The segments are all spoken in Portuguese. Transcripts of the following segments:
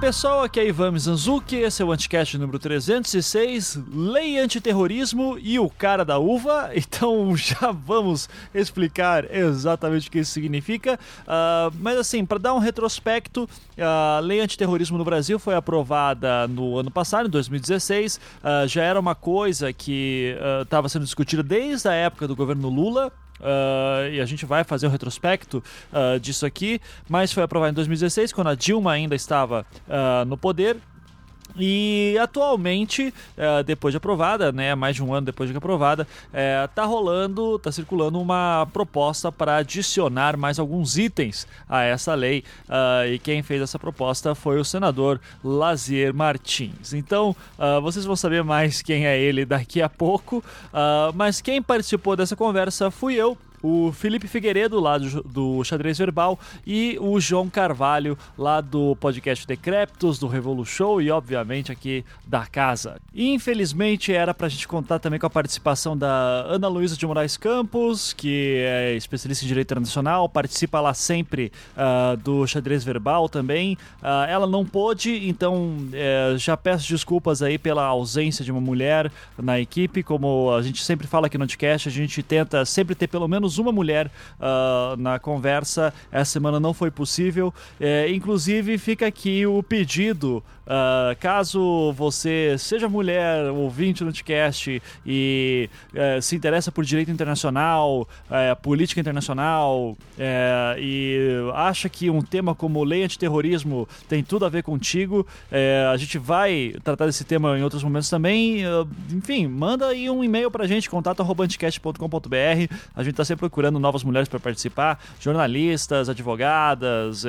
pessoal, aqui é Ivan Mizanzuki, esse é o Anticast número 306, Lei Antiterrorismo e o Cara da Uva. Então já vamos explicar exatamente o que isso significa. Uh, mas assim, para dar um retrospecto, a Lei Antiterrorismo no Brasil foi aprovada no ano passado, em 2016. Uh, ah, já era uma coisa que estava uh, sendo discutida desde a época do governo Lula. Uh, e a gente vai fazer um retrospecto uh, disso aqui, mas foi aprovado em 2016, quando a Dilma ainda estava uh, no poder. E atualmente, é, depois de aprovada, né, mais de um ano depois de aprovada, é, tá rolando, tá circulando uma proposta para adicionar mais alguns itens a essa lei. Uh, e quem fez essa proposta foi o senador Lazier Martins. Então, uh, vocês vão saber mais quem é ele daqui a pouco. Uh, mas quem participou dessa conversa fui eu o Felipe Figueiredo, lá do, do Xadrez Verbal, e o João Carvalho, lá do podcast Decreptos, do Revolu Show e, obviamente, aqui da casa. infelizmente, era pra gente contar também com a participação da Ana Luísa de Moraes Campos, que é especialista em Direito Internacional, participa lá sempre uh, do Xadrez Verbal também. Uh, ela não pôde, então uh, já peço desculpas aí pela ausência de uma mulher na equipe. Como a gente sempre fala aqui no podcast, a gente tenta sempre ter pelo menos uma mulher uh, na conversa. Essa semana não foi possível. É, inclusive, fica aqui o pedido Uh, caso você seja mulher, ouvinte no podcast e uh, se interessa por direito internacional, uh, política internacional eh, e acha que um tema como lei antiterrorismo tem tudo a ver contigo, eh, a gente vai tratar desse tema em outros momentos também. enfim, manda aí um e-mail pra gente, contato.anticast.com.br. A gente tá sempre procurando novas mulheres para participar, jornalistas, advogadas,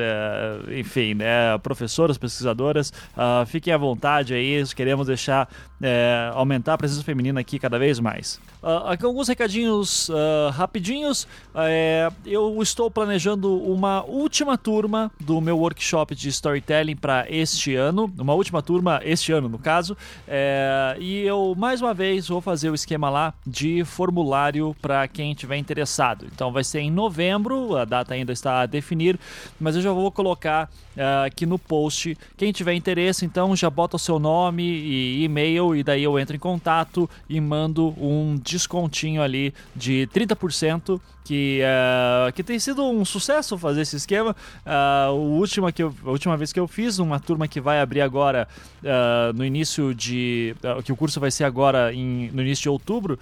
enfim, né, professoras, pesquisadoras. Uh, fiquem à vontade aí, queremos deixar é, aumentar a presença feminina aqui cada vez mais. Uh, aqui alguns recadinhos uh, rapidinhos. É, eu estou planejando uma última turma do meu workshop de storytelling para este ano, uma última turma este ano no caso, é, e eu mais uma vez vou fazer o esquema lá de formulário para quem tiver interessado. Então vai ser em novembro, a data ainda está a definir, mas eu já vou colocar uh, aqui no post. Quem tiver interesse, então já bota o seu nome e e-mail e daí eu entro em contato e mando um descontinho ali de 30% que, uh, que tem sido um sucesso fazer esse esquema. Uh, o última que eu, a última vez que eu fiz, uma turma que vai abrir agora uh, no início de. que o curso vai ser agora em, no início de outubro,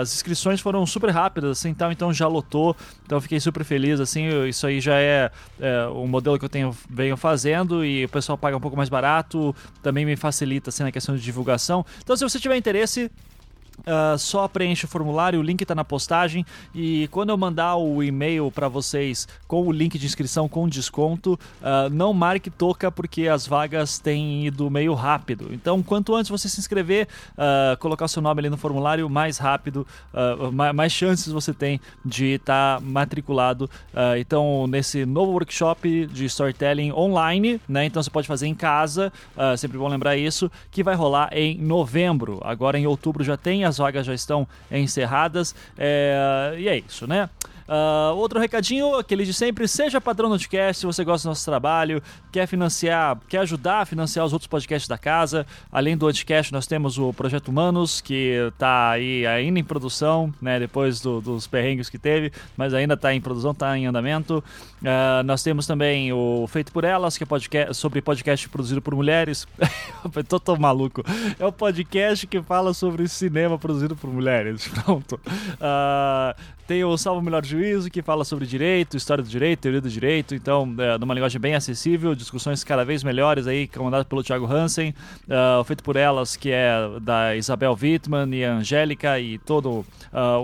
as inscrições foram super rápidas, assim, então, então já lotou. Então fiquei super feliz, assim, isso aí já é, é um modelo que eu tenho, venho fazendo e o pessoal paga um pouco mais barato, também me facilita assim, na questão de divulgação. Então, se você tiver interesse, Uh, só preenche o formulário, o link está na postagem e quando eu mandar o e-mail para vocês com o link de inscrição com desconto, uh, não marque toca porque as vagas têm ido meio rápido. Então, quanto antes você se inscrever, uh, colocar seu nome ali no formulário, mais rápido, mais, mais, chances você tem de estar tá matriculado. então, nesse novo workshop de storytelling online, né? Então você pode fazer em casa, sempre bom lembrar isso, que vai rolar em novembro. Agora em outubro já tem as vagas já estão encerradas. É, e é isso, né? Uh, outro recadinho, aquele de sempre, seja padrão no podcast, se você gosta do nosso trabalho, quer financiar, quer ajudar a financiar os outros podcasts da casa. Além do podcast, nós temos o Projeto Humanos, que está aí ainda em produção, né, depois do, dos perrengues que teve, mas ainda está em produção, está em andamento. Uh, nós temos também o Feito por Elas, que é podcast, sobre podcast produzido por mulheres. tô, tô maluco. É o podcast que fala sobre cinema produzido por mulheres. Pronto. Uh, tem o Salvo Melhor Juízo, que fala sobre direito, história do direito, teoria do direito, então, é, numa linguagem bem acessível, discussões cada vez melhores aí, comandado pelo Thiago Hansen, uh, feito por elas, que é da Isabel Wittmann e Angélica e toda uh,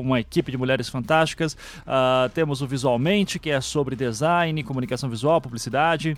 uma equipe de mulheres fantásticas. Uh, temos o Visualmente, que é sobre design, comunicação visual, publicidade.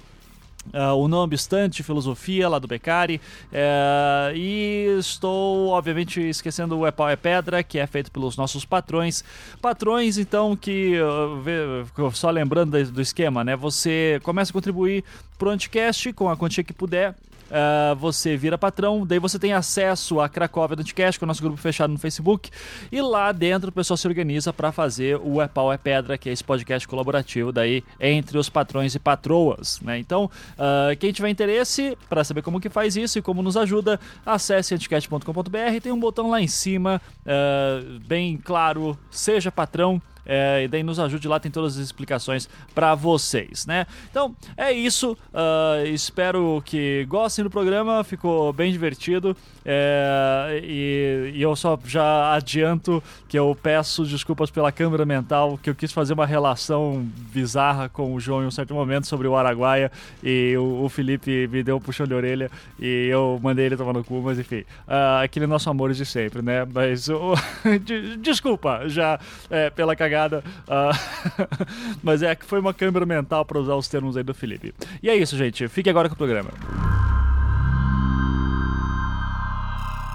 Uh, o Não Obstante, Filosofia, lá do Beccari. Uh, e estou, obviamente, esquecendo o É Pau é Pedra, que é feito pelos nossos patrões. Patrões, então, que, uh, só lembrando do esquema, né? Você começa a contribuir pro Anticast com a quantia que puder uh, você vira patrão, daí você tem acesso a Cracóvia Anticast, que é o nosso grupo fechado no Facebook, e lá dentro o pessoal se organiza para fazer o É Pau é Pedra, que é esse podcast colaborativo daí entre os patrões e patroas, né? Então, uh, quem tiver interesse para saber como que faz isso e como nos ajuda, acesse anticast.com.br, tem um botão lá em cima, uh, bem claro, seja patrão, é, e daí nos ajude lá, tem todas as explicações para vocês, né? Então é isso. Uh, espero que gostem do programa, ficou bem divertido. É, e, e, eu só já adianto que eu peço desculpas pela câmera mental, que eu quis fazer uma relação bizarra com o João em um certo momento sobre o Araguaia e o, o Felipe me deu um puxão de orelha e eu mandei ele tomar no cu, mas enfim, uh, aquele nosso amor de sempre, né? Mas uh, desculpa já é, pela cagada, uh, mas é que foi uma câmera mental para usar os termos aí do Felipe. E é isso, gente. Fique agora com o programa.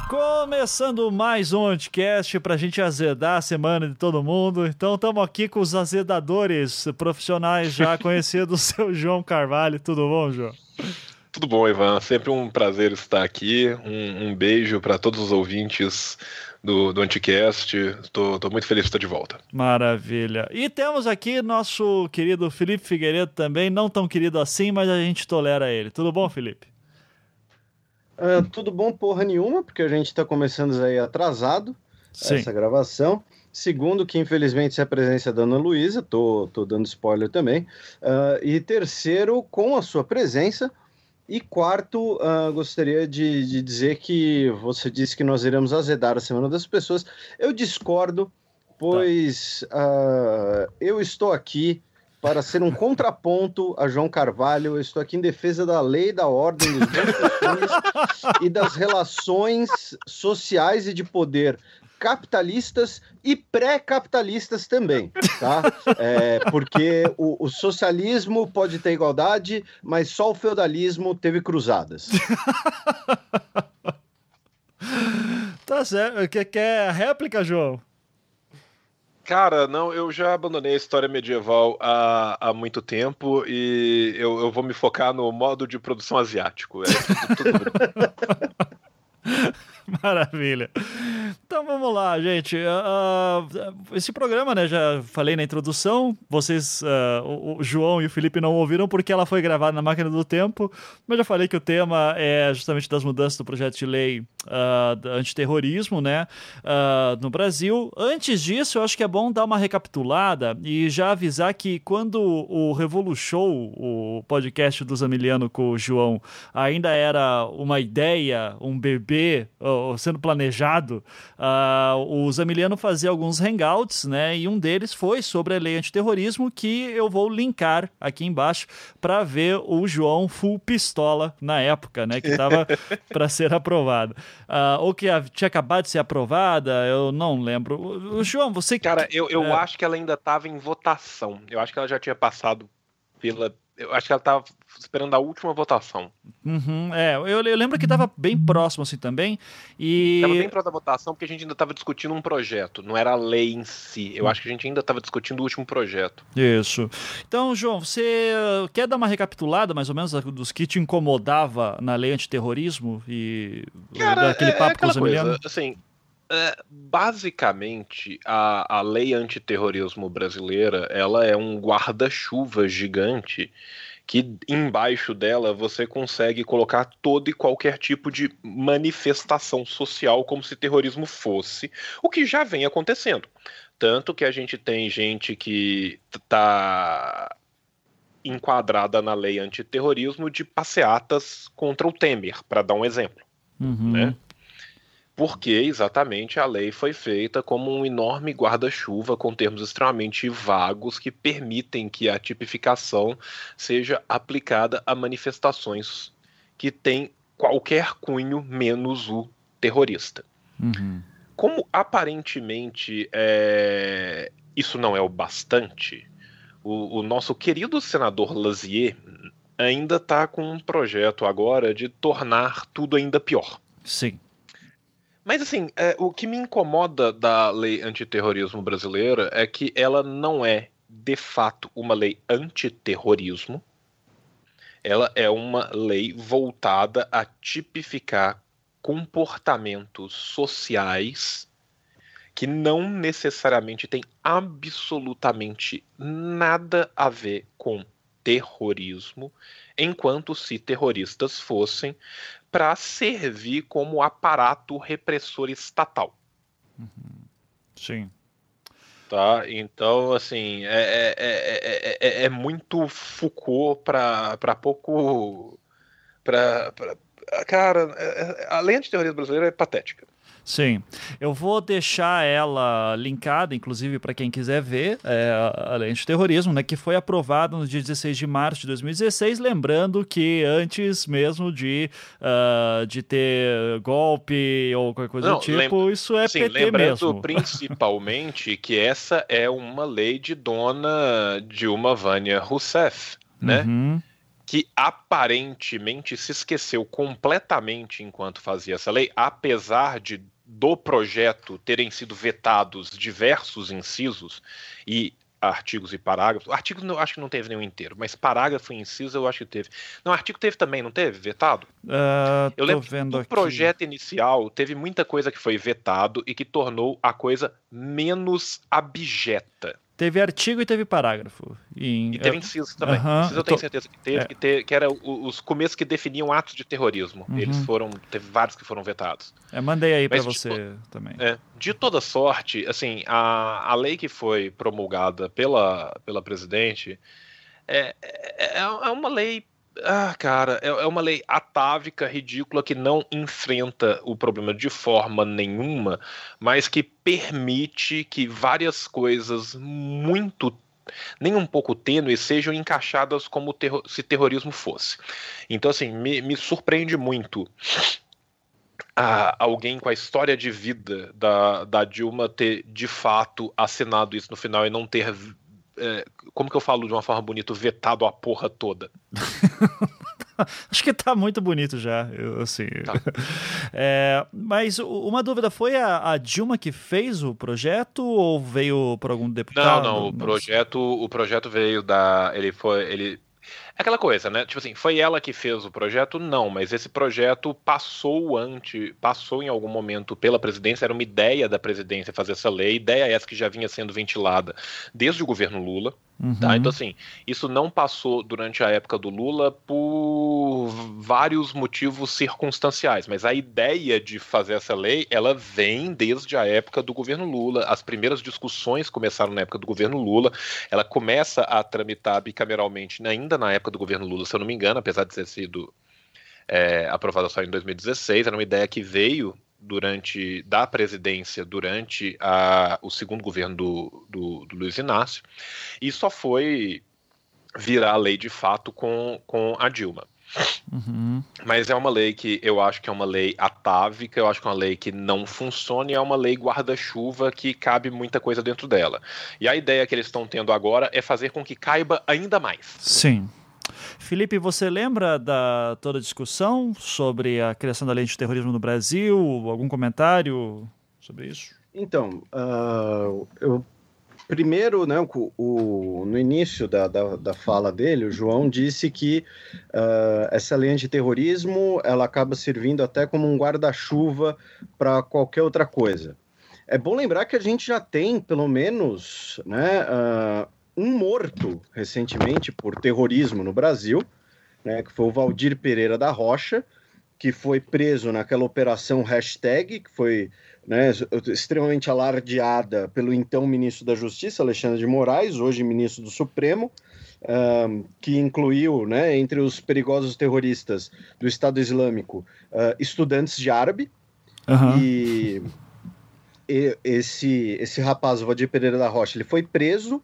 Começando mais um podcast pra gente azedar a semana de todo mundo. Então estamos aqui com os azedadores profissionais já conhecidos, seu João Carvalho. Tudo bom, João? Tudo bom, Ivan. Sempre um prazer estar aqui. Um, um beijo para todos os ouvintes do, do Anticast. Estou muito feliz de estar de volta. Maravilha. E temos aqui nosso querido Felipe Figueiredo também, não tão querido assim, mas a gente tolera ele. Tudo bom, Felipe? Uh, tudo bom, porra nenhuma, porque a gente está começando aí atrasado Sim. essa gravação. Segundo, que infelizmente é a presença da Ana Luísa, tô, tô dando spoiler também. Uh, e terceiro, com a sua presença. E quarto, uh, gostaria de, de, dizer que você disse que nós iremos azedar a Semana das Pessoas. Eu discordo, pois tá. eu estou aqui para ser um contraponto a João Carvalho. Eu estou aqui em defesa da lei, da ordem, dos bons e das relações sociais e de poder capitalistas e pré-capitalistas também, tá? É, porque o, o, socialismo pode ter igualdade, mas só o feudalismo teve cruzadas. tá certo. Quer, quer réplica, João? Cara, não, eu já abandonei a história medieval há, há muito tempo e eu, eu vou me focar no modo de produção asiático. É tudo, tudo... Maravilha. Então vamos lá, gente. Uh, esse programa, né, já falei na introdução, vocês, uh, o, João e o Felipe não ouviram porque ela foi gravada na máquina do tempo, mas já falei que o tema é justamente das mudanças do projeto de lei uh, antiterrorismo, né, no Brasil. Antes disso, eu acho que é bom dar uma recapitulada e já avisar que quando o Revolution, o podcast do Zamiliano com o João, ainda era uma ideia, um bebê, sendo planejado, uh, o Zamiliano fazia alguns hangouts, né? E um deles foi sobre a lei antiterrorismo, que eu vou linkar aqui embaixo para ver o João full pistola na época, né? Que estava para ser aprovada. Uh, ou que tinha acabado de ser aprovada, eu não lembro. O, João, você. Cara, eu, eu é... acho que ela ainda estava em votação. Eu acho que ela já tinha passado pela eu acho que ela estava esperando a última votação. Uhum, é, eu, eu, lembro que estava bem próximo assim também. E. Estava bem próximo da votação porque a gente ainda estava discutindo um projeto, não era a lei em si. Eu hum. acho que a gente ainda estava discutindo o último projeto. Isso. Então, João, você quer dar uma recapitulada mais ou menos dos que te incomodava na lei antiterrorismo e Cara, aquele é, papo é com os coisa, Assim, é, basicamente, a, a lei antiterrorismo brasileira ela é um guarda-chuva gigante que embaixo dela você consegue colocar todo e qualquer tipo de manifestação social como se terrorismo fosse, o que já vem acontecendo. Tanto que a gente tem gente que está enquadrada na lei antiterrorismo de passeatas contra o Temer, para dar um exemplo. Uhum. Né? Porque exatamente a lei foi feita como um enorme guarda-chuva com termos extremamente vagos que permitem que a tipificação seja aplicada a manifestações que têm qualquer cunho menos o terrorista. Uhum. Como aparentemente é, isso não é o bastante, o, o nosso querido senador Lazier ainda está com um projeto agora de tornar tudo ainda pior. Sim. Mas assim, é, o que me incomoda da lei antiterrorismo brasileira é que ela não é, de fato, uma lei antiterrorismo. ela é uma lei voltada a tipificar comportamentos sociais que não necessariamente tem absolutamente nada a ver com terrorismo, enquanto se terroristas fossem para servir como aparato repressor estatal. Uhum. Sim. Tá? Então, assim, é, é, é, é muito Foucault para pouco. Pra, pra, cara, a lei antiterrorismo brasileira é patética. Sim, eu vou deixar ela linkada, inclusive para quem quiser ver, é, a lei de terrorismo, né, que foi aprovada no dia 16 de março de 2016, lembrando que antes mesmo de, uh, de ter golpe ou qualquer coisa Não, do tipo, isso é sim, PT lembrando mesmo. principalmente que essa é uma lei de dona Dilma Vânia Rousseff, né? Uhum que aparentemente se esqueceu completamente enquanto fazia essa lei, apesar de do projeto terem sido vetados diversos incisos e artigos e parágrafos. Artigos eu acho que não teve nenhum inteiro, mas parágrafo e inciso eu acho que teve. Não, artigo teve também, não teve? Vetado? Uh, eu lembro que no aqui. projeto inicial teve muita coisa que foi vetado e que tornou a coisa menos abjeta. Teve artigo e teve parágrafo. E, e teve inciso também. Uh -huh, inciso eu tenho tô... certeza que teve, é. que, te, que era os começos que definiam atos de terrorismo. Uh -huh. Eles foram. Teve vários que foram vetados. É, mandei aí para você to... também. É, de toda sorte, assim, a, a lei que foi promulgada pela, pela presidente é, é, é uma lei ah, cara, é, é, uma lei atávica, ridícula, que não enfrenta o problema de forma nenhuma, mas que permite que várias coisas muito nem um pouco tênues sejam encaixadas como terror, se terrorismo fosse. Então, assim, me, me surpreende muito alguém com a história de vida da, da Dilma ter de fato assinado isso no final e não ter é, como que eu falo de uma forma bonita, vetado a porra toda. Acho que tá muito bonito já, eu, assim. Tá. É, mas uma dúvida, foi a, a, Dilma que fez o projeto ou veio por algum deputado? Não, não, o projeto, o projeto veio da, ele foi, ele aquela coisa, né? Tipo assim, foi ela que fez o projeto? Não, mas esse projeto passou ante, passou em algum momento pela presidência, era uma ideia da presidência fazer essa lei, ideia essa que já vinha sendo ventilada desde o governo Lula. Tá? Uhum. Tá? Então, assim, isso não passou durante a época do Lula por vários motivos circunstanciais, mas a ideia de fazer essa lei, ela vem desde a época do governo Lula. As primeiras discussões começaram na época do governo Lula, ela começa a tramitar bicameralmente ainda na época do governo Lula, se eu não me engano, apesar de ter sido é, aprovada só em 2016, era uma ideia que veio durante da presidência durante a, o segundo governo do, do, do, Luiz Inácio e só foi virar lei de fato com, com a Dilma. Uhum. Mas é uma lei que eu acho que é uma lei atávica, eu acho que é uma lei que não funciona e é uma lei guarda-chuva que cabe muita coisa dentro dela. E a ideia que eles estão tendo agora é fazer com que caiba ainda mais. Sim. Felipe, você lembra da toda a discussão sobre a criação da lei de terrorismo no Brasil? Algum comentário sobre isso? Então, uh, eu primeiro, né, o, o, no início da, da, da, fala dele, o João disse que uh, essa lei de terrorismo ela acaba servindo até como um guarda-chuva para qualquer outra coisa. É bom lembrar que a gente já tem, pelo menos, né, uh, um morto recentemente por terrorismo no Brasil, né, que foi o Valdir Pereira da Rocha, que foi preso naquela operação hashtag, que foi né, extremamente alardeada pelo então ministro da Justiça, Alexandre de Moraes, hoje ministro do Supremo, um, que incluiu, né, entre os perigosos terroristas do Estado Islâmico, uh, estudantes de árabe. Uhum. E, e, esse, esse rapaz, o Valdir Pereira da Rocha, ele foi preso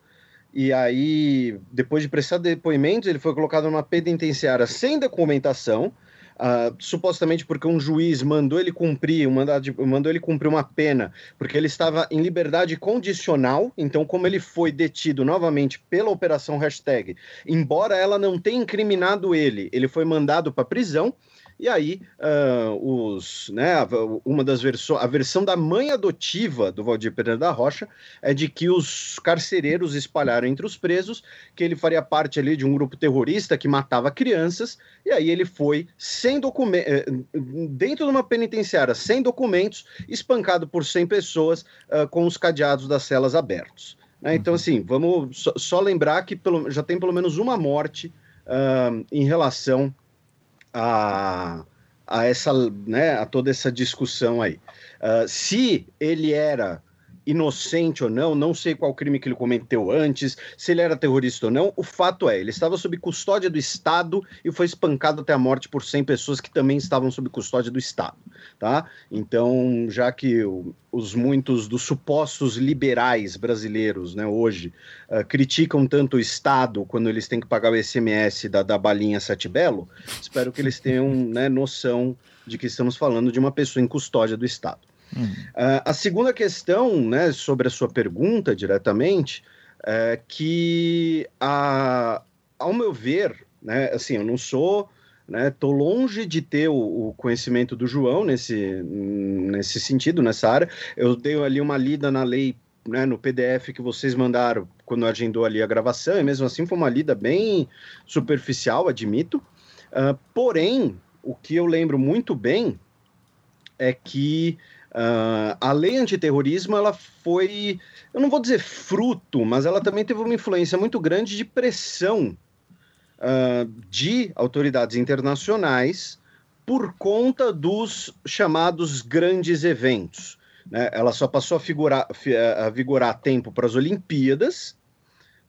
e aí, depois de prestar depoimentos, ele foi colocado numa penitenciária sem documentação, uh, supostamente porque um juiz mandou ele cumprir, um mandado mandou ele cumprir uma pena, porque ele estava em liberdade condicional. Então, como ele foi detido novamente pela operação hashtag, embora ela não tenha incriminado ele, ele foi mandado para prisão. E aí uh, os, né, uma das versões, a versão da mãe adotiva do Valdir Pereira da Rocha é de que os carcereiros espalharam entre os presos que ele faria parte ali de um grupo terrorista que matava crianças, e aí ele foi sem documento, eh, dentro de uma penitenciária sem documentos, espancado por 100 pessoas uh, com os cadeados das celas abertos. Né? Então, uhum. assim, vamos só, só lembrar que pelo, já tem pelo menos uma morte uh, em relação a, a essa, né, a toda essa discussão aí. Uh, se ele era inocente ou não, não sei qual crime que ele cometeu antes, se ele era terrorista ou não. O fato é, ele estava sob custódia do Estado e foi espancado até a morte por 100 pessoas que também estavam sob custódia do Estado, tá? Então, já que os muitos dos supostos liberais brasileiros, né, hoje, uh, criticam tanto o Estado quando eles têm que pagar o SMS da, da balinha Sete Belo, espero que eles tenham né, noção de que estamos falando de uma pessoa em custódia do Estado. Uh, a segunda questão, né, sobre a sua pergunta diretamente, é que, a, ao meu ver, né, assim, eu não sou, né, tô longe de ter o, o, conhecimento do João nesse, nesse sentido, nessa área. Eu dei ali uma lida na lei, né, no PDF que vocês mandaram quando agendou ali a gravação, e mesmo assim foi uma lida bem superficial, admito. Uh, porém, o que eu lembro muito bem é que Uh, a lei antiterrorismo ela foi, eu não vou dizer fruto, mas ela também teve uma influência muito grande de pressão uh, de autoridades internacionais por conta dos chamados grandes eventos. Né? Ela só passou a, figurar, a vigorar tempo para as Olimpíadas,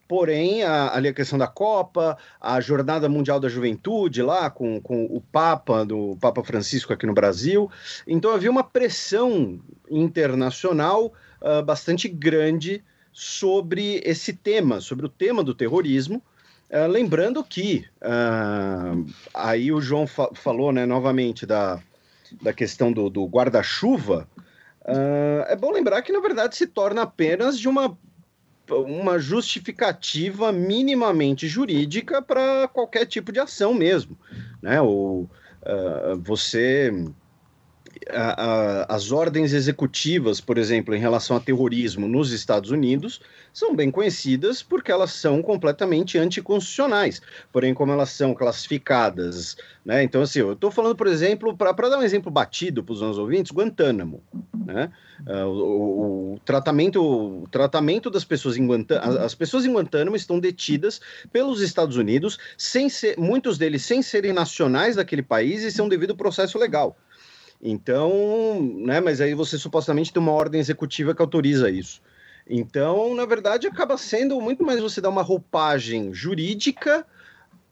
Porém, a, ali a questão da Copa, a Jornada Mundial da Juventude lá com, com o Papa, do Papa Francisco aqui no Brasil. Então havia uma pressão internacional uh, bastante grande sobre esse tema, sobre o tema do terrorismo. Uh, lembrando que uh, aí o João fa falou né, novamente da, da questão do, do guarda-chuva. é bom lembrar que, na verdade, se torna apenas de uma uma justificativa minimamente jurídica para qualquer tipo de ação mesmo, né? Ou uh, você a, as ordens executivas, por exemplo, em relação a terrorismo nos Estados Unidos, são bem conhecidas porque elas são completamente anticonstitucionais. Porém, como elas são classificadas, né? Então, assim, eu estou falando, por exemplo, para dar um exemplo batido para os nossos ouvintes, Guantánamo, né? Uh, o, o, tratamento, o tratamento das pessoas em Guantánamo, as pessoas em Guantánamo estão detidas pelos Estados Unidos, sem ser, muitos deles sem serem nacionais daquele país e um devido processo legal. Então, né, mas aí você supostamente tem uma ordem executiva que autoriza isso. Então, na verdade, acaba sendo muito mais você dar uma roupagem jurídica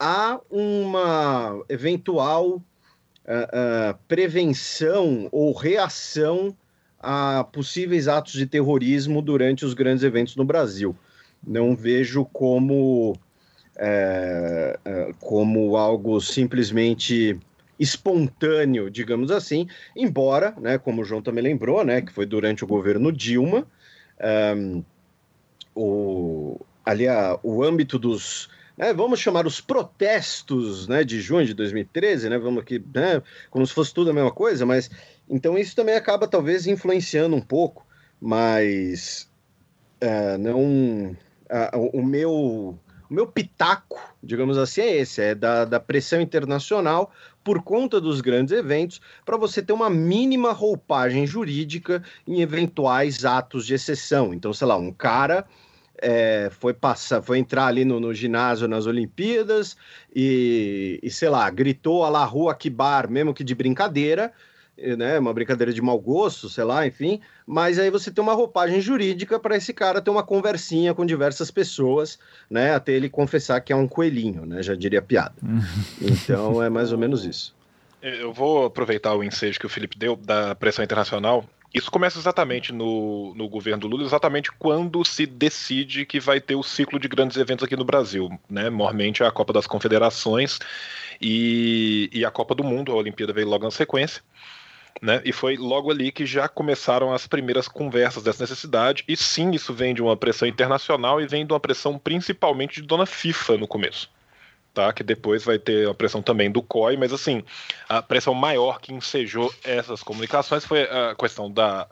a uma eventual uh, uh, prevenção ou reação a possíveis atos de terrorismo durante os grandes eventos no Brasil. Não vejo como, é, como algo simplesmente espontâneo, digamos assim, embora, né, como o João também lembrou, né, que foi durante o governo Dilma, um, o, ali a, o âmbito dos, né, vamos chamar os protestos, né, de junho de 2013, né, vamos aqui, né, como se fosse tudo a mesma coisa, mas então isso também acaba talvez influenciando um pouco, mas uh, não, uh, o meu o meu pitaco, digamos assim, é esse: é da, da pressão internacional por conta dos grandes eventos, para você ter uma mínima roupagem jurídica em eventuais atos de exceção. Então, sei lá, um cara é, foi passar, foi entrar ali no, no ginásio nas Olimpíadas e, e, sei lá, gritou a la rua Kibar, mesmo que de brincadeira, né, uma brincadeira de mau gosto, sei lá, enfim, mas aí você tem uma roupagem jurídica para esse cara ter uma conversinha com diversas pessoas, né, até ele confessar que é um coelhinho, né, já diria piada. então é mais ou menos isso. Eu vou aproveitar o ensejo que o Felipe deu da pressão internacional. Isso começa exatamente no, no governo do Lula, exatamente quando se decide que vai ter o ciclo de grandes eventos aqui no Brasil, né? Mormente a Copa das Confederações e, e a Copa do Mundo, a Olimpíada veio logo na sequência. Né? E foi logo ali que já começaram as primeiras conversas dessa necessidade. E sim, isso vem de uma pressão internacional e vem de uma pressão principalmente de dona FIFA no começo. tá? Que depois vai ter a pressão também do COI, mas assim, a pressão maior que ensejou essas comunicações foi a questão da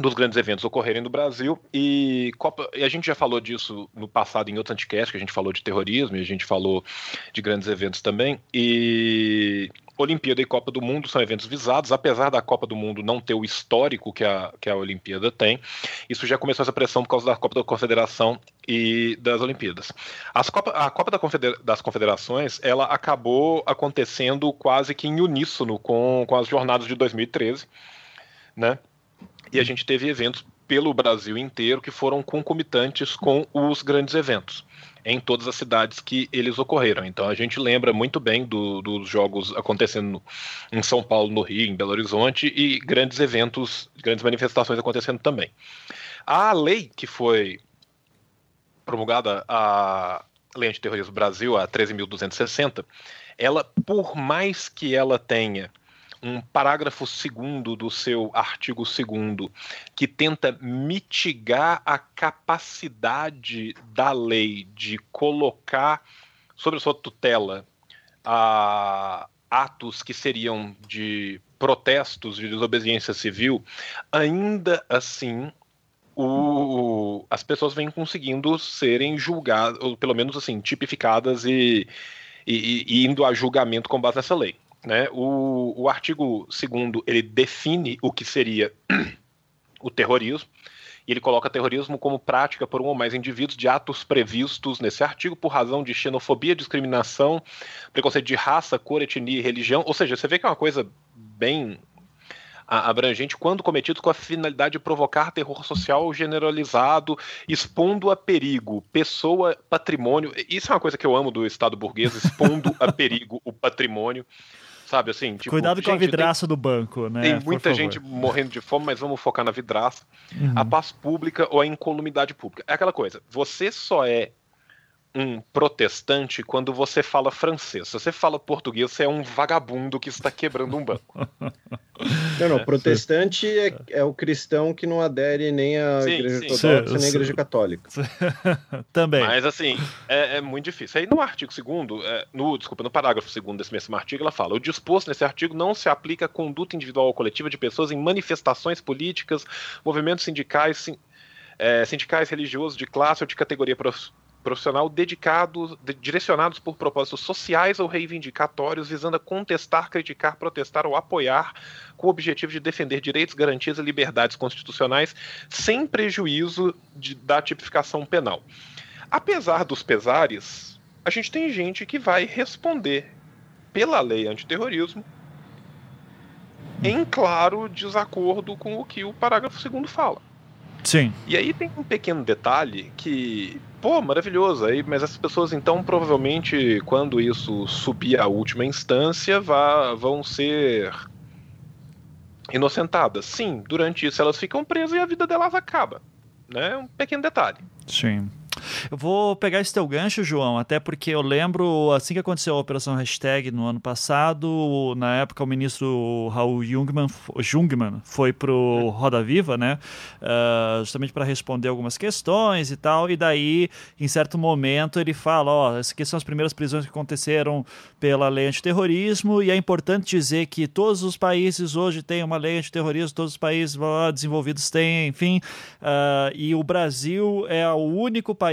dos grandes eventos ocorrerem no Brasil e, Copa, e a gente já falou disso no passado em outro anticast, que a gente falou de terrorismo e a gente falou de grandes eventos também e Olimpíada e Copa do Mundo são eventos visados, apesar da Copa do Mundo não ter o histórico que a, que a Olimpíada tem, isso já começou essa pressão por causa da Copa da Confederação e das Olimpíadas. As Copa, a Copa da Confedera das Confederações ela acabou acontecendo quase que em uníssono com, com as jornadas de 2013, né? E a gente teve eventos pelo Brasil inteiro que foram concomitantes com os grandes eventos em todas as cidades que eles ocorreram. Então a gente lembra muito bem do, dos jogos acontecendo em São Paulo, no Rio, em Belo Horizonte e grandes eventos, grandes manifestações acontecendo também. A lei que foi promulgada, a Lei Antiterrorismo Brasil, a 13.260, ela, por mais que ela tenha um parágrafo segundo do seu artigo segundo que tenta mitigar a capacidade da lei de colocar sobre sua tutela a, atos que seriam de protestos de desobediência civil, ainda assim o, as pessoas vêm conseguindo serem julgadas, ou pelo menos assim, tipificadas e, e, e indo a julgamento com base nessa lei. Né? O, o artigo 2 ele define o que seria o terrorismo, e ele coloca terrorismo como prática por um ou mais indivíduos de atos previstos nesse artigo por razão de xenofobia, discriminação, preconceito de raça, cor, etnia e religião. Ou seja, você vê que é uma coisa bem abrangente quando cometidos com a finalidade de provocar terror social generalizado, expondo a perigo pessoa, patrimônio. Isso é uma coisa que eu amo do Estado burguês, expondo a perigo o patrimônio sabe? Assim, tipo, Cuidado gente, com a vidraça tem, do banco, né? Tem muita gente morrendo de fome, mas vamos focar na vidraça. Uhum. A paz pública ou a incolumidade pública. É aquela coisa, você só é um protestante quando você fala francês. Se você fala português, você é um vagabundo que está quebrando um banco. Não, não. Protestante é, é o cristão que não adere nem à sim, igreja sim. ortodoxa nem à igreja católica. Também. Mas assim, é, é, muito difícil. Aí no artigo 2 é, no, desculpa, no parágrafo 2 desse mesmo artigo, ela fala: o disposto nesse artigo não se aplica à conduta individual ou coletiva de pessoas em manifestações políticas, movimentos sindicais, sim, é, sindicais, religiosos, de classe ou de categoria profissional dedicados, de, direcionados por propósitos sociais ou reivindicatórios, visando a contestar, criticar, protestar ou apoiar, com o objetivo de defender direitos, garantias e liberdades constitucionais, sem prejuízo de, da tipificação penal. Apesar dos pesares, a gente tem gente que vai responder pela lei antiterrorismo em claro desacordo com o que o parágrafo 2 fala. Sim. E aí tem um pequeno detalhe que, pô, maravilhoso. Aí, mas essas pessoas, então, provavelmente, quando isso subir à última instância, vá, vão ser inocentadas. Sim, durante isso elas ficam presas e a vida delas acaba. Né? Um pequeno detalhe. Sim. Eu vou pegar esse teu gancho, João, até porque eu lembro, assim que aconteceu a Operação Hashtag no ano passado, na época o ministro Raul Jungmann, Jungmann foi pro Roda Viva, né? Uh, justamente para responder algumas questões e tal, e daí, em certo momento, ele fala, ó, oh, essas aqui são as primeiras prisões que aconteceram pela lei antiterrorismo, e é importante dizer que todos os países hoje têm uma lei antiterrorismo, todos os países desenvolvidos têm, enfim, uh, e o Brasil é o único país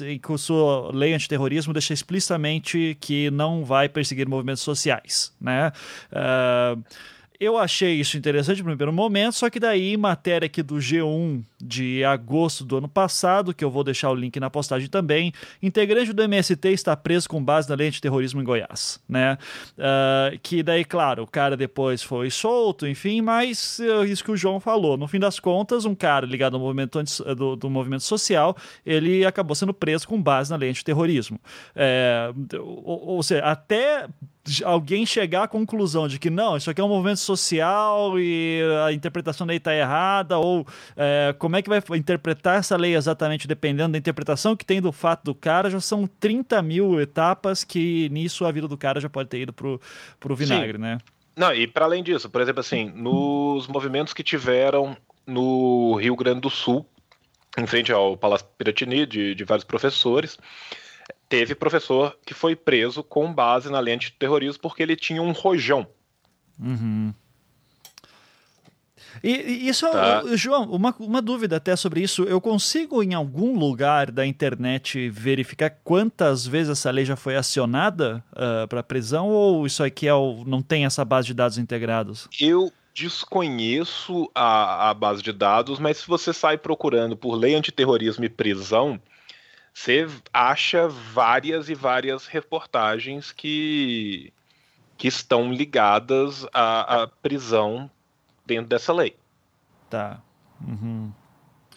em que sua lei antiterrorismo deixa explicitamente que não vai perseguir movimentos sociais, né? Uh, eu achei isso interessante no primeiro momento, só que daí, matéria aqui do G1 de agosto do ano passado, que eu vou deixar o link na postagem também, integrante do MST está preso com base na lei de terrorismo em Goiás, né? Uh, que daí, claro, o cara depois foi solto, enfim, mas uh, isso que o João falou, no fim das contas, um cara ligado ao movimento do, do movimento social, ele acabou sendo preso com base na lei de terrorismo. É, ou, ou seja, até alguém chegar à conclusão de que não, isso aqui é um movimento social e a interpretação da lei está errada, ou é, como é que vai interpretar essa lei exatamente dependendo da interpretação que tem do fato do cara, já são 30 mil etapas que nisso a vida do cara já pode ter ido pro, pro vinagre, Sim. né? Não, e para além disso, por exemplo, assim, nos movimentos que tiveram no Rio Grande do Sul, em frente ao Palácio Piratini, de, de vários professores, teve professor que foi preso com base na lei antiterrorismo porque ele tinha um rojão. Uhum. E, e isso, tá. João, uma, uma dúvida até sobre isso. Eu consigo em algum lugar da internet verificar quantas vezes essa lei já foi acionada uh, ah, para prisão ou isso aqui é o, não tem essa base de dados integrados? Eu desconheço a, a base de dados, mas se você sai procurando por lei antiterrorismo e prisão, você acha várias e várias reportagens que, que estão ligadas à, à prisão dentro dessa lei. Tá. Uhum.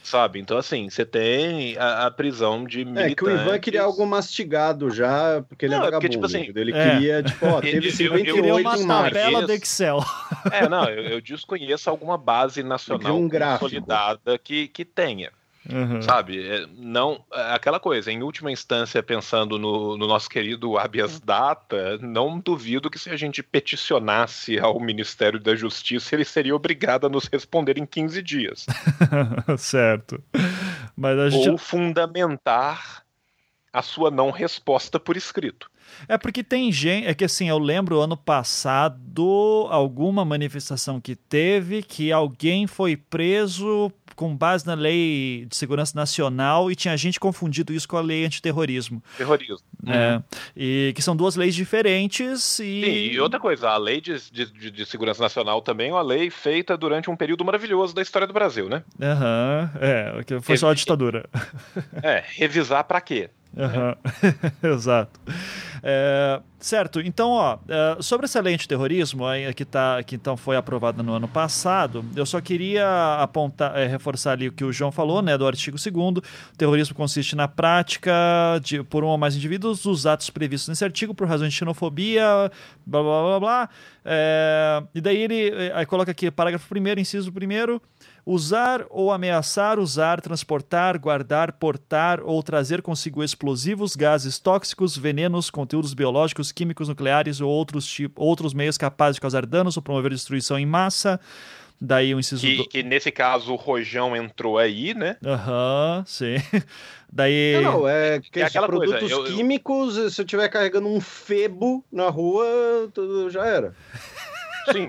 Sabe? Então, assim, você tem a, a, prisão de militantes... É que o Ivan queria algo mastigado já, porque ele é não, é vagabundo. Porque, tipo assim, ele é. queria, tipo, ó, teve 58 eu, eu uma tabela do Excel. É, não, eu, eu desconheço alguma base nacional um consolidada que, que tenha. Uhum. Sabe? É, não, é aquela coisa, em última instância, pensando no, no, nosso querido habeas data, não duvido que se a gente peticionasse ao Ministério da Justiça, ele seria obrigado a nos responder em 15 dias. certo. Mas a gente... Ou fundamentar a sua não resposta por escrito. É porque tem gente. É que assim, eu lembro ano passado alguma manifestação que teve que alguém foi preso com base na lei de segurança nacional e tinha gente confundido isso com a lei antiterrorismo. Terrorismo. É, uhum. E que são duas leis diferentes e. Sim, e outra coisa, a lei de, de, de, segurança nacional também é uma lei feita durante um período maravilhoso da história do Brasil, né? Aham, uhum, é, foi Revi... só a ditadura. É, revisar para quê? Uhum. Exato. É, certo, então, ó, é, sobre essa lei antiterrorismo que, tá, que então foi aprovada no ano passado, eu só queria apontar, é, reforçar ali o que o João falou, né, do artigo 2 O terrorismo consiste na prática de, por um ou mais indivíduos dos atos previstos nesse artigo por razões de xenofobia, blá blá blá blá. É, e daí ele é, aí coloca aqui, parágrafo 1, inciso 1 usar ou ameaçar usar, transportar, guardar, portar ou trazer consigo explosivos, gases tóxicos, venenos, conteúdos biológicos, químicos nucleares ou outros, tipo, outros meios capazes de causar danos ou promover destruição em massa. Daí o inciso. Que, do... que nesse caso o Rojão entrou aí, né? Aham, uhum, sim. Daí. Não, não é que é aquela produtos coisa, eu, químicos, eu... se eu estiver carregando um febo na rua, tudo já era. Sim.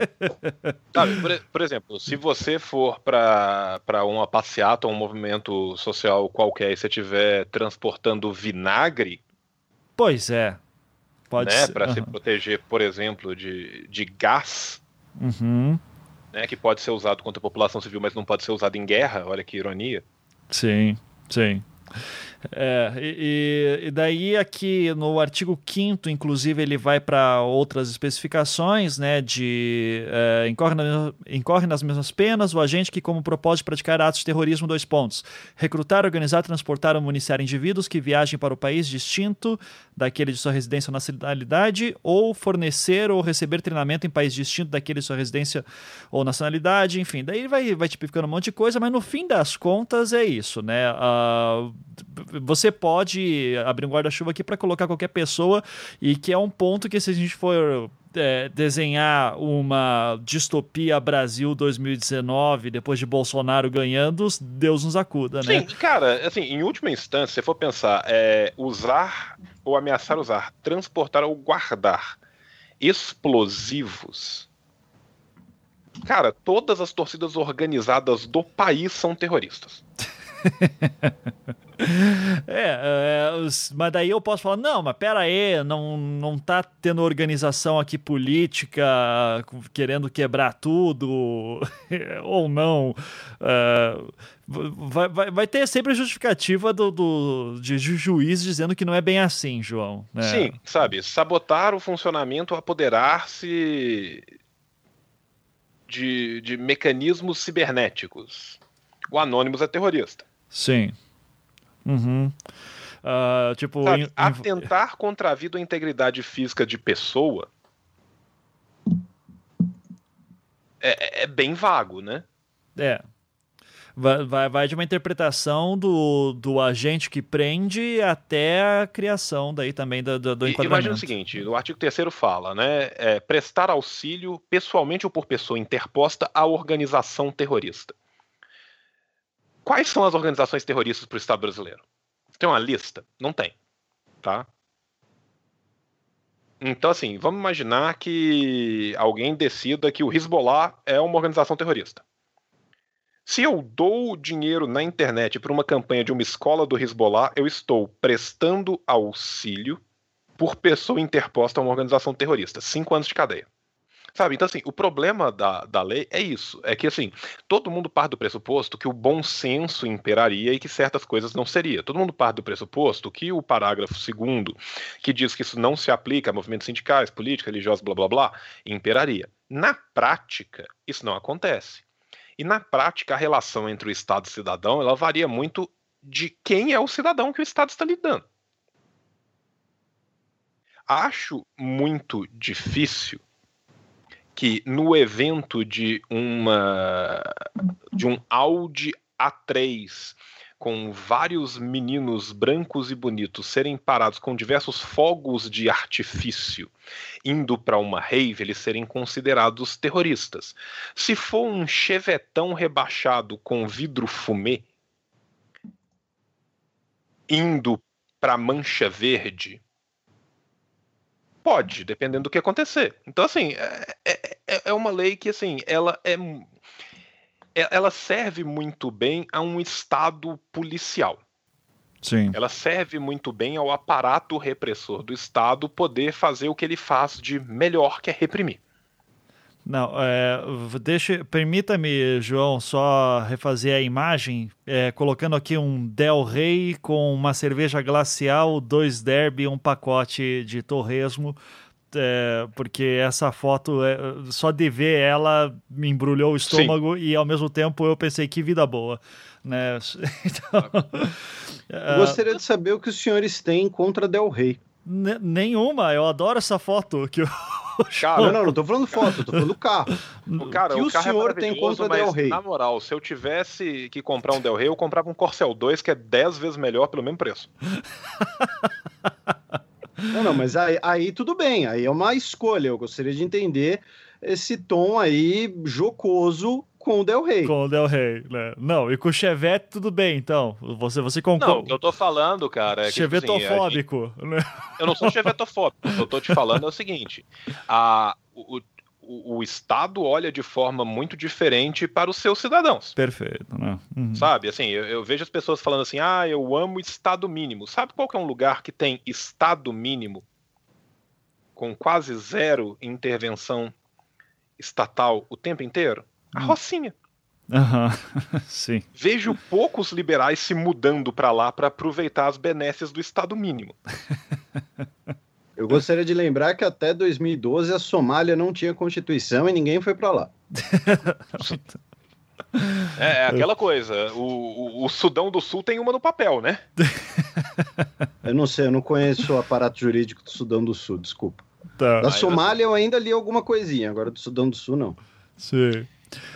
Sabe, por, por, exemplo, se você for para uma passeata ou um movimento social qualquer e você estiver transportando vinagre. Pois é. Pode né, Para uhum. se proteger, por exemplo, de, de gás. Uhum. Né, que pode ser usado contra a população civil, mas não pode ser usado em guerra. Olha que ironia. Sim, sim. É, e, e, daí aqui no artigo 5 inclusive, ele vai para outras especificações, né, de é, incorre, na, incorre, nas mesmas penas o agente que, como propósito praticar atos de terrorismo, dois pontos, recrutar, organizar, transportar ou municiar indivíduos que viajem para o país distinto daquele de sua residência ou nacionalidade, ou fornecer ou receber treinamento em país distinto daquele de sua residência ou nacionalidade, enfim, daí vai, vai tipificando um monte de coisa, mas no fim das contas é isso, né, uh, você pode abrir um guarda-chuva aqui para colocar qualquer pessoa e que é um ponto que se a gente for é, desenhar uma distopia Brasil 2019 depois de Bolsonaro ganhando, Deus nos acuda, né? Sim, cara, assim, em última instância, se for pensar, é, usar ou ameaçar usar, transportar ou guardar explosivos. Cara, todas as torcidas organizadas do país são terroristas. É, é, mas daí eu posso falar, não, mas pera aí, não, não tá tendo organização aqui política querendo quebrar tudo, ou não. É, vai, vai, vai ter sempre a justificativa do, do, de juiz dizendo que não é bem assim, João. Né? Sim, sabe, sabotar o funcionamento, apoderar-se de, de mecanismos cibernéticos. O Anônimos é terrorista. Sim. Uhum. Uh, tipo, Sabe, in... atentar contra a vida ou integridade física de pessoa é, é, é bem vago, né? É. Vai, vai, vai, de uma interpretação do, do agente que prende até a criação daí também do, do, do enquadramento. Imagina o seguinte, o artigo 3 fala, né, é, prestar auxílio pessoalmente ou por pessoa interposta à organização terrorista. Quais são as organizações terroristas para o Estado brasileiro? Tem uma lista? Não tem. tá? Então, assim, vamos imaginar que alguém decida que o Hezbollah é uma organização terrorista. Se eu dou dinheiro na internet para uma campanha de uma escola do Hezbollah, eu estou prestando auxílio por pessoa interposta a uma organização terrorista. Cinco anos de cadeia. Sabe? Então, assim, o problema da, da lei é isso. É que, assim, todo mundo parte do pressuposto que o bom senso imperaria e que certas coisas não seria. Todo mundo parte do pressuposto que o parágrafo segundo, que diz que isso não se aplica a movimentos sindicais, políticos, religiosos, blá, blá, blá, imperaria. Na prática, isso não acontece. E na prática, a relação entre o Estado e o cidadão, ela varia muito de quem é o cidadão que o Estado está lidando. Acho muito difícil que no evento de uma de um Audi A3 com vários meninos brancos e bonitos serem parados com diversos fogos de artifício indo para uma rave, eles serem considerados terroristas. Se for um chevetão rebaixado com vidro fumê indo para Mancha Verde, Pode, dependendo do que acontecer. Então, assim, é, é, é, é uma lei que, assim, ela é, é. Ela serve muito bem a um Estado policial. Sim. Ela serve muito bem ao aparato repressor do Estado poder fazer o que ele faz de melhor, que é reprimir. Não, é, deixa, permita-me, João, só refazer a imagem, é, colocando aqui um Del Rey com uma cerveja glacial, dois derby, um pacote de torresmo, é, porque essa foto, é, só de ver ela me embrulhou o estômago Sim. e ao mesmo tempo eu pensei que vida boa. Né? Então, Gostaria de saber o que os senhores têm contra Del Rey. Nenhuma, eu adoro essa foto que o Cara, não, não, não tô falando foto, tô falando carro. O cara, que o, o carro é senhor é tem contra Del Rey? Na moral, se eu tivesse que comprar um Del Rey, eu comprava um Corcel 2 que é 10 vezes melhor pelo mesmo preço. Não, não, mas aí, aí tudo bem, aí é uma escolha. Eu gostaria de entender esse tom aí jocoso com o Del Rey. Com o Del Rey, né? Não, e com o Chevette tudo bem, então. Você, você concorda. Não, o que eu tô falando, cara, é que, Chevetofóbico. Tipo assim, gente... Eu não sou chevetofóbico. o que eu tô te falando é o seguinte: a, o, o, o, Estado olha de forma muito diferente para os seus cidadãos. Perfeito, né? Uhum. Sabe, assim, eu, eu, vejo as pessoas falando assim, ah, eu amo Estado mínimo. Sabe qual que é um lugar que tem Estado mínimo com quase zero intervenção estatal o tempo inteiro? A hum. Rocinha. Uhum. Sim. Vejo poucos liberais se mudando para lá para aproveitar as benesses do Estado mínimo. Eu gostaria de lembrar que até 2012 a Somália não tinha constituição e ninguém foi para lá. É, é, aquela coisa. O, o, o, Sudão do Sul tem uma no papel, né? Eu não sei, eu não conheço o aparato jurídico do Sudão do Sul, desculpa. Tá. Da Somália eu ainda li alguma coisinha, agora do Sudão do Sul não. Sim.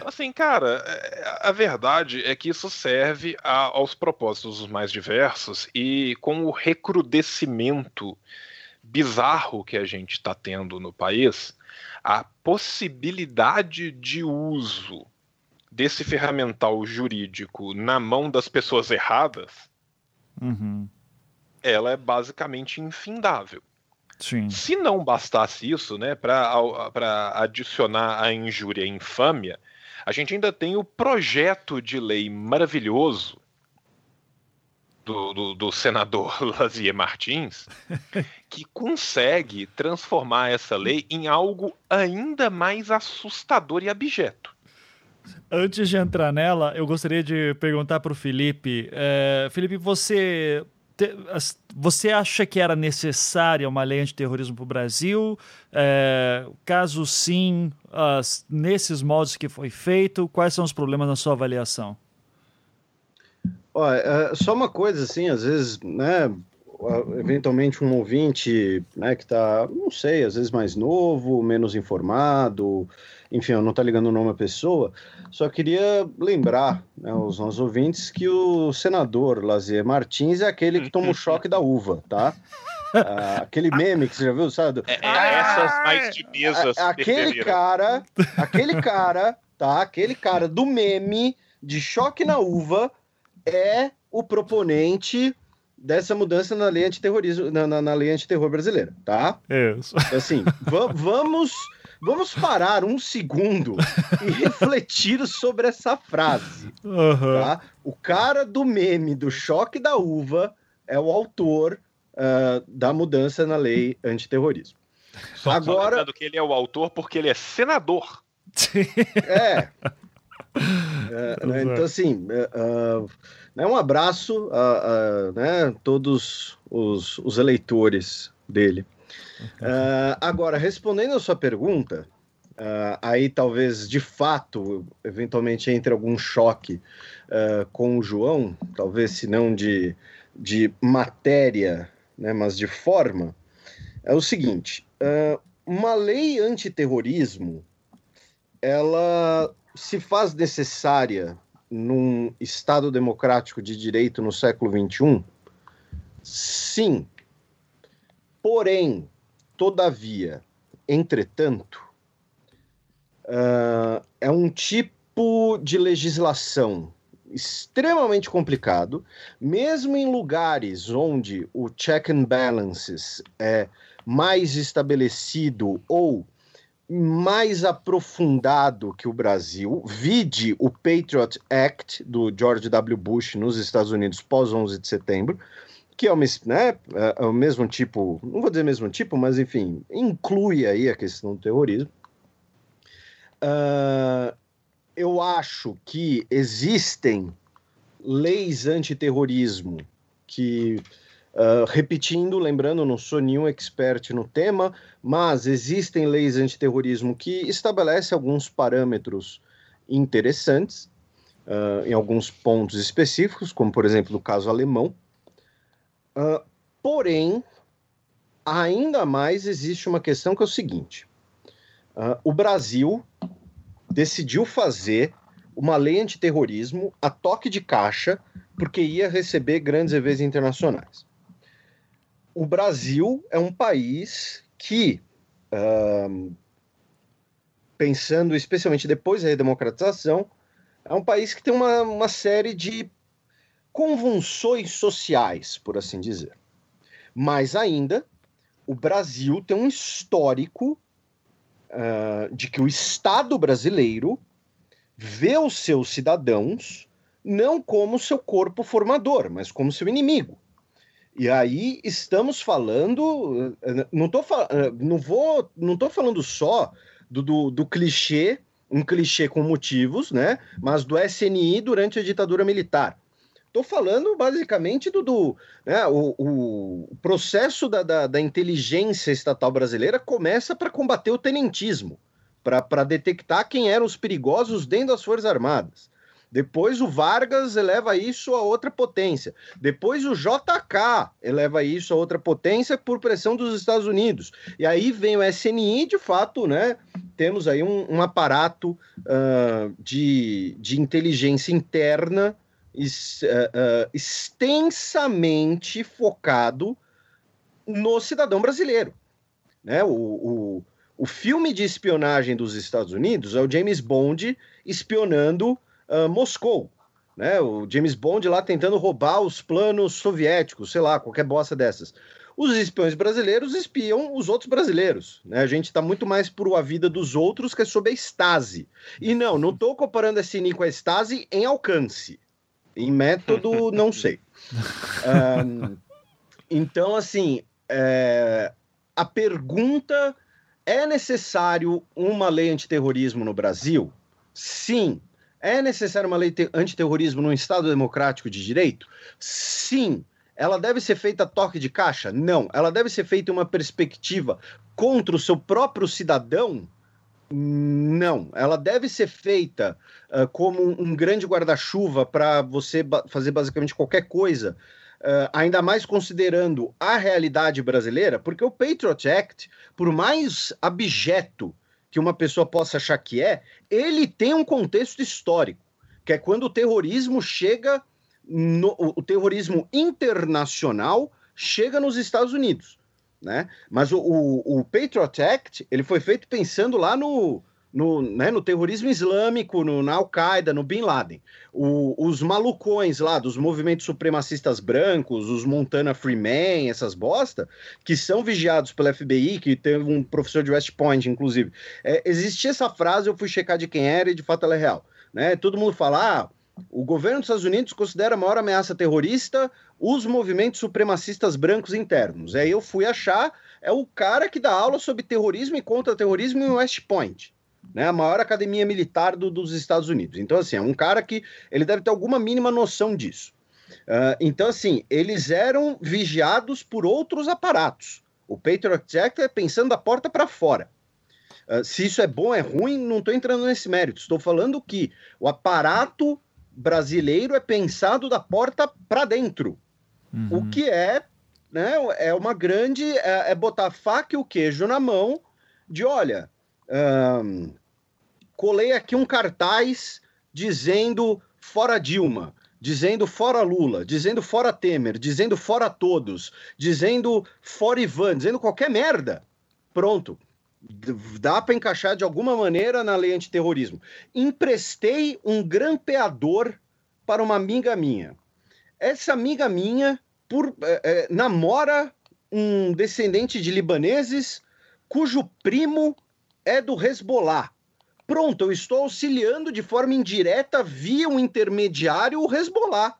Assim, cara, é, a verdade é que isso serve a, aos propósitos mais diversos e com o recrudescimento bizarro que a gente está tendo no país, a possibilidade de uso desse ferramental jurídico na mão das pessoas erradas, uhum. ela é basicamente infindável. Sim. Se não bastasse isso, né, para adicionar a injúria e infâmia, a gente ainda tem o projeto de lei maravilhoso do, do, do senador Lazier Martins, que consegue transformar essa lei em algo ainda mais assustador e abjeto. Antes de entrar nela, eu gostaria de perguntar para o Felipe. É, Felipe, você você acha que era necessária uma lei antiterrorismo para o Brasil? É, caso sim, as, nesses modos que foi feito, quais são os problemas na sua avaliação? Olha, é, só uma coisa assim, às vezes, né, eventualmente um ouvinte, né, que está, não sei, às vezes mais novo, menos informado, enfim, eu não está ligando o nome à pessoa, só queria lembrar né, aos nossos ouvintes que o senador Lazier Martins é aquele que toma o choque da uva, tá? Ah, aquele meme que você já viu, sabe? É, é essas mais de mesas. aquele cara, aquele cara, tá? Aquele cara do meme de choque na uva é o proponente dessa mudança na lei antiterrorismo, na, na, na lei antiterror brasileira, tá? Isso. Assim, vamos vamos parar um segundo e refletir sobre essa frase. Uhum. Tá? O cara do meme do choque da uva é o autor uh, da mudança na lei antiterrorismo. Só, Agora, só que ele é o autor porque ele é senador. é. é né, então, assim, uh, né, um abraço a, a né, todos os, os eleitores dele. Uh, agora, respondendo a sua pergunta, uh, aí talvez de fato, eventualmente entre algum choque uh, com o João, talvez se não de, de matéria, né, mas de forma, é o seguinte: uma lei antiterrorismo ela se faz necessária num Estado democrático de direito no século XXI? Sim. Porém, Todavia, entretanto, uh, é um tipo de legislação extremamente complicado, mesmo em lugares onde o check and balances é mais estabelecido ou mais aprofundado que o Brasil, vide o Patriot Act do George W. Bush nos Estados Unidos pós 11 de setembro, que é o, né, é, é o mesmo tipo, não vou dizer mesmo tipo, mas enfim, inclui aí a questão do terrorismo. Uh, eu acho que existem leis antiterrorismo que, uh, repetindo, lembrando, não sou nenhum expert no tema, mas existem leis antiterrorismo que estabelecem alguns parâmetros interessantes uh, em alguns pontos específicos, como por exemplo o caso alemão, Uh, porém, ainda mais existe uma questão que é o seguinte: uh, o Brasil decidiu fazer uma lei antiterrorismo a toque de caixa porque ia receber grandes eventos internacionais. O Brasil é um país que, uh, pensando especialmente depois da redemocratização, é um país que tem uma, uma série de convulsões sociais, por assim dizer. Mais ainda, o Brasil tem um histórico uh, de que o Estado brasileiro vê os seus cidadãos não como seu corpo formador, mas como seu inimigo. E aí estamos falando, não tô, não vou, não tô falando só do, do, do clichê, um clichê com motivos, né? Mas do SNI durante a ditadura militar. Estou falando basicamente do, do né, o, o, processo da, da, da, inteligência estatal brasileira começa para combater o tenentismo, para detectar quem eram os perigosos dentro das Forças Armadas. Depois o Vargas eleva isso a outra potência. Depois o JK eleva isso a outra potência por pressão dos Estados Unidos. E aí vem o SNI, de fato, né? Temos aí um, um aparato uh, de, de inteligência interna uh, extensamente focado no cidadão brasileiro. Né? O, o, o filme de espionagem dos Estados Unidos é o James Bond espionando uh, Moscou. Né? O James Bond lá tentando roubar os planos soviéticos, sei lá, qualquer bosta dessas. Os espiões brasileiros espiam os outros brasileiros. Né? A gente está muito mais por a vida dos outros que é sobre a Stasi. E não, não estou comparando a Cine com a Stasi em alcance. Em método, não sei. Um, então, assim, é, a pergunta: é necessário uma lei antiterrorismo no Brasil? Sim. É necessário uma lei antiterrorismo num Estado democrático de direito? Sim. Ela deve ser feita a toque de caixa? Não. Ela deve ser feita em uma perspectiva contra o seu próprio cidadão? Não, ela deve ser feita uh, como um grande guarda-chuva para você ba fazer basicamente qualquer coisa, uh, ainda mais considerando a realidade brasileira, porque o Patriot Act, por mais abjeto que uma pessoa possa achar que é, ele tem um contexto histórico, que é quando o terrorismo chega, no, o terrorismo internacional chega nos Estados Unidos né? Mas o, o, o, Patriot Act ele foi feito pensando lá no, no, né, no terrorismo islâmico, no, na Al-Qaeda, no Bin Laden. O, os malucões lá dos movimentos supremacistas brancos, os Montana Freeman, essas bosta, que são vigiados pela FBI, que teve um professor de West Point, inclusive. É, existia essa frase, eu fui checar de quem era e de fato ela é real. Né? Todo mundo fala, ah, o governo dos Estados Unidos considera a maior ameaça terrorista os movimentos supremacistas brancos internos. Aí eu fui achar, é o cara que dá aula sobre terrorismo e contra-terrorismo em West Point né, a maior academia militar do, dos Estados Unidos. Então, assim, é um cara que ele deve ter alguma mínima noção disso. Uh, então, assim, eles eram vigiados por outros aparatos. O Patriot Act é pensando da porta para fora. Uh, se isso é bom, é ruim, não estou entrando nesse mérito. Estou falando que o aparato brasileiro é pensado da porta para dentro. Uhum. O que é, né, é uma grande. É, é botar faca e o queijo na mão de olha colei aqui um cartaz dizendo fora Dilma, dizendo fora Lula, dizendo fora Temer, dizendo fora todos, dizendo fora Ivan, dizendo qualquer merda. Pronto. Dá para encaixar de alguma maneira na lei antiterrorismo. Emprestei um grampeador para uma amiga minha. Essa amiga minha por, é, namora um descendente de libaneses cujo primo é do Hezbollah. Pronto, eu estou auxiliando de forma indireta via um intermediário o Hezbollah.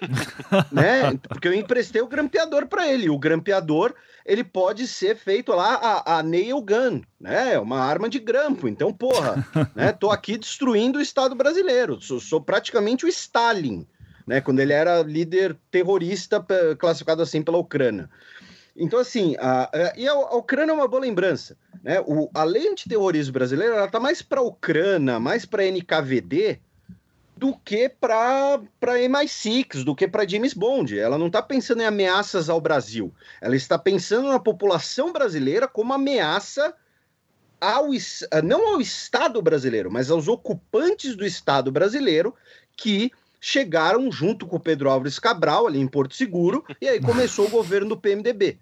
né? Porque eu emprestei o grampeador para ele. O grampeador ele pode ser feito lá a, a nail gun, né? É uma arma de grampo. Então, porra, né? Tô aqui destruindo o Estado brasileiro. Sou, sou praticamente o Stalin, né? Quando ele era líder terrorista classificado assim pela Ucrânia. Então, assim, a, a, e a, a, Ucrânia é uma boa lembrança. Né? O, a lei antiterrorismo brasileira ela tá mais para a Ucrânia, mais para NKVD, do que para MI6, do que para James Bond. Ela não está pensando em ameaças ao Brasil. Ela está pensando na população brasileira como ameaça ao, não ao Estado brasileiro, mas aos ocupantes do Estado brasileiro que chegaram junto com o Pedro Álvares Cabral ali em Porto Seguro e aí começou o governo do PMDB.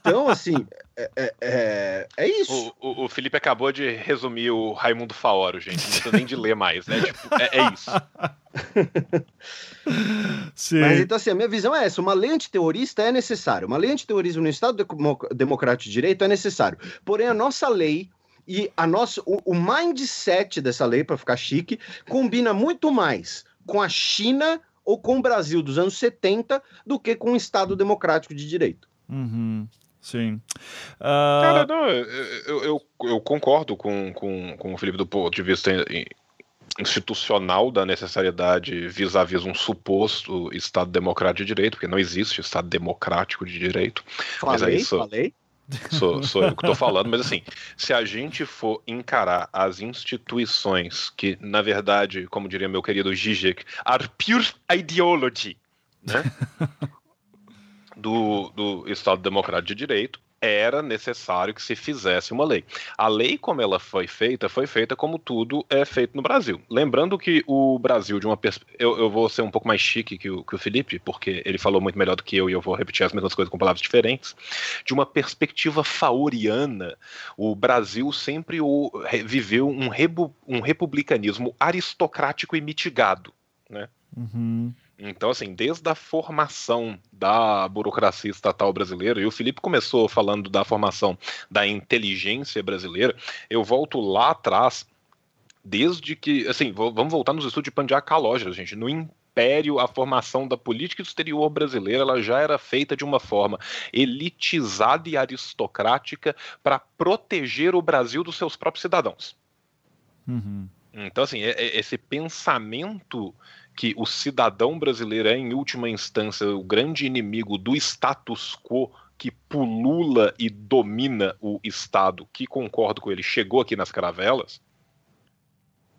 Então, assim, é, é, é, é isso. O, o, o, Felipe acabou de resumir o Raimundo Faoro, gente. Não precisa nem de ler mais, né? Tipo, é, é isso. Sim. Mas então, assim, a minha visão é essa: uma lei antiterrorista é necessária. Uma lei antiterrorismo no Estado Democrático de Direito é necessário. Porém, a nossa lei e a nossa, o, o mindset dessa lei, para ficar chique, combina muito mais com a China ou com o Brasil dos anos 70 do que com o Estado democrático de direito. Uhum. Sim. Uh... Cara, não, eu, eu, eu, concordo com, com, com o Felipe do ponto de vista institucional da necessariedade vis-à-vis -vis um suposto Estado democrático de direito, porque não existe Estado democrático de direito. Falei, mas é isso. Falei. Sou, sou eu que estou falando, mas assim, se a gente for encarar as instituições que, na verdade, como diria meu querido Zizek, are pure ideology, né? do, do Estado Democrático de Direito, era necessário que se fizesse uma lei. A lei, como ela foi feita, foi feita como tudo é feito no Brasil. Lembrando que o Brasil, de uma eu, eu vou ser um pouco mais chique que o, que o Felipe, porque ele falou muito melhor do que eu e eu vou repetir as mesmas coisas com palavras diferentes. De uma perspectiva faoriana, o Brasil sempre o, viveu um, rebu, um republicanismo aristocrático e mitigado. Né? Uhum. Então, assim, desde a formação da burocracia estatal brasileira, e o Felipe começou falando da formação da inteligência brasileira, eu volto lá atrás, desde que, assim, vamos voltar nos estudos de Pandiá Calógeras, gente, no império, a formação da política exterior brasileira ela já era feita de uma forma elitizada e aristocrática para proteger o Brasil dos seus próprios cidadãos. Uhum. Então, assim, esse pensamento que o cidadão brasileiro é, em última instância, o grande inimigo do status quo que pulula e domina o Estado, que concordo com ele, chegou aqui nas caravelas,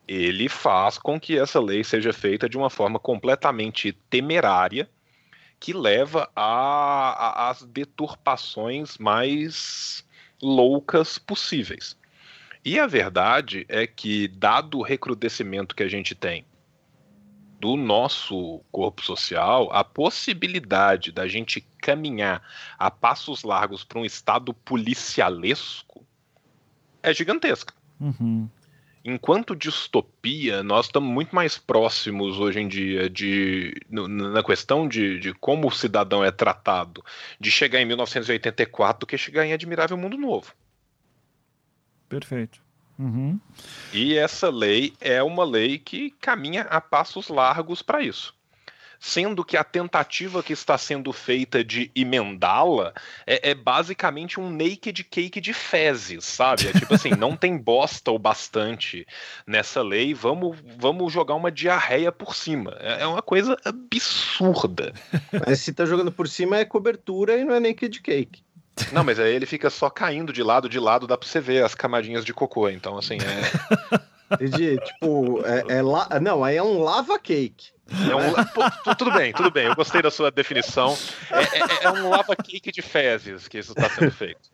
ele faz com que essa lei seja feita de uma forma completamente temerária, que leva às deturpações mais loucas possíveis. E a verdade é que, dado o recrudescimento que a gente tem do nosso corpo social, a possibilidade da gente caminhar a passos largos para um estado policialesco é gigantesca. Uhum. Enquanto distopia, nós estamos muito mais próximos hoje em dia de na questão de, de como o cidadão é tratado, de chegar em 1984 do que chegar em Admirável Mundo Novo. Perfeito. Uhum. E essa lei é uma lei que caminha a passos largos para isso sendo que a tentativa que está sendo feita de emendá-la é, é, basicamente um naked cake de fezes, sabe? É tipo assim, não tem bosta o bastante nessa lei, vamos, vamos jogar uma diarreia por cima. É, é uma coisa absurda. Mas se tá jogando por cima é cobertura e não é naked cake. Não, mas aí ele fica só caindo de lado, de lado, dá pra você ver as camadinhas de cocô. Então, assim, é. Entendi. Tipo, é, é la... não, aí é um lava cake. É um, tudo bem, tudo bem. Eu gostei da sua definição. É, é, é um lava cake de fezes que isso está sendo feito.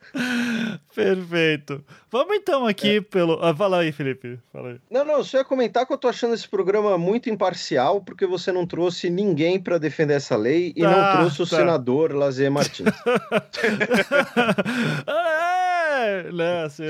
Perfeito. Vamos então aqui é. pelo. Ah, fala aí, Felipe. Fala aí. Não, não, só ia comentar que eu tô achando esse programa muito imparcial, porque você não trouxe ninguém para defender essa lei e tá, não trouxe o tá. senador Lazer Martins. é, né, assim,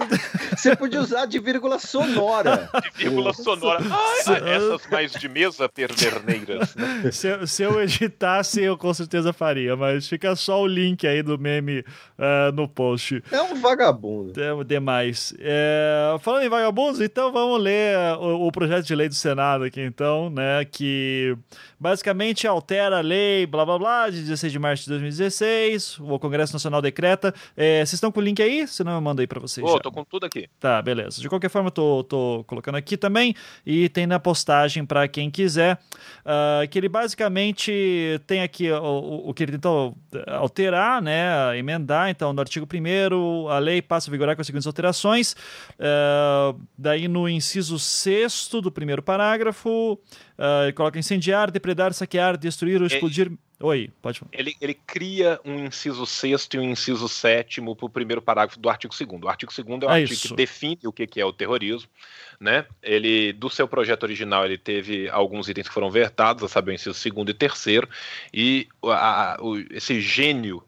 você podia usar de vírgula sonora. De vírgula sonora. Ai, essas mais de mesa perderneiras. Né? Se, se, eu editasse, eu com certeza faria, mas fica só o link aí do meme uh, no post. É um vagabundo. É demais. É, falando em vagabundos, então vamos ler o, o, projeto de lei do Senado aqui, então, né? Que basicamente altera a lei, blá blá blá, de 16 de março de 2016. O Congresso Nacional decreta. É, vocês estão com o link aí? Senão eu mando aí pra vocês. Ô, oh, tô com tudo aqui. Tá, beleza. De qualquer forma, eu tô, tô colocando aqui também. E tem na postagem para quem quiser. Uh, que ele basicamente tem aqui o, o, o que ele tentou alterar, né? Emendar. Então, no artigo 1, a lei passa a vigorar com as seguintes alterações. Uh, daí, no inciso 6 do primeiro parágrafo, uh, coloca incendiar, depredar, saquear, destruir ou explodir. Oi, pode falar. Ele, ele cria um inciso sexto e um inciso sétimo para o primeiro parágrafo do artigo 2 O artigo 2 é o é artigo isso. que define o que é o terrorismo. Né? Ele, do seu projeto original, ele teve alguns itens que foram vertados, a saber, o inciso segundo e terceiro, e a, a, o, esse gênio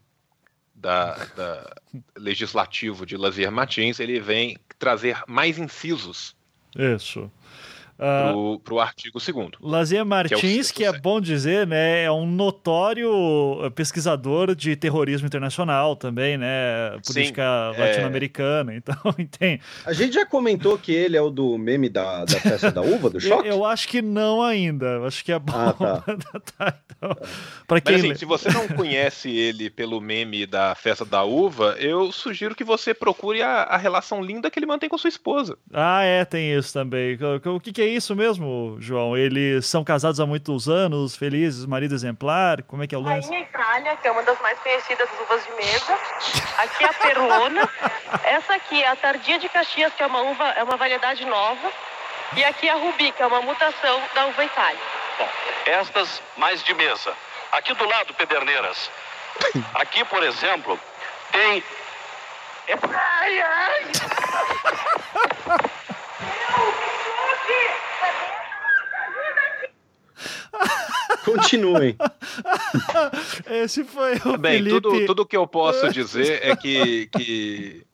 da, da legislativo de Lazier Martins, ele vem trazer mais incisos. Isso uh, para o artigo 2 Lazier Martins, que, é, que é, bom dizer, né, é um notório pesquisador de terrorismo internacional também, né, política é. latino-americana, é... então tem... A gente já comentou que ele é o do meme da, da festa da uva, do choque? Eu, eu, acho que não ainda, acho que é bom. Ah, tá. tá então, pra quem... Mas assim, se você não conhece ele pelo meme da festa da uva, eu sugiro que você procure a, a relação linda que ele mantém com sua esposa. Ah, é, tem isso também. O, o que, que é isso mesmo, João? Eles são casados há muitos anos, felizes, marido exemplar? Como é que é o lance? Rainha Itália, que é uma das mais conhecidas das uvas de mesa. Aqui a Perlona. Essa aqui é a Tardia de Caxias, que é uma uva, é uma variedade nova. E aqui a Rubi, que é uma mutação da uva Itália. Bom, estas mais de mesa. Aqui do lado, Pederneiras. Aqui, por exemplo, tem. Ai, ai! Continuem. Esse foi o Bem, Felipe... tudo, tudo que eu posso dizer é que, que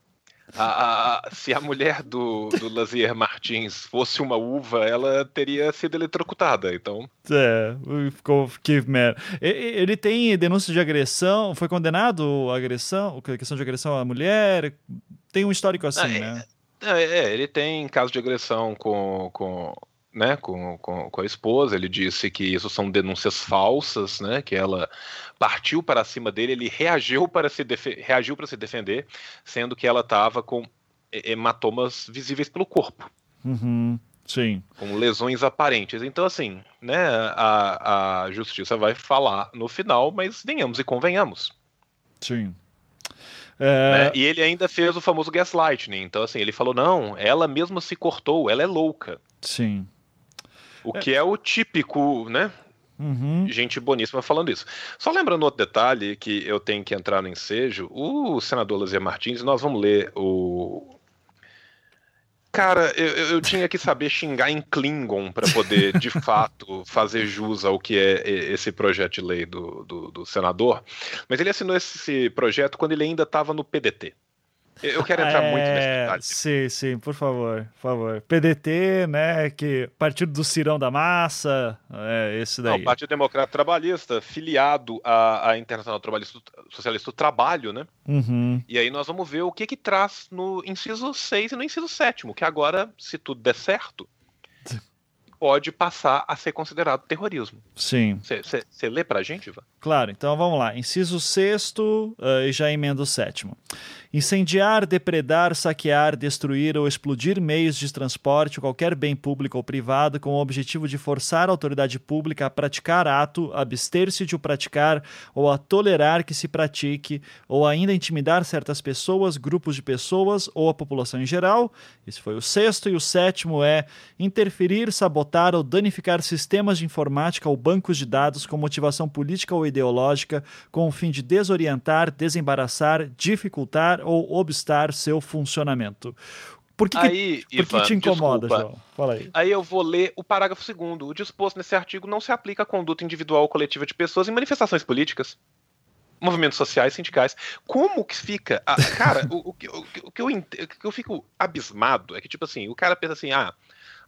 a, a, se a mulher do, do Lazier Martins fosse uma uva, ela teria sido eletrocutada, então... É, ficou... Que merda. Ele tem denúncia de agressão, foi condenado a agressão, questão de agressão à mulher, tem um histórico assim, ah, né? É, é, ele tem caso de agressão com, com né, com, com, com, a esposa, ele disse que isso são denúncias falsas, né, que ela partiu para cima dele, ele reagiu para se, reagiu para se defender, sendo que ela estava com hematomas visíveis pelo corpo. Uhum, sim. Com lesões aparentes. Então, assim, né, a, a justiça vai falar no final, mas venhamos e convenhamos. Sim. É... Né? E ele ainda fez o famoso gaslighting. Então, assim, ele falou: não, ela mesma se cortou, ela é louca. Sim. O é. que é o típico, né? Uhum. Gente boníssima falando isso. Só lembrando outro detalhe que eu tenho que entrar no ensejo, o senador Lazier Martins, nós vamos ler o. Cara, eu, eu tinha que saber xingar em Klingon para poder, de fato, fazer jus ao que é esse projeto de lei do, do, do senador. Mas ele assinou esse projeto quando ele ainda estava no PDT. Eu quero entrar é, muito nesse detalhe. Sim, sim, por favor, por favor. PDT, né, que Partido do Cirão da Massa, é esse daí. Não, Partido Democrata Trabalhista, filiado à, à Internacional Trabalhista Socialista do Trabalho, né? Uhum. E aí nós vamos ver o que que traz no inciso 6 e no inciso 7 que agora, se tudo der certo, pode passar a ser considerado terrorismo. Sim. Você lê pra gente, Ivan? Claro, então vamos lá. Inciso sexto uh, e já emenda o sétimo. Incendiar, depredar, saquear, destruir ou explodir meios de transporte qualquer bem público ou privado com o objetivo de forçar a autoridade pública a praticar ato, abster-se de o praticar ou a tolerar que se pratique ou ainda intimidar certas pessoas, grupos de pessoas ou a população em geral. Esse foi o sexto. E o sétimo é interferir, sabotar ou danificar sistemas de informática ou bancos de dados com motivação política ou ideológica com o fim de desorientar, desembaraçar, dificultar ou obstar seu funcionamento. Por que, aí, que, por Ivan, que te incomoda, desculpa. João? Fala aí. Aí eu vou ler o parágrafo segundo. O disposto nesse artigo não se aplica à conduta individual ou coletiva de pessoas em manifestações políticas, movimentos sociais, sindicais. Como que fica? Ah, cara, o, o, o, o, que eu, o que eu fico abismado é que, tipo assim, o cara pensa assim, ah,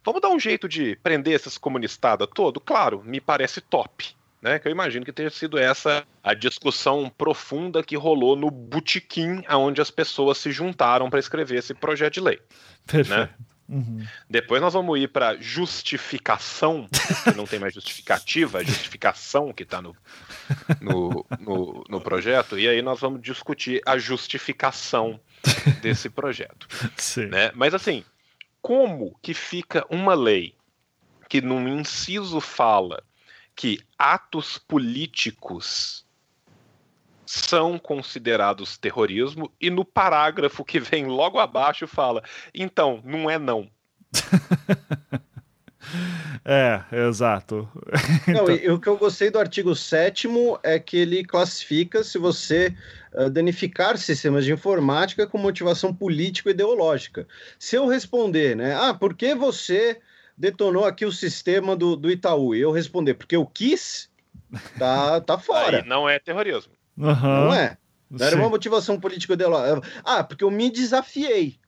vamos dar um jeito de prender essas comunistadas todo? Claro, me parece top né? Que eu imagino que tenha sido essa a discussão profunda que rolou no botequim, aonde as pessoas se juntaram para escrever esse projeto de lei. Perfeito. Né? Uhum. Depois nós vamos ir para justificação, que não tem mais justificativa, a justificação que está no, no, no, no, projeto, e aí nós vamos discutir a justificação desse projeto. Sim. Né? Mas assim, como que fica uma lei que num inciso fala que atos políticos são considerados terrorismo e no parágrafo que vem logo abaixo fala: então, não é não. É, exato. Não, então... o que eu gostei do artigo 7 é que ele classifica se você uh, danificar sistemas de informática com motivação político-ideológica. Se eu responder, né? Ah, por que você detonou aqui o sistema do, do Itaú. E eu responder, porque eu quis, tá, tá fora. Aí não é terrorismo. Uhum. Não é. Não era uma motivação política dela. Ah, porque eu me desafiei.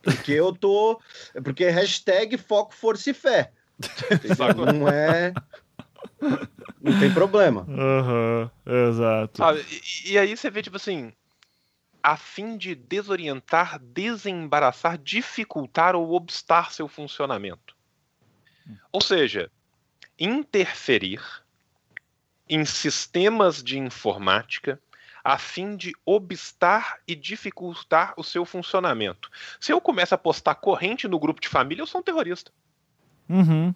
Porque eu tô. Porque hashtag foco, força e fé. não é. Não tem problema. Uhum, exato. Ah, e, e aí você vê, tipo assim, a fim de desorientar, desembaraçar, dificultar ou obstar seu funcionamento. Ou seja, interferir em sistemas de informática a fim de obstar e dificultar o seu funcionamento. Se eu começo a postar corrente no grupo de família, eu sou um terrorista. Uhum.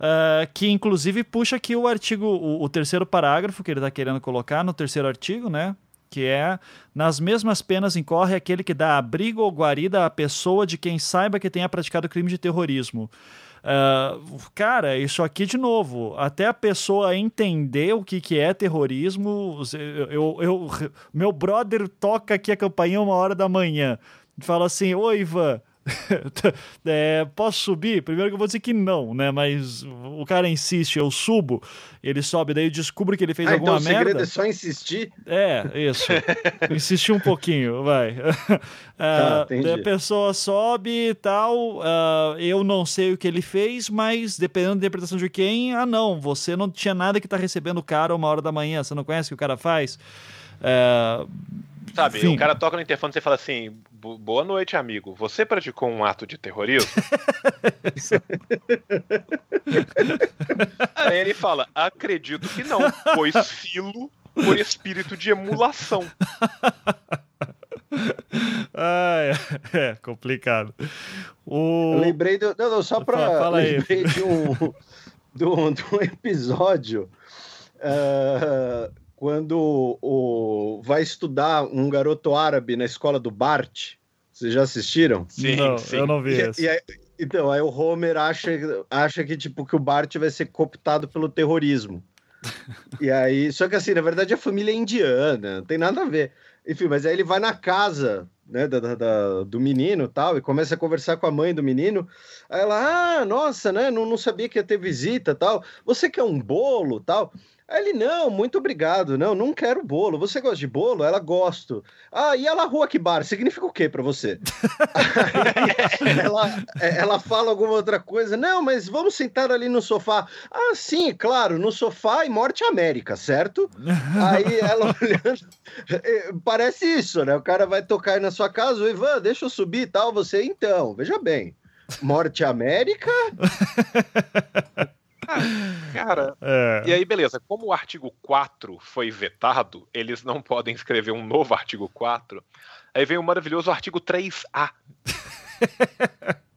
Uh, que inclusive puxa aqui o artigo, o, o terceiro parágrafo que ele está querendo colocar no terceiro artigo, né? que é nas mesmas penas incorre aquele que dá abrigo ou guarida à pessoa de quem saiba que tenha praticado crime de terrorismo. Uh, cara, isso aqui de novo, até a pessoa entender o que, que é terrorismo, eu, eu, meu brother toca aqui a campainha uma hora da manhã, fala assim, oi Ivan, é, posso subir? Primeiro que eu vou dizer que não, né? Mas o cara insiste, eu subo, ele sobe, daí eu descubro que ele fez ah, alguma então merda. O segredo é só insistir? É, isso. insistir um pouquinho, vai. uh, a pessoa sobe e tal, uh, eu não sei o que ele fez, mas dependendo da interpretação de quem, ah não, você não tinha nada que tá recebendo o cara uma hora da manhã, você não conhece o que o cara faz. Uh, Sabe, o cara toca no interfone e você fala assim: boa noite, amigo. Você praticou um ato de terrorismo? Aí ele fala: acredito que não, pois filo por espírito de emulação. Ah, é, é complicado. O... Eu lembrei do. Não, não, só pra. Fala lembrei aí. de um, de um, de um episódio. Uh, quando o, vai estudar um garoto árabe na escola do Bart. Vocês já assistiram? Sim, não, sim. eu não vi e, e aí, então, aí o Homer acha, acha que, tipo, que o Bart vai ser cooptado pelo terrorismo. e aí, só que assim, na verdade a família é indiana, não tem nada a ver. Enfim, mas aí ele vai na casa né, da, da, do menino tal, e começa a conversar com a mãe do menino. Aí ela, ah, nossa, né, não, não sabia que ia ter visita tal. Você quer um bolo tal? Aí ele, não, muito obrigado, não, não quero bolo. Você gosta de bolo? Ela, gosto. Ah, e ela rua que bar, significa o quê para você? ela, ela fala alguma outra coisa, não, mas vamos sentar ali no sofá. Ah, sim, claro, no sofá e Morte América, certo? Aí ela olhando, é, parece isso, né? O cara vai tocar aí na sua casa, o Ivan, deixa eu subir e tal, você, então, veja bem, Morte América... Cara, é. e aí beleza, como o artigo 4 foi vetado, eles não podem escrever um novo artigo 4. Aí vem o maravilhoso artigo 3A.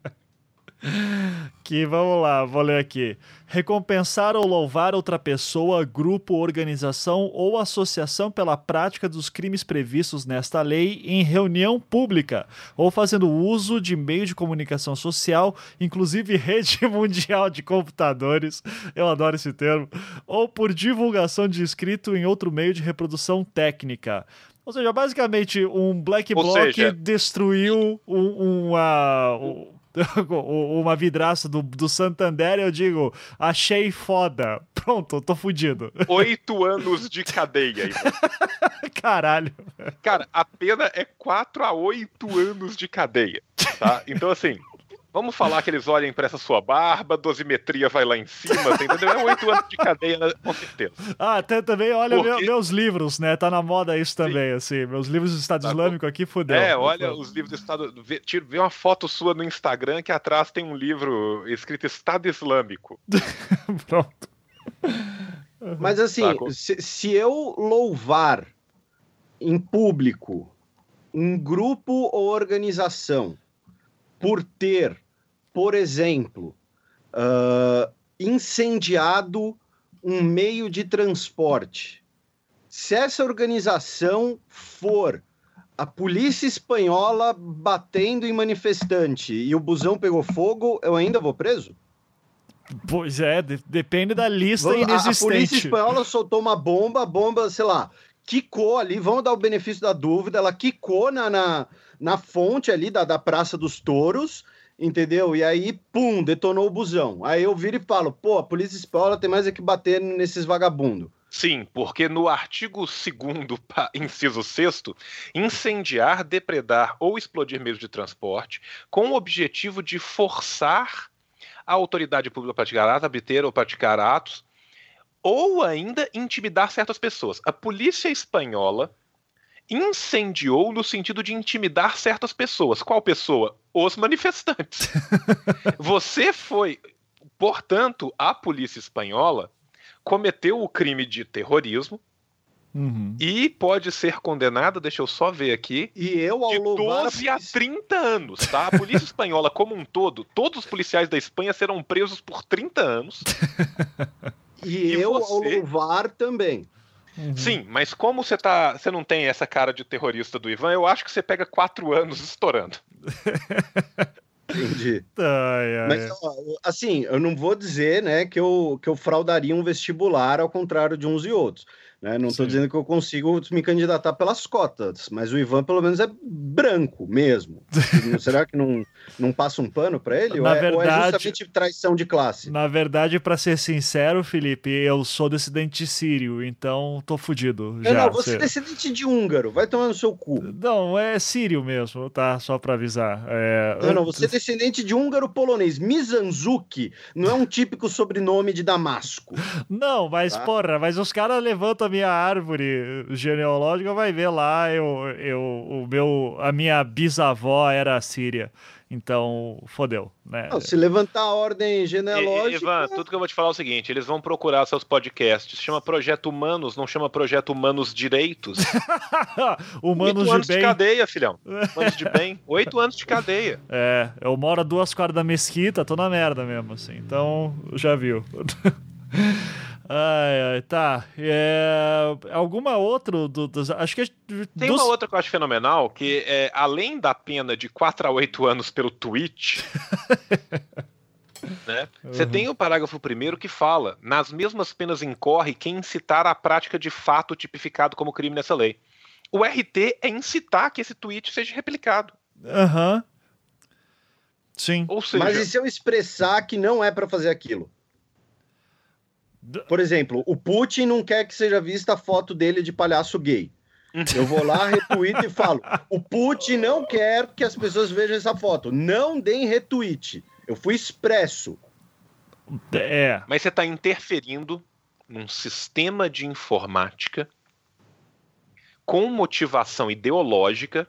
que vamos lá, vou ler aqui. Recompensar ou louvar outra pessoa, grupo, organização ou associação pela prática dos crimes previstos nesta lei em reunião pública ou fazendo uso de meio de comunicação social, inclusive rede mundial de computadores, eu adoro esse termo, ou por divulgação de escrito em outro meio de reprodução técnica. Ou seja, basicamente um black bloc seja... destruiu um, um, uh, uma vidraça do, do Santander, eu digo, achei foda. Pronto, tô fudido. Oito anos de cadeia. Caralho. Cara, a pena é quatro a oito anos de cadeia, tá? Então, assim, Vamos falar que eles olhem para essa sua barba, dosimetria vai lá em cima, tá entendeu? É oito anos de cadeia, com certeza. Ah, até também olha Porque... meu, meus livros, né? Tá na moda isso também, Sim. assim. Meus livros do Estado tá Islâmico aqui, fudeu. É, olha os livros do Estado. Vê, tira, vê uma foto sua no Instagram que atrás tem um livro escrito Estado Islâmico. Pronto. Mas assim, se, se eu louvar em público um grupo ou organização por ter por exemplo, uh, incendiado um meio de transporte. Se essa organização for a polícia espanhola batendo em manifestante e o busão pegou fogo, eu ainda vou preso? Pois é, de depende da lista vamos, inexistente. A, a polícia espanhola soltou uma bomba, a bomba, sei lá, quicou ali, vamos dar o benefício da dúvida, ela quicou na, na, na fonte ali da, da Praça dos Touros, entendeu? E aí, pum, detonou o busão. Aí eu viro e falo, pô, a polícia espanhola tem mais é que bater nesses vagabundos. Sim, porque no artigo 2 inciso 6 incendiar, depredar ou explodir meios de transporte com o objetivo de forçar a autoridade pública a praticar atos, obter ou praticar atos, ou ainda intimidar certas pessoas. A polícia espanhola incendiou no sentido de intimidar certas pessoas. Qual pessoa? Os manifestantes. Você foi, portanto, a polícia espanhola cometeu o crime de terrorismo. Uhum. E pode ser condenada, deixa eu só ver aqui, e eu, ao de 12 a, a 30 anos, tá? A polícia espanhola como um todo, todos os policiais da Espanha serão presos por 30 anos. e, e eu, você... ao louvar, também. Uhum. Sim, mas como você tá, você não tem essa cara de terrorista do Ivan, eu acho que você pega quatro anos estourando. Entendi. Ai, ai. Mas, assim, eu não vou dizer, né, que eu, que eu fraudaria um vestibular ao contrário de uns e outros. Né? Não estou dizendo que eu consigo me candidatar pelas cotas, mas o Ivan pelo menos é branco mesmo. Será que não, não passa um pano para ele? Na ou, verdade, é, ou é justamente traição de classe? Na verdade, para ser sincero, Felipe, eu sou descendente sírio, então tô fudido. Já, não, você é descendente de húngaro, vai tomar no seu cu. Não, é sírio mesmo, tá? Só para avisar. É... Não, não, você é descendente de húngaro polonês. Mizanzuki não é um típico sobrenome de Damasco. Não, mas tá? porra, mas os caras levantam minha árvore genealógica, vai ver lá, eu, eu, o meu, a minha bisavó era síria. Então, fodeu, né? Não, se levantar a ordem genealógica... Ivan, tudo que eu vou te falar é o seguinte, eles vão procurar seus podcasts, chama Projeto Humanos, não chama Projeto Humanos Direitos. Humanos Oito de anos bem. de cadeia, filhão. Humanos de bem. Oito anos de cadeia. É, eu moro a duas quadras da mesquita, tô na merda mesmo, assim. Então, já viu. Ai, ai, tá. É, alguma outra do, dos, acho que tem dos... uma outra que eu acho fenomenal que é além da pena de 4 a 8 anos pelo tweet, né? Você uhum. tem o parágrafo primeiro que fala: nas mesmas penas incorre quem incitar a prática de fato tipificado como crime nessa lei. O RT é incitar que esse tweet seja replicado. Aham. Uhum. Sim. Seja... Mas e se eu expressar que não é para fazer aquilo? Por exemplo, o Putin não quer que seja vista a foto dele de palhaço gay. Eu vou lá, retweet e falo: o Putin não quer que as pessoas vejam essa foto. Não deem retweet. Eu fui expresso. É. Mas você está interferindo num sistema de informática com motivação ideológica.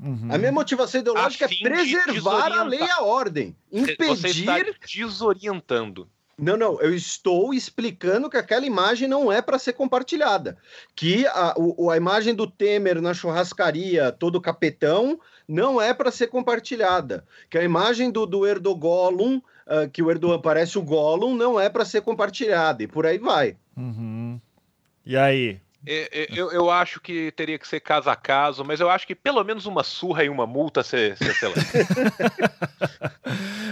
Uhum. A minha motivação ideológica é preservar a lei e a ordem. Impedir. Você está desorientando. Não, não, eu estou explicando que aquela imagem não é para ser compartilhada. Que a, o, a imagem do Temer na churrascaria, todo capetão, não é para ser compartilhada. Que a imagem do, do uh, que o Erdogan parece o Gollum, não é para ser compartilhada. E por aí vai. Uhum. E aí? É, é, eu, eu acho que teria que ser caso a caso, mas eu acho que pelo menos uma surra e uma multa você excelente.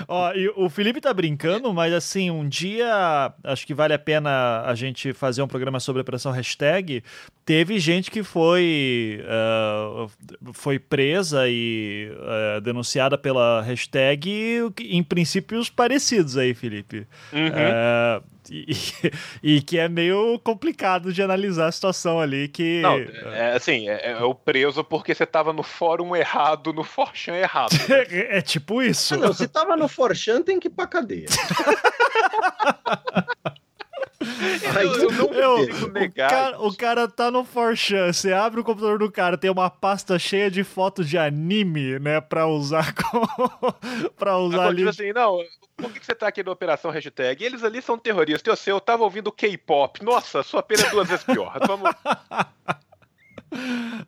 Ó, e o Felipe tá brincando, mas assim, um dia acho que vale a pena a gente fazer um programa sobre a operação hashtag. Teve gente que foi, uh, foi presa e uh, denunciada pela hashtag em princípios parecidos aí, Felipe. Uhum. Uh, e, e, que é meio complicado de analisar a situação ali que... Não, é assim, é, é o preso porque você tava no fórum errado, no Forchan errado. Né? É, é, tipo isso. Ah, não, se tava no Forchan tem que ir pra cadeia. eu, não eu, negar. O cara, o cara tá no Forchan, você abre o computador do cara, tem uma pasta cheia de fotos de anime, né, pra usar com... pra usar Agora, ali. Tipo assim, não, por que, você tá aqui na Operação Hashtag? Eles ali são terroristas. Eu sei, eu tava ouvindo K-pop. Nossa, sua pena é duas vezes pior. Vamos.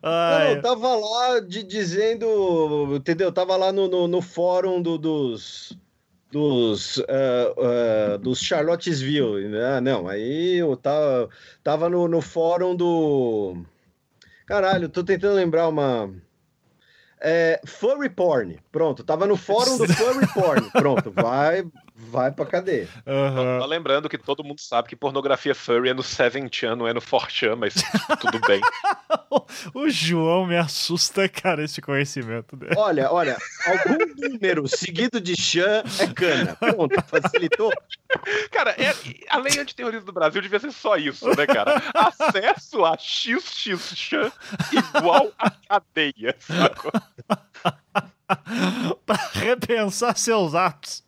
Não, eu tava lá de, dizendo, entendeu? Tava lá no, no, no fórum do, dos dos uh, uh, dos Charlottesville, né? Não, aí eu tava, tava no, no fórum do caralho, tô tentando lembrar uma é, furry porn. Pronto, tava no fórum do furry porn. Pronto, vai, vai pra cadeia. Uhum. Só lembrando que todo mundo sabe que pornografia furry é no 7chan, não é no 4chan, mas tudo bem. o João me assusta, cara, esse conhecimento dele. Olha, olha, algum número seguido de chan é cana. Pronto, facilitou. Cara, é, a lei antiterrorista do Brasil devia ser só isso, né, cara? Acesso a XXchan igual a cadeia, sacou? para repensar seus atos.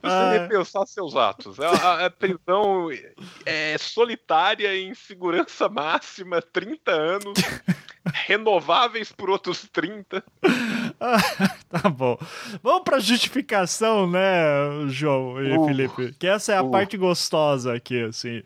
Para repensar seus atos. A, a, a, prisão é solitária em segurança máxima, 30 anos, renováveis por outros 30. Ah, tá bom. Vamos para justificação, né, João e uh, Felipe? Que essa é a uh. parte gostosa aqui, assim.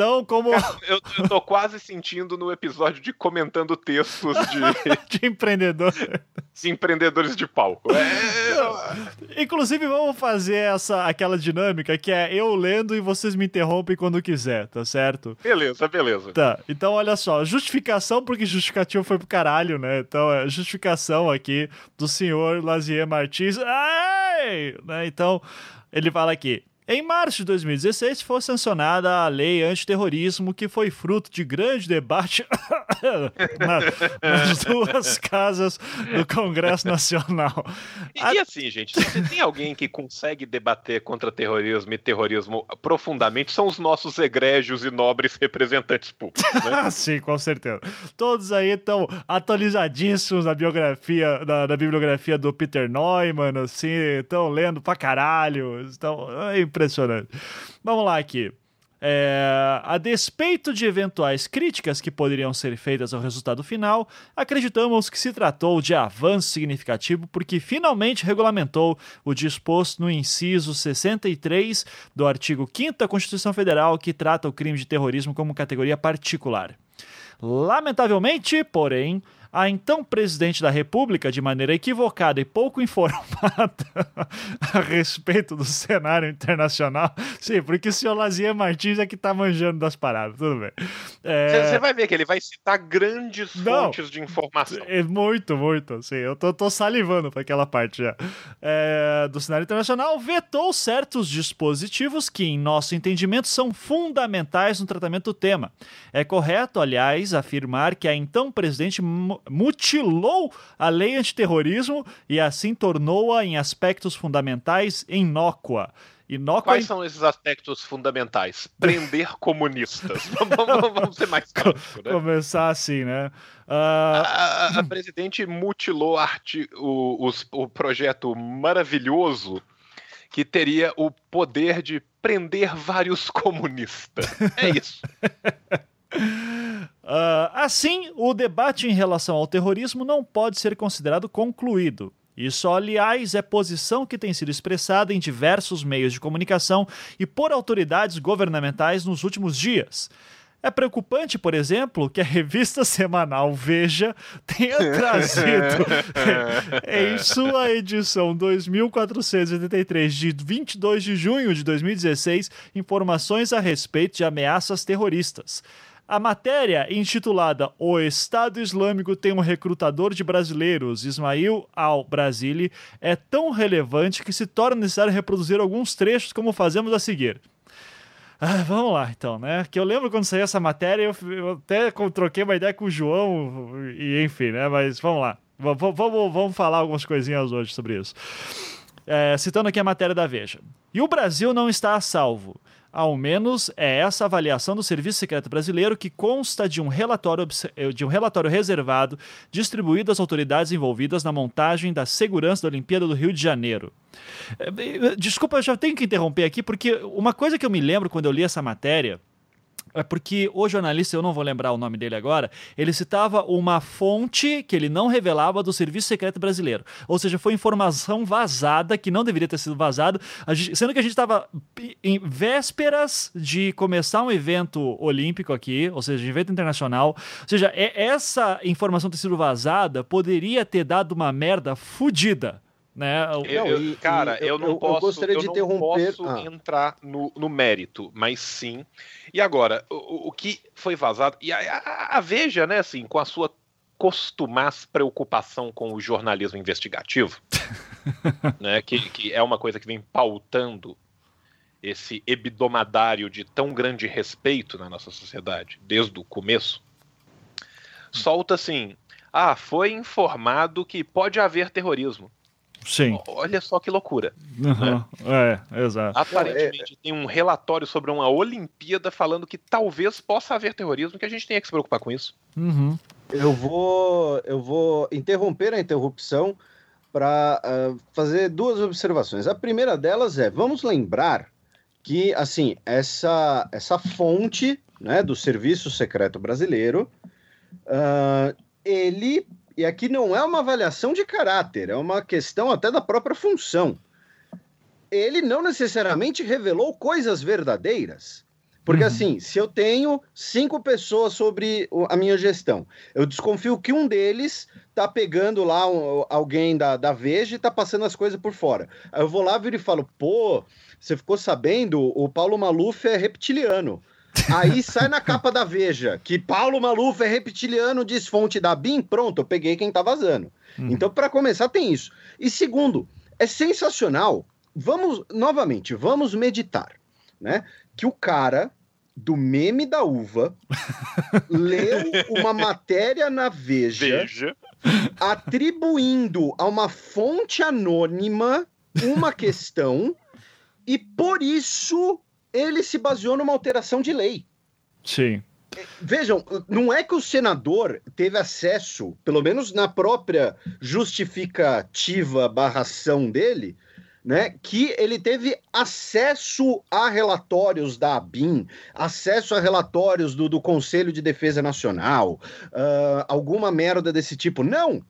Então, como. Eu, eu tô quase sentindo no episódio de comentando textos de. de empreendedor. De empreendedores de palco. É... Inclusive, vamos fazer essa, aquela dinâmica que é eu lendo e vocês me interrompem quando quiser, tá certo? Beleza, beleza. Tá, então olha só. Justificação, porque justificativo foi pro caralho, né? Então, é justificação aqui do senhor Lazier Martins. Ai! Né? Então, ele fala aqui. Em março de 2016 foi sancionada a lei antiterrorismo, que foi fruto de grande debate nas duas casas do Congresso Nacional. E, a... e, assim, gente, se tem alguém que consegue debater contra terrorismo e terrorismo profundamente, são os nossos egrégios e nobres representantes públicos. Né? Sim, com certeza. Todos aí estão atualizadíssimos na biografia, na, na bibliografia do Peter Neumann, assim, estão lendo pra caralho, estão. É impressionante. Vamos lá aqui. É, a despeito de eventuais críticas que poderiam ser feitas ao resultado final, acreditamos que se tratou de avanço significativo porque finalmente regulamentou o disposto no inciso 63 do artigo 5 da Constituição Federal, que trata o crime de terrorismo como categoria particular. Lamentavelmente, porém, a então presidente da República, de maneira equivocada e pouco informada a respeito do cenário internacional. Sim, porque o senhor Lazier Martins é que tá manjando das paradas, tudo bem. Você é... vai ver que ele vai citar grandes Não, fontes de informação. É muito, muito. Sim, eu tô, tô salivando para aquela parte já. É, do cenário internacional, vetou certos dispositivos que, em nosso entendimento, são fundamentais no tratamento do tema. É correto, aliás, afirmar que a então presidente mutilou a lei antiterrorismo e assim tornou-a em aspectos fundamentais inócua. Inócua Quais são esses aspectos fundamentais? Prender comunistas. vamos, vamos, ser mais críticos, né? Começar assim, né? Uh... A, a, presidente mutilou arti o, o, o projeto maravilhoso que teria o poder de prender vários comunistas. É isso. Uh, assim, o debate em relação ao terrorismo não pode ser considerado concluído. Isso, aliás, é posição que tem sido expressada em diversos meios de comunicação e por autoridades governamentais nos últimos dias. É preocupante, por exemplo, que a revista semanal Veja tenha trazido em sua edição 2483 de 22 de junho de 2016 informações a respeito de ameaças terroristas. A matéria, intitulada O Estado Islâmico tem um recrutador de brasileiros, Ismail al-Brasili, é tão relevante que se torna necessário reproduzir alguns trechos como fazemos a seguir. Ah, vamos lá, então, né? Que eu lembro quando saiu essa matéria, eu, até troquei uma ideia com o João, e enfim, né? Mas vamos lá. Vamos, vamos, vamos falar algumas coisinhas hoje sobre isso. É, citando aqui a matéria da Veja. E o Brasil não está a salvo. Ao menos é essa avaliação do Serviço Secreto Brasileiro que consta de um relatório, eh, de um relatório reservado distribuído às autoridades envolvidas na montagem da segurança da Olimpíada do Rio de Janeiro. Eh, eh, desculpa, eu já tenho que interromper aqui, porque uma coisa que eu me lembro quando eu li essa matéria é porque o jornalista, eu não vou lembrar o nome dele agora, ele citava uma fonte que ele não revelava do Serviço Secreto Brasileiro. Ou seja, foi informação vazada que não deveria ter sido vazada, sendo que a gente estava em vésperas de começar um evento olímpico aqui, ou seja, um evento internacional. Ou seja, essa informação ter sido vazada poderia ter dado uma merda fodida né? Eu, eu, cara, eu, eu não posso, eu gostaria de interromper. posso ah. entrar no, no mérito, mas sim. E agora, o, o que foi vazado? E a, a, a, Veja, né, assim, com a sua costumaz preocupação com o jornalismo investigativo, né, que, que é uma coisa que vem pautando esse hebdomadário de tão grande respeito na nossa sociedade desde o começo, solta assim: ah, foi informado que pode haver terrorismo. Sim. Olha só que loucura. Uhum. Né? É, exato. Aparentemente é... tem um relatório sobre uma Olimpíada falando que talvez possa haver terrorismo, que a gente tenha que se preocupar com isso. Uhum. Eu vou, eu vou interromper a interrupção para uh, fazer duas observações. A primeira delas é: vamos lembrar que assim essa essa fonte né, do Serviço Secreto Brasileiro uh, ele e aqui não é uma avaliação de caráter, é uma questão até da própria função. Ele não necessariamente revelou coisas verdadeiras. Porque, uhum. assim, se eu tenho cinco pessoas sobre a minha gestão, eu desconfio que um deles tá pegando lá um, alguém da, da Veja e tá passando as coisas por fora. Aí eu vou lá, viro e falo, pô, você ficou sabendo? O Paulo Maluf é reptiliano. Aí sai na capa da Veja que Paulo Maluf é reptiliano, diz fonte da BIM. Pronto, eu peguei quem tá vazando. Uhum. Então, para começar, tem isso. E segundo, é sensacional. Vamos, novamente, vamos meditar, né? Que o cara do meme da uva leu uma matéria na Veja, Veja, atribuindo a uma fonte anônima uma questão e por isso ele se baseou numa alteração de lei. Sim. Vejam, não é que o senador teve acesso, pelo menos na própria justificativa barração dele, né, que ele teve acesso a relatórios da ABIN, acesso a relatórios do, do Conselho de Defesa Nacional, uh, alguma merda desse tipo. Não!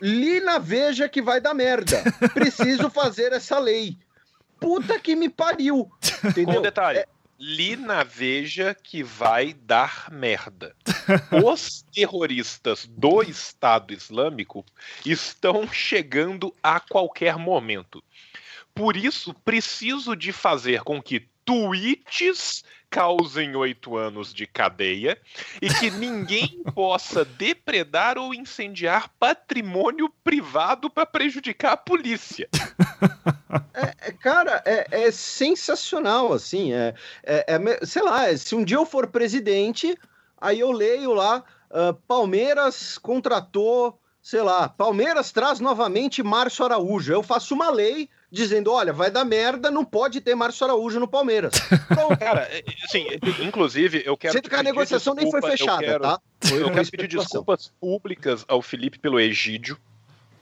Li na Veja que vai dar merda. Preciso fazer essa lei puta que me pariu. Entendeu? Um detalhe. É... Li na Veja que vai dar merda. Os terroristas do Estado Islâmico estão chegando a qualquer momento. Por isso, preciso de fazer com que tweets causem oito anos de cadeia e que ninguém possa depredar ou incendiar patrimônio privado para prejudicar a polícia. É, é, cara, é, é, sensacional, assim. É, é, é, sei lá, se um dia eu for presidente, aí eu leio lá: uh, Palmeiras contratou, sei lá, Palmeiras traz novamente Márcio Araújo. Eu faço uma lei dizendo: olha, vai dar merda, não pode ter Márcio Araújo no Palmeiras. Então, cara, é, assim, inclusive, eu quero. Sendo que a negociação desculpa, nem foi fechada, eu quero, tá? Foi eu quero pedir desculpas públicas ao Felipe pelo Egídio.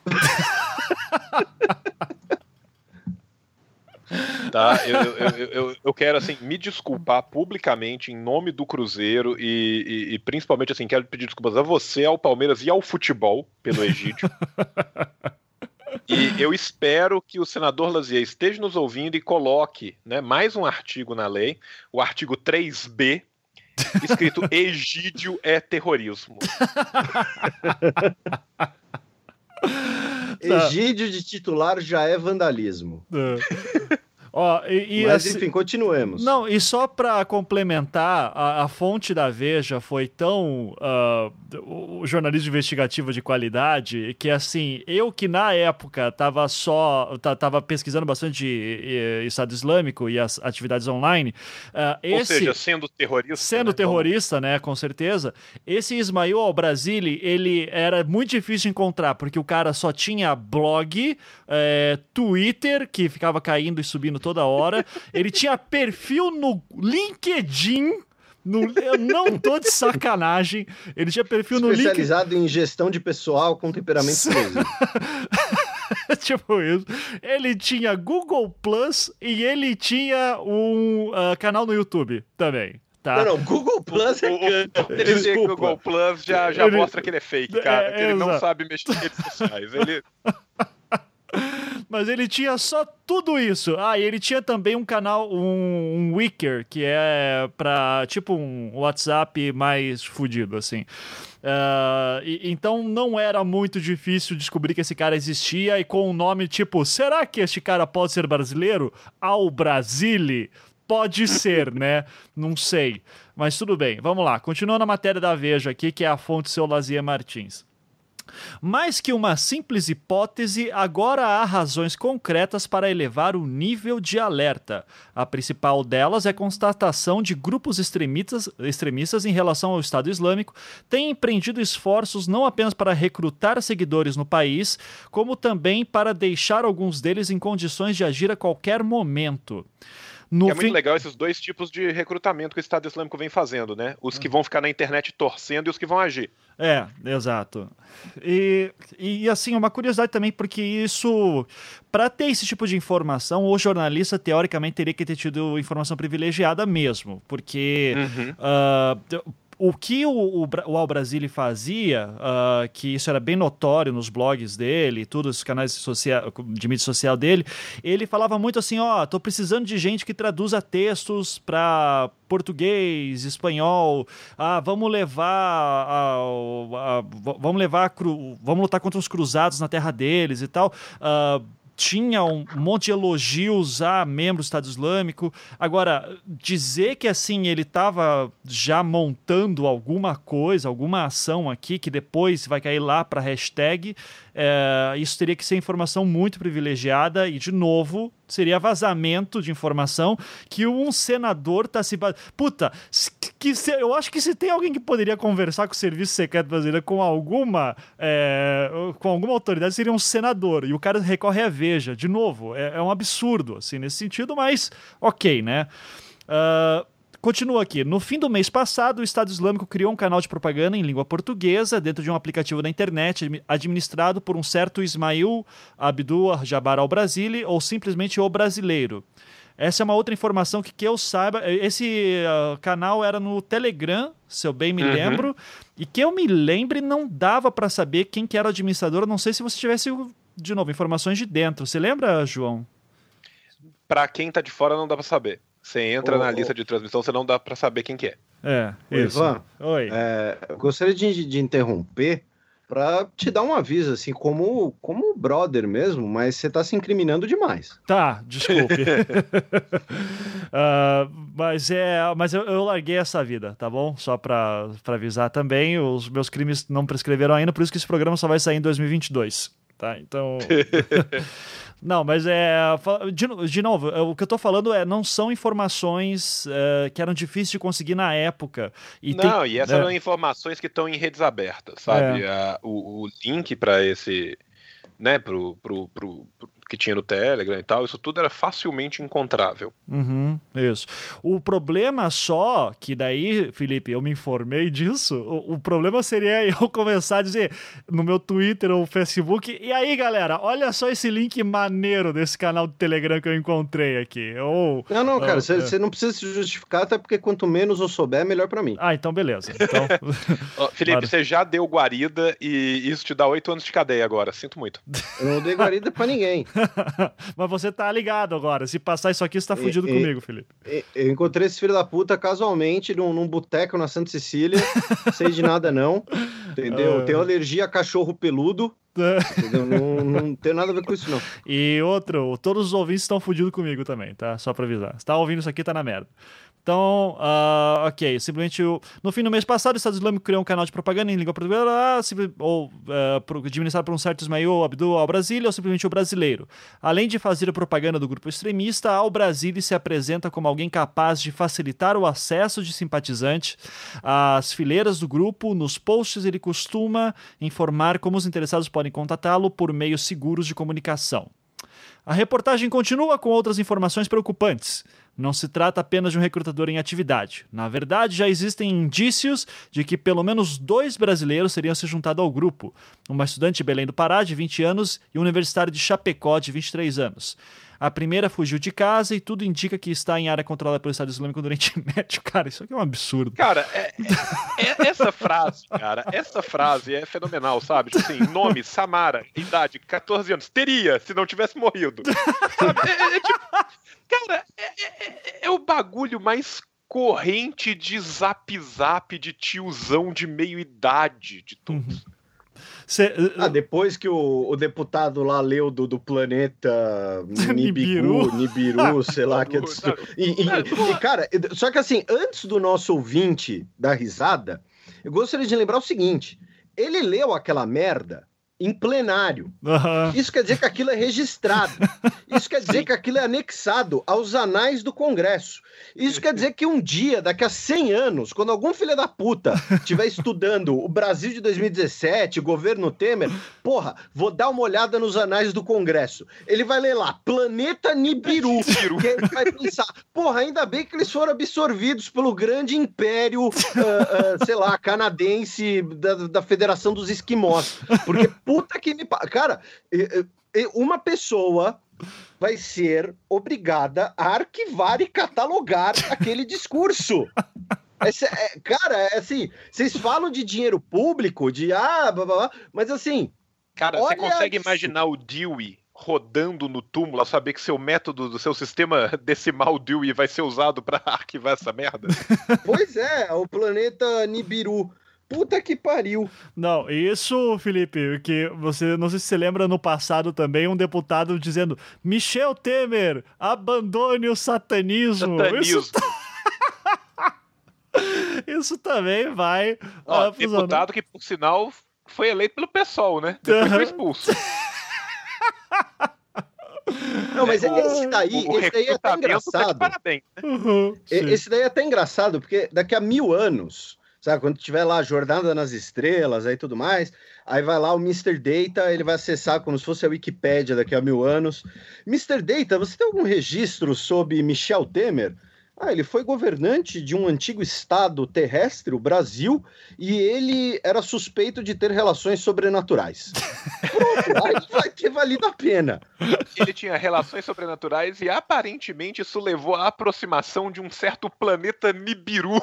tá? Eu, eu, eu, eu, quero assim me desculpar publicamente em nome do Cruzeiro e, e, e, principalmente assim quero pedir desculpas a você, ao Palmeiras e ao futebol pelo Egídio. e eu espero que o senador Lazier esteja nos ouvindo e coloque né, mais um artigo na lei, o artigo 3B, escrito Egídio é terrorismo. Egídio de titular já é vandalismo. É. Ó, e, e Mas assim, enfim, continuemos. Não, e só para complementar, a, a, fonte da Veja foi tão uh, o jornalismo investigativo de qualidade que assim, eu que na época tava só tava pesquisando bastante de, de Estado Islâmico e as atividades online, uh, Ou seja, sendo terrorista. Sendo né? terrorista, né, com certeza. Esse Ismail Al-Brasili, ele era muito difícil de encontrar, porque o cara só tinha blog, é, Twitter, que ficava caindo e subindo toda hora. Ele tinha perfil no LinkedIn. No, eu não tô de sacanagem. Ele tinha perfil no LinkedIn. Especializado em gestão de pessoal com temperamento tipo isso. Ele tinha Google Plus e ele tinha um uh, canal no YouTube também. Tá. Não, não, Google Plus é o, Ele dizer Google Plus já, já ele... mostra que ele é fake, cara. É, que ele exato. não sabe mexer em redes sociais. Ele. Mas ele tinha só tudo isso. Ah, e ele tinha também um canal, um, um Wicker, que é pra, tipo, um WhatsApp mais fudido, assim. Uh, e, então não era muito difícil descobrir que esse cara existia e com um nome tipo, será que este cara pode ser brasileiro? Ao Brasile? Pode ser, né? Não sei. Mas tudo bem, vamos lá. Continuando a matéria da Veja aqui, que é a fonte seu Martins. Mais que uma simples hipótese, agora há razões concretas para elevar o nível de alerta. A principal delas é a constatação de grupos extremistas, extremistas em relação ao Estado Islâmico têm empreendido esforços não apenas para recrutar seguidores no país, como também para deixar alguns deles em condições de agir a qualquer momento. No é fim... muito legal esses dois tipos de recrutamento que o Estado Islâmico vem fazendo, né? Os que vão ficar na internet torcendo e os que vão agir. É, exato. E, e assim, uma curiosidade também, porque isso, para ter esse tipo de informação, o jornalista, teoricamente, teria que ter tido informação privilegiada mesmo, porque. Uhum. Uh, o que o, o, o Al Brasile fazia, uh, que isso era bem notório nos blogs dele, todos os canais social, de mídia social dele, ele falava muito assim, ó, oh, tô precisando de gente que traduza textos para português, espanhol, ah, vamos levar, a, a, a, vamos levar, cru, vamos lutar contra os cruzados na terra deles e tal. Uh, tinha um monte de elogios a membros do Estado Islâmico. Agora, dizer que assim ele estava já montando alguma coisa, alguma ação aqui que depois vai cair lá para hashtag, é, isso teria que ser informação muito privilegiada e, de novo, seria vazamento de informação que um senador está se. Puta, que se, eu acho que se tem alguém que poderia conversar com o Serviço Secreto Brasileiro com alguma, é, com alguma autoridade, seria um senador. E o cara recorre à Veja. De novo, é, é um absurdo, assim, nesse sentido, mas ok, né? Uh, Continua aqui. No fim do mês passado, o Estado Islâmico criou um canal de propaganda em língua portuguesa dentro de um aplicativo da internet administrado por um certo Ismail Abdul Jabbar al-Brasili ou simplesmente o brasileiro. Essa é uma outra informação que, que eu saiba. Esse uh, canal era no Telegram, se eu bem me uhum. lembro. E que eu me lembre, não dava para saber quem que era o administrador. não sei se você tivesse, de novo, informações de dentro. Você lembra, João? Para quem tá de fora, não dá para saber. Você entra na lista de transmissão, você não dá para saber quem que é. É, isso. Ivan, Oi. É, eu gostaria de, de interromper para te dar um aviso, assim, como, como brother mesmo, mas você tá se incriminando demais. Tá, desculpe. uh, mas é, mas eu, eu, larguei essa vida, tá bom? Só para avisar também, os meus crimes não prescreveram ainda, por isso que esse programa só vai sair em 2022, tá? Então... Não, mas é. De, de novo, é, o que eu tô falando é não são informações é, que eram difíceis de conseguir na época. E não, tem, e essas é, são informações que estão em redes abertas, sabe? É. A, o, o link para esse. Né, pro, pro, pro, pro, que tinha no Telegram e tal, isso tudo era facilmente encontrável. Uhum, isso. O problema só, que daí, Felipe, eu me informei disso, o, o, problema seria eu começar a dizer no meu Twitter ou Facebook, e aí galera, olha só esse link maneiro desse canal do Telegram que eu encontrei aqui. Ou, não, não, cara, você é. não precisa se justificar, até porque quanto menos eu souber, melhor para mim. Ah, então beleza. Então... Felipe, você já deu guarida e isso te dá oito anos de cadeia agora, sinto muito. Eu não dei guarida pra ninguém. Mas você tá ligado agora. Se passar isso aqui, você tá fudido e, comigo, Felipe. E, eu encontrei esse filho da puta casualmente num, num boteco na Santa Cecília. sei de nada, não. Entendeu? Uh... Tenho alergia a cachorro peludo. Entendeu? Não, não tem nada a ver com isso, não. E outro, todos os ouvintes estão fudidos comigo também, tá? Só pra avisar. Se tá ouvindo isso aqui, tá na merda. Então, uh, ok, simplesmente no fim do mês passado, o Estado Islâmico criou um canal de propaganda em língua portuguesa, ou uh, administrado por um certo Ismail Abdul ao Brasília, ou simplesmente o brasileiro. Além de fazer a propaganda do grupo extremista, ao Brasília se apresenta como alguém capaz de facilitar o acesso de simpatizantes às fileiras do grupo. Nos posts, ele costuma informar como os interessados podem contatá-lo por meios seguros de comunicação. A reportagem continua com outras informações preocupantes. Não se trata apenas de um recrutador em atividade. Na verdade, já existem indícios de que pelo menos dois brasileiros seriam se juntado ao grupo: uma estudante de Belém do Pará, de 20 anos, e um universitário de Chapecó, de 23 anos. A primeira fugiu de casa e tudo indica que está em área controlada pelo Estado Islâmico do Oriente Médio. Cara, isso aqui é um absurdo. Cara, é, é, é essa frase, cara, essa frase é fenomenal, sabe? Tipo assim, nome, Samara, idade, 14 anos. Teria, se não tivesse morrido. Sabe? É, é, é tipo, cara, é, o bagulho mais corrente de zap zap de tiozão de meio idade de todos. Uhum. Cê, ah, depois que o, o, deputado lá leu do, do planeta Nibiru, Nibiru, sei lá. que é e, e, e, cara, só que assim, antes do nosso ouvinte dar risada, eu gostaria de lembrar o seguinte: ele leu aquela merda em plenário. Uhum. Isso quer dizer que aquilo é registrado. Isso quer dizer que aquilo é anexado aos anais do Congresso. Isso quer dizer que um dia, daqui a 100 anos, quando algum filho da puta estiver estudando o Brasil de 2017, governo Temer, porra, vou dar uma olhada nos anais do Congresso. Ele vai ler lá, Planeta Nibiru. que ele vai pensar, porra, ainda bem que eles foram absorvidos pelo grande império, uh, uh, sei lá, canadense da, da Federação dos Esquimós. Porque puta que me. Cara, uma pessoa vai ser obrigada a arquivar e catalogar aquele discurso. Esse, é, cara, é assim, vocês falam de dinheiro público, de ah, blá, blá, blá, mas assim. Cara, você consegue isso. imaginar o Dewey rodando no túmulo a saber que seu método do seu sistema decimal Dewey vai ser usado para arquivar essa merda? Pois é, o planeta Nibiru. Puta que pariu. Não, isso, Felipe, que você, não sei se você lembra no passado também, um deputado dizendo: Michel Temer, abandone o satanismo. Satanismo. Isso, isso também vai. Ó, deputado que, por sinal, foi eleito pelo PSOL, né? Depois foi expulso. Não, mas é, esse daí, o, esse daí é até tá engraçado. Tá parabéns, né? uhum, esse daí é até engraçado, porque daqui a mil anos sabe? Quando tiver lá a Jornada nas Estrelas aí tudo mais, aí vai lá o Mr. Data, ele vai acessar como se fosse a Wikipédia daqui a mil anos. Mr. Data, você tem algum registro sobre Michel Temer? Ah, ele foi governante de um antigo estado terrestre, o Brasil, e ele era suspeito de ter relações sobrenaturais. Pronto, aí vai ter valido a pena. Ele tinha relações sobrenaturais e aparentemente isso levou à aproximação de um certo planeta Nibiru.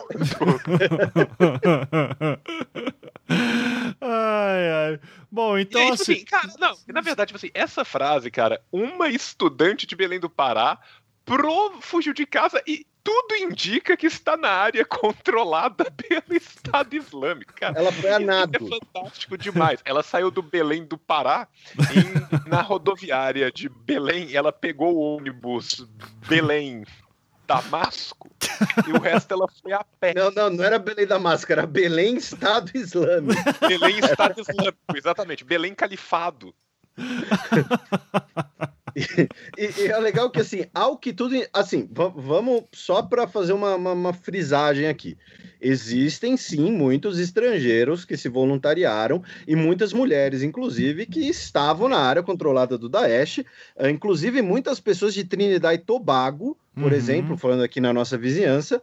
ai, ai. Bom, então aí, tipo assim... assim... Cara, não, na verdade, tipo assim, essa frase, cara, uma estudante de Belém do Pará pro fugiu de casa e tudo indica que está na área controlada pelo Estado Islâmico. Cara. Ela foi a nado. É fantástico demais. Ela saiu do Belém do Pará e na rodoviária de Belém, ela pegou o ônibus Belém Damasco e o resto ela foi a pé. Não, não, não era Belém Damasco, era Belém Estado Islâmico. Belém Estado Islâmico, exatamente. Belém Califado. e, e, é legal que, assim, ao que tudo. Assim, vamos só para fazer uma, uma, uma, frisagem aqui. existem sim muitos estrangeiros que se voluntariaram e muitas mulheres, inclusive, que estavam na área controlada do Daesh, uh, inclusive muitas pessoas de Trinidad e Tobago, por uhum. exemplo, falando aqui na nossa vizinhança.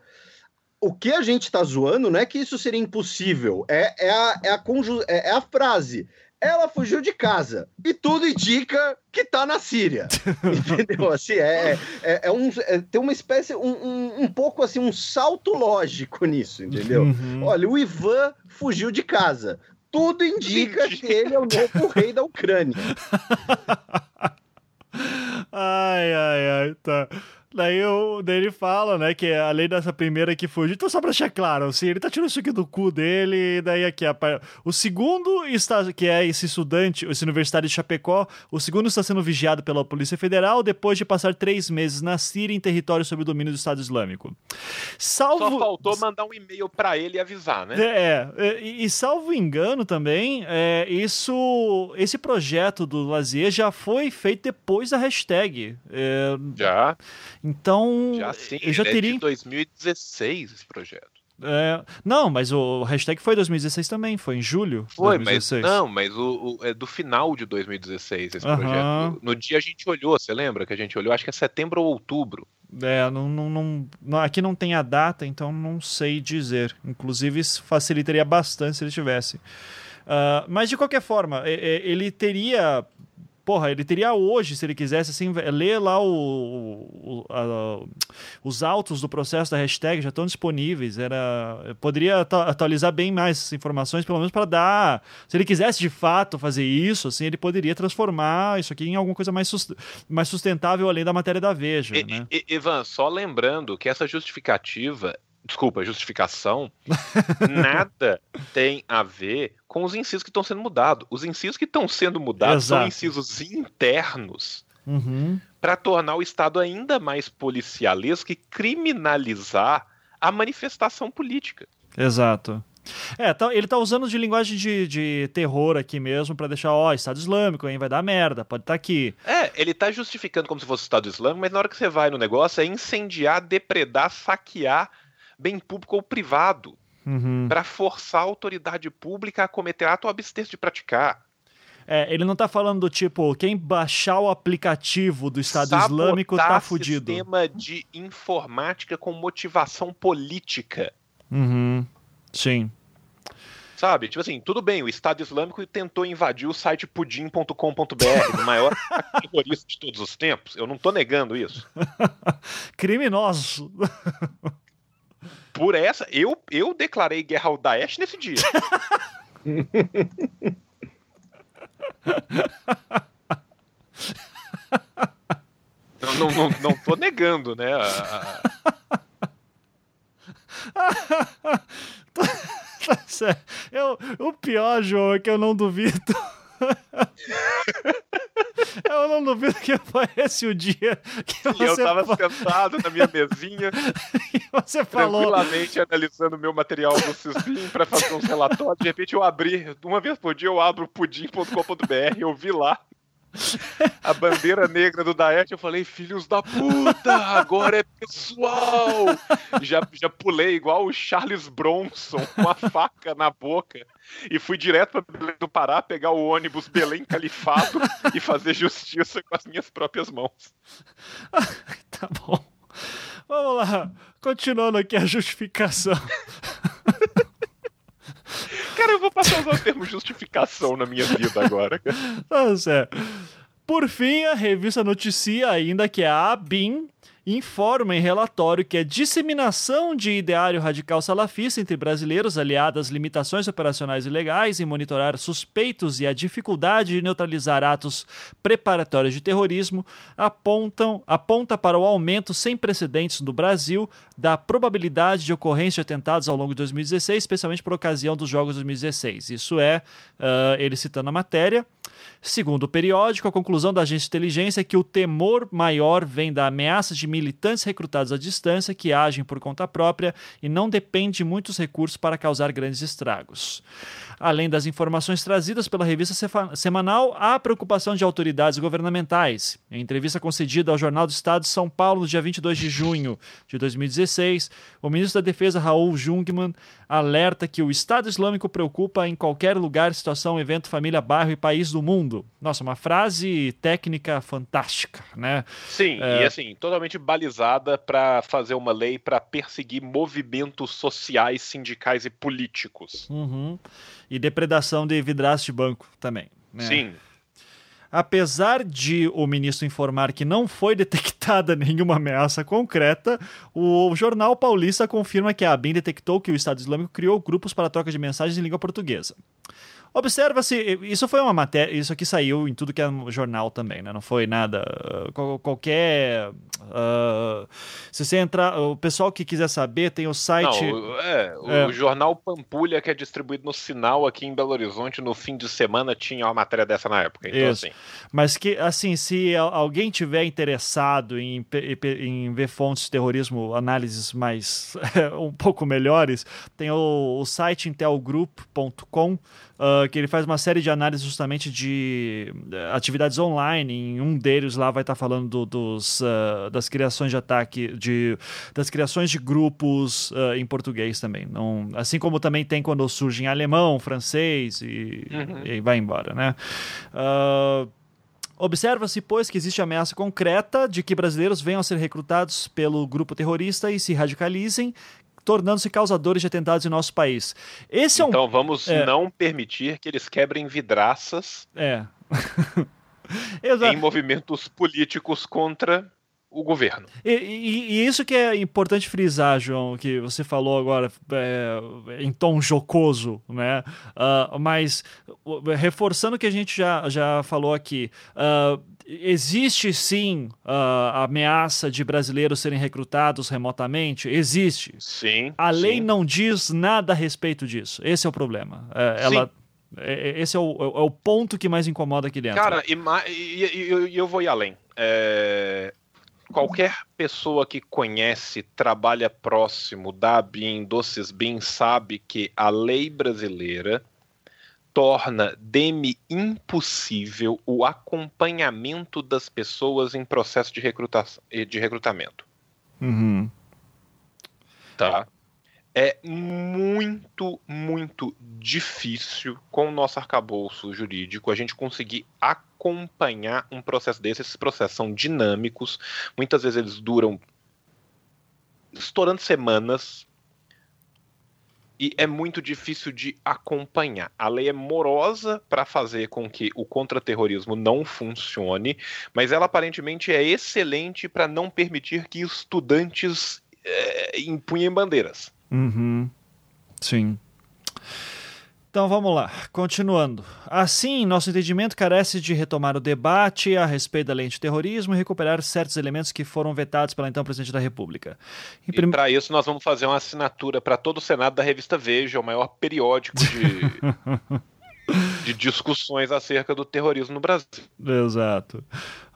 O que a gente está zoando não é que isso seria impossível, é, é, a, é, a, é, é a frase ela fugiu de casa. E tudo indica que tá na Síria. Entendeu? Assim, é, é, é um, é, tem uma espécie, um, um, um, pouco assim, um salto lógico nisso, entendeu? Uhum. Olha, o Ivan fugiu de casa. Tudo indica que ele é o novo rei da Ucrânia. ai, ai, ai, tá. Daí, o, daí ele fala, né, que além dessa primeira que fugiu, então só pra deixar claro, assim, ele tá tirando isso aqui do cu dele, e daí aqui, a, o segundo está, que é esse estudante, esse universitário de Chapecó, o segundo está sendo vigiado pela Polícia Federal depois de passar três meses na Síria em território sob o domínio do Estado Islâmico. Salvo... Só faltou mandar um e-mail para ele e avisar, né? É, é e, e salvo engano também, é, isso, esse projeto do Lazier já foi feito depois da hashtag. É, já. Então, já sim, eu já teria. É de 2016 esse projeto. É, não, mas o hashtag foi 2016 também, foi em julho. Foi, 2016. mas não, mas o, o, é do final de 2016 esse projeto. No dia a gente olhou, você lembra que a gente olhou? Acho que é setembro ou outubro. É, não, não, não, aqui não tem a data, então não sei dizer. Inclusive, facilitaria bastante se ele tivesse. Uh, mas de qualquer forma, ele teria porra, ele teria hoje, se ele quisesse, assim, ler lá o, o a, os autos do processo da hashtag, já estão disponíveis. Era, poderia atualizar bem mais essas informações, pelo menos para dar. Se ele quisesse de fato fazer isso, assim, ele poderia transformar isso aqui em alguma coisa mais, mais sustentável além da matéria da Veja. E, né? e, Ivan, só lembrando que essa justificativa desculpa, justificação, nada tem a ver com os incisos que estão sendo mudados. Os incisos que estão sendo mudados Exato. são incisos internos uhum. para tornar o Estado ainda mais policialesco e criminalizar a manifestação política. Exato. É, tá, ele tá usando de linguagem de, de terror aqui mesmo para deixar, ó, Estado Islâmico, hein, vai dar merda, pode estar tá aqui. É, ele tá justificando como se fosse Estado Islâmico, mas na hora que você vai no negócio é incendiar, depredar, saquear bem público ou privado, uhum. para forçar a autoridade pública a cometer ato ou abster de praticar. É, ele não tá falando do tipo, quem baixar o aplicativo do Estado Sabotar Islâmico tá fudido. sistema de informática com motivação política. Uhum. Sim. Sabe? Tipo assim, tudo bem, o Estado Islâmico tentou invadir o site pudim.com.br, o maior terrorista de todos os tempos. Eu não tô negando isso. Criminoso por essa, eu, eu declarei guerra ao Daesh nesse dia. não, não, não, não tô negando, né? A, tá eu, o pior, João, é que eu não duvido. Eu não duvido que esse o dia que você... eu tava sentado na minha mesinha, e você falou... tranquilamente analisando meu material do Sysbin para fazer uns relatórios. De repente eu abri, uma vez por dia eu abro pudim.com.br, eu vi lá a bandeira negra do Daesh, eu falei, filhos da puta, agora é pessoal. Já, já pulei igual o Charles Bronson com a faca na boca e fui direto para Belém do Pará pegar o ônibus Belém Califado e fazer justiça com as minhas próprias mãos. tá bom. Vamos lá, continuando aqui a justificação. Cara, eu vou passar a usar o termo justificação na minha vida agora. Tá certo. Por fim, a revista noticia ainda que a ABIN informa em relatório que a disseminação de ideário radical salafista entre brasileiros, aliada às limitações operacionais e legais em monitorar suspeitos e a dificuldade de neutralizar atos preparatórios de terrorismo, apontam, aponta para o aumento sem precedentes no Brasil da probabilidade de ocorrência de atentados ao longo de 2016, especialmente por ocasião dos Jogos 2016. Isso é, uh, ele citando a matéria. Segundo o periódico, a conclusão da agência de inteligência é que o temor maior vem da ameaça de militantes recrutados à distância que agem por conta própria e não dependem de muitos recursos para causar grandes estragos. Além das informações trazidas pela revista semanal, há preocupação de autoridades governamentais. Em entrevista concedida ao Jornal do Estado de São Paulo no dia 22 de junho de 2016, o ministro da Defesa Raul Jungmann alerta que o Estado Islâmico preocupa em qualquer lugar, situação, evento, família, bairro e país do mundo. Nossa, uma frase técnica fantástica, né? Sim, é... e assim, totalmente balizada para fazer uma lei para perseguir movimentos sociais, sindicais e políticos. Uhum e depredação de vidraço de banco também. Né? Sim. Apesar de o ministro informar que não foi detectada nenhuma ameaça concreta, o jornal paulista confirma que a ABIN detectou que o Estado Islâmico criou grupos para troca de mensagens em língua portuguesa. Observa-se, isso foi uma matéria, isso aqui saiu em tudo que é jornal também, né? Não foi nada, uh, qualquer. Uh, se você entrar, o pessoal que quiser saber tem o site. Não, é, é, o jornal Pampulha, que é distribuído no Sinal aqui em Belo Horizonte, no fim de semana tinha uma matéria dessa na época. Então, isso. assim. Mas que, assim, se alguém tiver interessado em, em ver fontes de terrorismo, análises mais um pouco melhores, tem o, o site intelgroup.com uh, que ele faz uma série de análises justamente de uh, atividades online. Em um deles lá vai estar tá falando do, dos, uh, das criações de ataque, de, das criações de grupos em português também. Não, assim como também tem quando surge em alemão, francês e, uhum. e vai embora, né? Observa-se, pois, que existe ameaça concreta de que brasileiros venham a ser recrutados pelo grupo terrorista e se radicalizem, tornando-se causadores de atentados em nosso país. Esse é um... Então vamos é... não permitir que eles quebrem vidraças é. em movimentos políticos contra o governo. E, e, e, isso que é importante frisar, João, que você falou agora é, em tom jocoso, né? Uh, mas reforçando o que a gente já, já falou aqui, uh, existe sim uh, a ameaça de brasileiros serem recrutados remotamente? Existe. Sim. A lei sim. não diz nada a respeito disso. Esse é o problema. É, ela é, é, esse é o, é o ponto que mais incomoda aqui dentro. Cara, e, e, e eu vou ir além. É, qualquer pessoa que conhece, trabalha próximo da BIM, do CISBIM, sabe que a lei brasileira torna demi impossível o acompanhamento das pessoas em processo de, recrutação, de recrutamento. Uhum. Tá? É muito, muito difícil com o nosso arcabouço jurídico a gente conseguir acompanhar acompanhar um processo desse. Esses processos são dinâmicos, muitas vezes eles duram estourando semanas. E é muito difícil de acompanhar. A lei é morosa para fazer com que o contra-terrorismo não funcione, mas ela aparentemente é excelente para não permitir que estudantes é, empunhem bandeiras. Uhum. Sim. Então vamos lá, continuando. Assim, nosso entendimento carece de retomar o debate a respeito da lei de terrorismo e recuperar certos elementos que foram vetados pela então presidente da República. E prim... para isso, nós vamos fazer uma assinatura para todo o Senado da revista Veja, o maior periódico de. de discussões acerca do terrorismo no Brasil. Exato.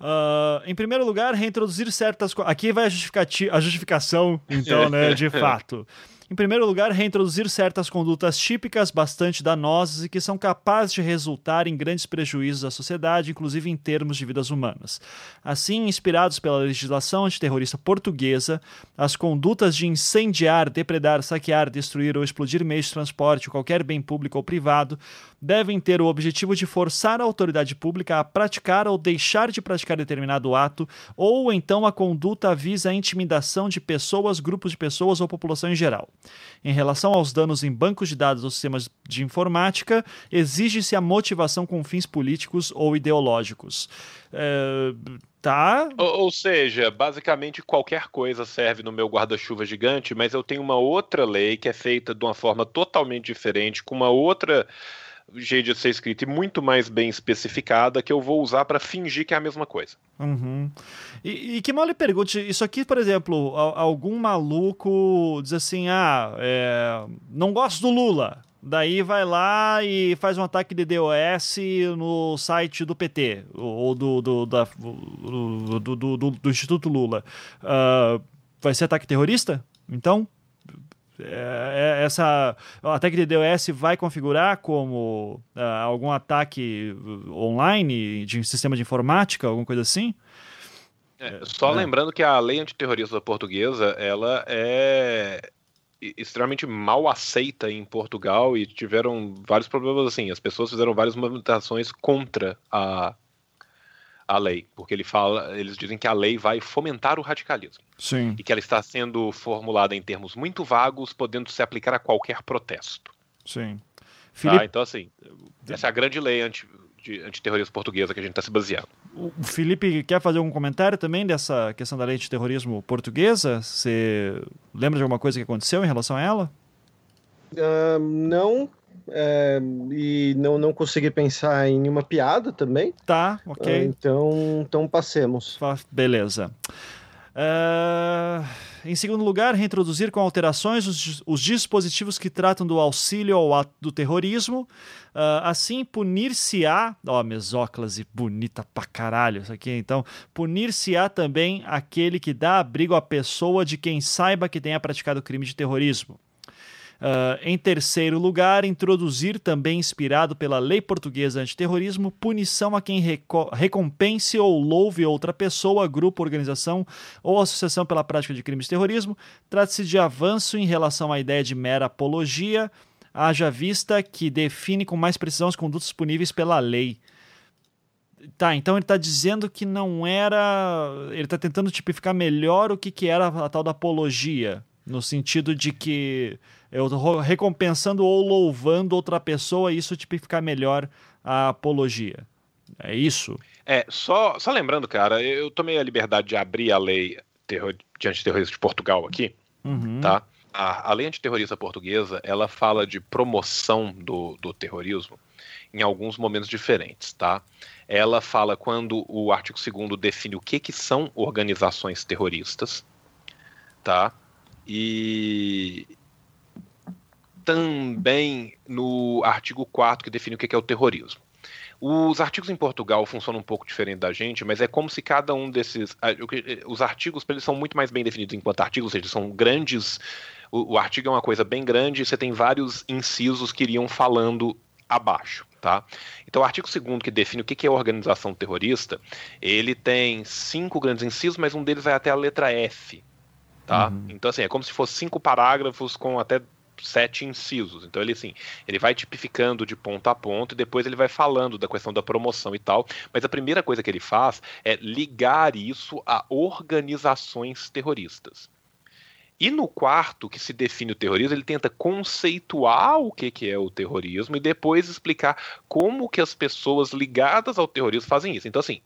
Uh, em primeiro lugar, reintroduzir certas coisas. Aqui vai a, a justificação, então, né, de fato. Em primeiro lugar, reintroduzir certas condutas típicas bastante danosas e que são capazes de resultar em grandes prejuízos à sociedade, inclusive em termos de vidas humanas. Assim, inspirados pela legislação antiterrorista portuguesa, as condutas de incendiar, depredar, saquear, destruir ou explodir meios de transporte qualquer bem público ou privado devem ter o objetivo de forçar a autoridade pública a praticar ou deixar de praticar determinado ato, ou então a conduta visa a intimidação de pessoas, grupos de pessoas ou população em geral. Em relação aos danos em bancos de dados ou sistemas de informática, exige-se a motivação com fins políticos ou ideológicos. É, tá. Ou, ou, seja, basicamente qualquer coisa serve no meu guarda-chuva gigante, mas eu tenho uma outra lei que é feita de uma forma totalmente diferente, com uma outra jeito de ser escrita e muito mais bem especificada que eu vou usar para fingir que é a mesma coisa. Uhum. E, e, que mal lhe pergunte, isso aqui, por exemplo, algum maluco diz assim, ah, é, não gosto do Lula, daí vai lá e faz um ataque de DOS no site do PT ou do, do, da, do, do, do, do Instituto Lula. Uh, vai ser ataque terrorista? Então, é, é, essa ataque de DOS vai configurar como uh, algum ataque online de sistema de informática, alguma coisa assim? É, só é. lembrando que a lei antiterrorista portuguesa ela é extremamente mal aceita em Portugal e tiveram vários problemas assim. As pessoas fizeram várias movimentações contra a, a lei, porque ele fala, eles dizem que a lei vai fomentar o radicalismo. Sim. E que ela está sendo formulada em termos muito vagos, podendo se aplicar a qualquer protesto. Sim. Tá? Felipe... Então, assim, essa é a grande lei anti, de antiterrorismo portuguesa que a gente está se baseando. O Felipe quer fazer algum comentário também dessa questão da lei de terrorismo portuguesa? Você lembra de alguma coisa que aconteceu em relação a ela? Uh, não. É, e não, não consegui pensar em nenhuma piada também. Tá, ok. Uh, então, então passemos. Beleza. Uh, em segundo lugar, reintroduzir com alterações os, os dispositivos que tratam do auxílio ao ato do terrorismo. Uh, assim, punir-se-á. Ó, oh, mesóclase bonita pra caralho isso aqui. Então, punir-se-á também aquele que dá abrigo à pessoa de quem saiba que tenha praticado crime de terrorismo. Uh, em terceiro lugar, introduzir também, inspirado pela lei portuguesa antiterrorismo, punição a quem recompense ou louve outra pessoa, grupo, organização ou associação pela prática de crimes de terrorismo. Trata-se de avanço em relação à ideia de mera apologia, haja vista que define com mais precisão as condutas puníveis pela lei. Tá, então ele está dizendo que não era. Ele está tentando tipificar melhor o que, que era a tal da apologia. No sentido de que eu tô recompensando ou louvando outra pessoa, e isso tipificar melhor a apologia. É isso? É, só, só lembrando, cara, eu tomei a liberdade de abrir a lei terror, de antiterrorismo de Portugal aqui, uhum. tá? A, a lei antiterrorista portuguesa, ela fala de promoção do, do terrorismo em alguns momentos diferentes, tá? Ela fala quando o artigo 2 define o que, que são organizações terroristas, tá? E, também no artigo 4 que define o que é o terrorismo. Os artigos em Portugal funcionam um pouco diferente da gente, mas é como se cada um desses. Os artigos eles são muito mais bem definidos enquanto artigos, ou seja, são grandes. O, o artigo é uma coisa bem grande e você tem vários incisos que iriam falando abaixo. Tá? Então, o artigo 2 que define o que é organização terrorista, ele tem cinco grandes incisos, mas um deles vai até a letra F. Tá? Uhum. Então, assim, é como se fosse cinco parágrafos com até sete incisos. Então ele assim, ele vai tipificando de ponto a ponto e depois ele vai falando da questão da promoção e tal. Mas a primeira coisa que ele faz é ligar isso a organizações terroristas. E no quarto, que se define o terrorismo, ele tenta conceituar o que, que é o terrorismo e depois explicar como que as pessoas ligadas ao terrorismo fazem isso. Então, assim,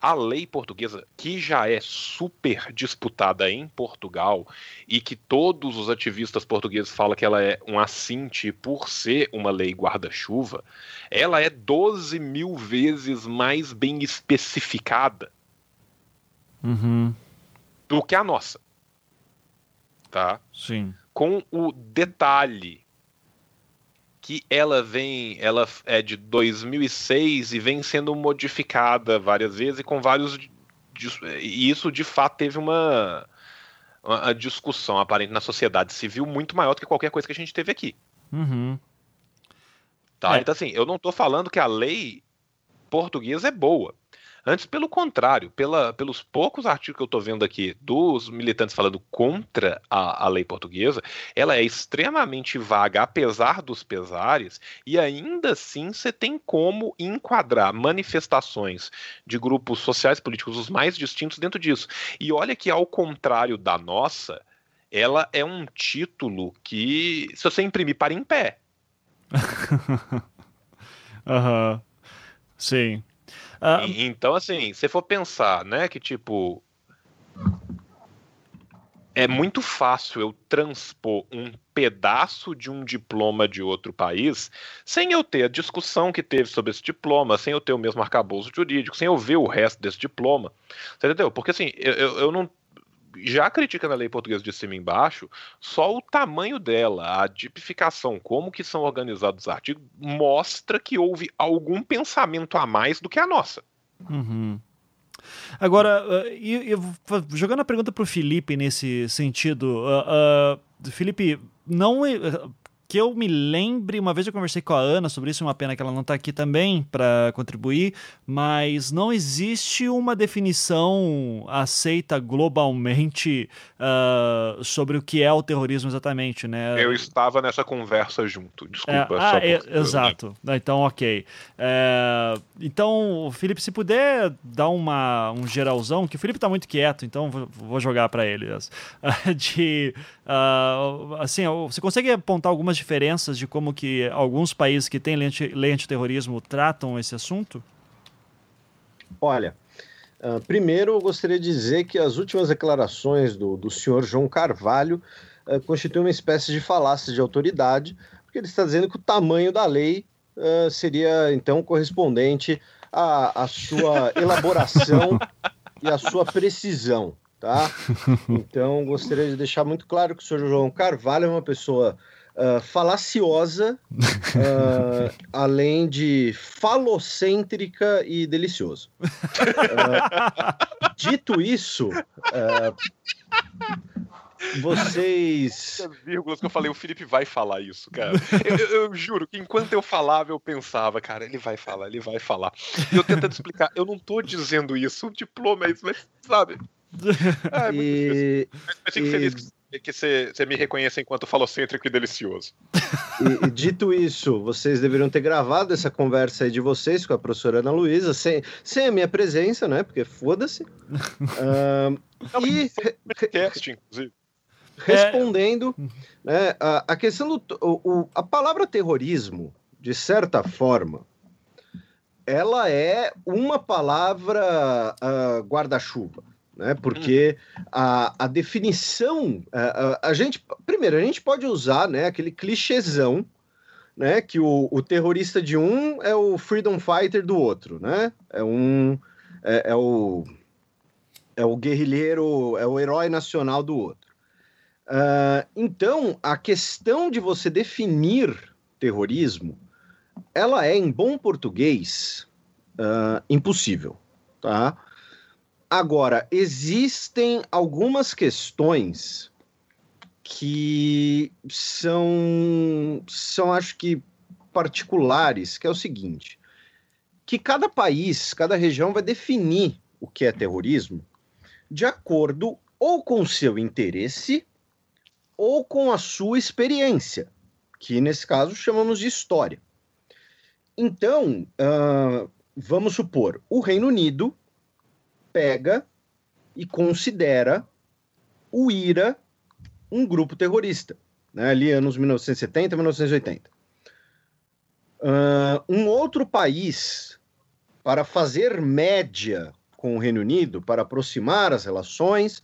a lei portuguesa, que já é super disputada em Portugal e que todos os ativistas portugueses falam que ela é um assinte por ser uma lei guarda-chuva, ela é 12 mil vezes mais bem especificada uhum. do que a nossa. Tá? Sim. Com o detalhe que ela vem, ela é de 2006 e vem sendo modificada várias vezes e com vários e isso de fato teve uma, uma discussão aparente na sociedade civil muito maior do que qualquer coisa que a gente teve aqui. Uhum. Tá? É. Então assim, eu não estou falando que a lei portuguesa é boa. Antes, pelo contrário, pela, pelos poucos artigos que eu estou vendo aqui dos militantes falando contra a, a lei portuguesa, ela é extremamente vaga, apesar dos pesares, e ainda assim você tem como enquadrar manifestações de grupos sociais políticos os mais distintos dentro disso. E olha que, ao contrário da nossa, ela é um título que, se você imprimir, para em pé. Aham. Sim. Uh... Então, assim, se for pensar, né, que tipo. É muito fácil eu transpor um pedaço de um diploma de outro país sem eu ter a discussão que teve sobre esse diploma, sem eu ter o mesmo arcabouço jurídico, sem eu ver o resto desse diploma. Você entendeu? Porque assim, eu, eu não já criticando a lei portuguesa de cima e embaixo, só o tamanho dela, a tipificação, como que são organizados os artigos, mostra que houve algum pensamento a mais do que a nossa. Uhum. Agora, uh, eu, eu, jogando a pergunta para o Felipe nesse sentido, uh, uh, Felipe, não que eu me lembre, uma vez eu conversei com a Ana sobre isso, é uma pena que ela não está aqui também para contribuir, mas não existe uma definição aceita globalmente uh, sobre o que é o terrorismo exatamente, né? Eu estava nessa conversa junto, desculpa. É, ah, é, exato. Né? Então, ok. É, então, Felipe, se puder dar uma, um geralzão, que o Felipe está muito quieto, então vou jogar para ele. De, uh, assim, você consegue apontar algumas diferenças de como que alguns países que têm lei, anti, lei antiterrorismo tratam esse assunto? Olha, uh, primeiro eu gostaria de dizer que as últimas declarações do, do senhor João Carvalho uh, constituem uma espécie de falácia de autoridade, porque ele está dizendo que o tamanho da lei uh, seria então correspondente à, à sua elaboração e à sua precisão. Tá? Então, gostaria de deixar muito claro que o senhor João Carvalho é uma pessoa uh, falaciosa, uh, além de falocêntrica e delicioso. Uh, dito isso, vocês. Vírgulas que eu falei, o Felipe vai falar isso, cara. Eu, eu, eu, juro que enquanto eu falava, eu pensava, cara, ele vai falar, ele vai falar. E eu tentando explicar, eu não tô dizendo isso, o diploma é isso, mas sabe? Ah, é e, mas, mas fico e... feliz que que você me reconheça enquanto falocêntrico e delicioso. E, e, dito isso, vocês deveriam ter gravado essa conversa aí de vocês com a professora Ana Luísa, sem, sem a minha presença, né? Porque foda-se. uh, e. Podcast, inclusive. Respondendo, é... né, a, a questão do. O, a palavra terrorismo, de certa forma, ela é uma palavra uh, guarda-chuva né? Porque uhum. a, a definição, a, a, a, gente, primeiro, a gente pode usar, né, aquele clichêzão, né, que o, o terrorista de um é o freedom fighter do outro, né? É um é, é o é o guerrilheiro, é o herói nacional do outro. Uh, então, a questão de você definir terrorismo, ela é, em bom português, uh, impossível, tá? Agora, existem algumas questões que são, são acho que particulares, que é o seguinte, que cada país, cada região vai definir o que é terrorismo de acordo ou com o seu interesse ou com a sua experiência, que nesse caso chamamos de história. Então, uh, vamos supor, o Reino Unido pega e considera o IRA um grupo terrorista, né, ali anos 1970 1980. Uh, um outro país, para fazer média com o Reino Unido, para aproximar as relações,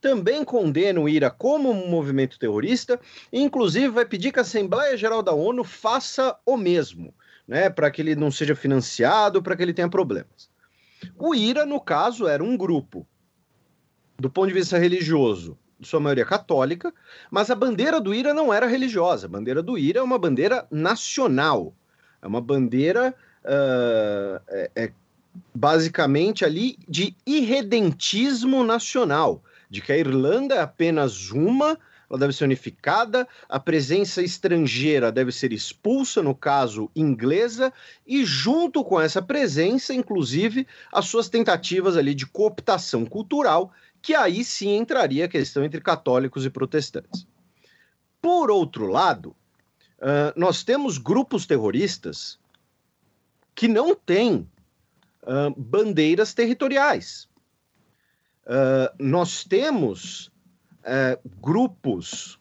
também condena o IRA como um movimento terrorista, e inclusive vai pedir que a Assembleia Geral da ONU faça o mesmo, né, para que ele não seja financiado, para que ele tenha problemas. O IRA, no caso, era um grupo, do ponto de vista religioso, de sua maioria católica, mas a bandeira do IRA não era religiosa. A bandeira do IRA é uma bandeira nacional. É uma bandeira uh, é, é basicamente ali de irredentismo nacional, de que a Irlanda é apenas uma ela deve ser unificada, a presença estrangeira deve ser expulsa, no caso inglesa, e junto com essa presença, inclusive, as suas tentativas ali de cooptação cultural, que aí sim entraria a questão entre católicos e protestantes. Por outro lado, uh, nós temos grupos terroristas que não têm uh, bandeiras territoriais. Uh, nós temos é, grupos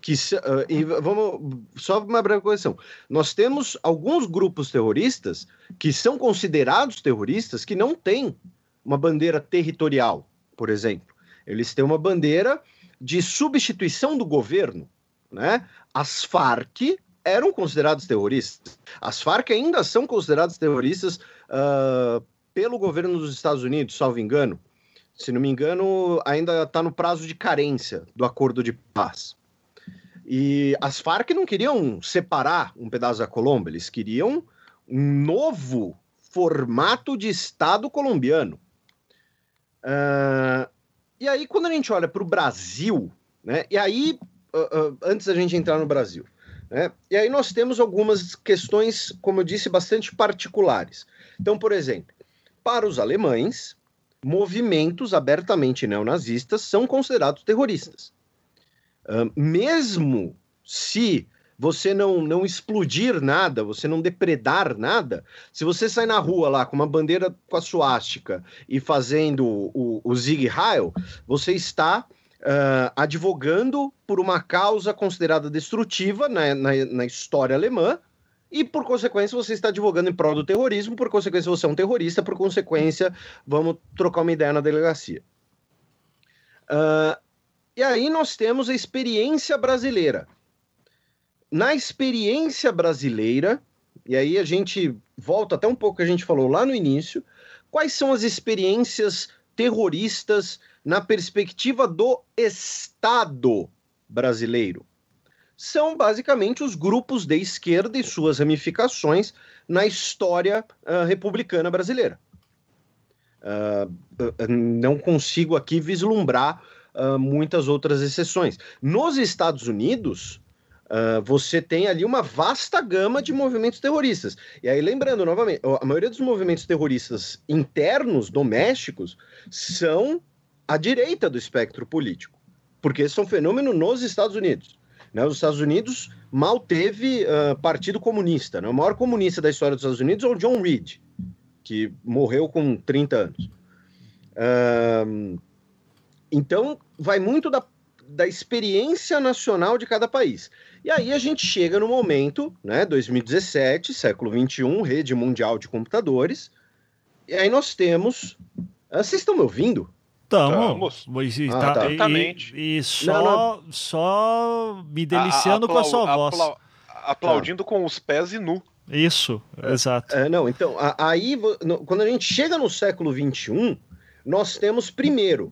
que uh, e vamos só uma breve correção. Nós temos alguns grupos terroristas que são considerados terroristas que não têm uma bandeira territorial, por exemplo. Eles têm uma bandeira de substituição do governo, né? As Farc eram considerados terroristas. As Farc ainda são consideradas terroristas uh, pelo governo dos Estados Unidos, salvo engano Se não me engano, ainda está no prazo de carência do acordo de paz. E as Farc não queriam separar um pedaço da Colômbia, eles queriam um novo formato de Estado colombiano. Uh, e aí, quando a gente olha para o Brasil, né, e aí, uh, uh, antes da gente entrar no Brasil, né, e aí nós temos algumas questões, como eu disse, bastante particulares. Então, por exemplo, para os alemães, movimentos abertamente neonazistas são considerados terroristas. Uh, mesmo se você não, não explodir nada, você não depredar nada, se você sai na rua lá com uma bandeira com a suástica e fazendo o, o Zig Heil, você está uh, advogando por uma causa considerada destrutiva na, na, na história alemã, e por consequência você está advogando em prol do terrorismo, por consequência você é um terrorista, por consequência vamos trocar uma ideia na delegacia. Uh, e aí nós temos a experiência brasileira. Na experiência brasileira, e aí a gente volta até um pouco que a gente falou lá no início, quais são as experiências terroristas na perspectiva do Estado brasileiro? São basicamente os grupos de esquerda e suas ramificações na história uh, republicana brasileira. Uh, não consigo aqui vislumbrar uh, muitas outras exceções. Nos Estados Unidos, você tem ali uma vasta gama de movimentos terroristas. E aí, lembrando novamente, a maioria dos movimentos terroristas internos, domésticos, são à direita do espectro político, porque são fenômeno nos Estados Unidos. Né? Os Estados Unidos mal teve uh, partido comunista. Né? O maior comunista da história dos Estados Unidos é o John Reed, que morreu com 30 anos. Uh, então, vai muito da, da experiência nacional de cada país. E aí a gente chega no momento, né, 2017, século 21, rede mundial de computadores, e aí nós temos... Uh, vocês estão me ouvindo? Estamos. E, ah, tá. e, e, só, não, não. só me deliciando a, a, com a sua voz. aplaudindo tá. com os pés e nu. Isso, é, exato. É, não, então, aí, quando a gente chega no século XXI, nós temos, primeiro,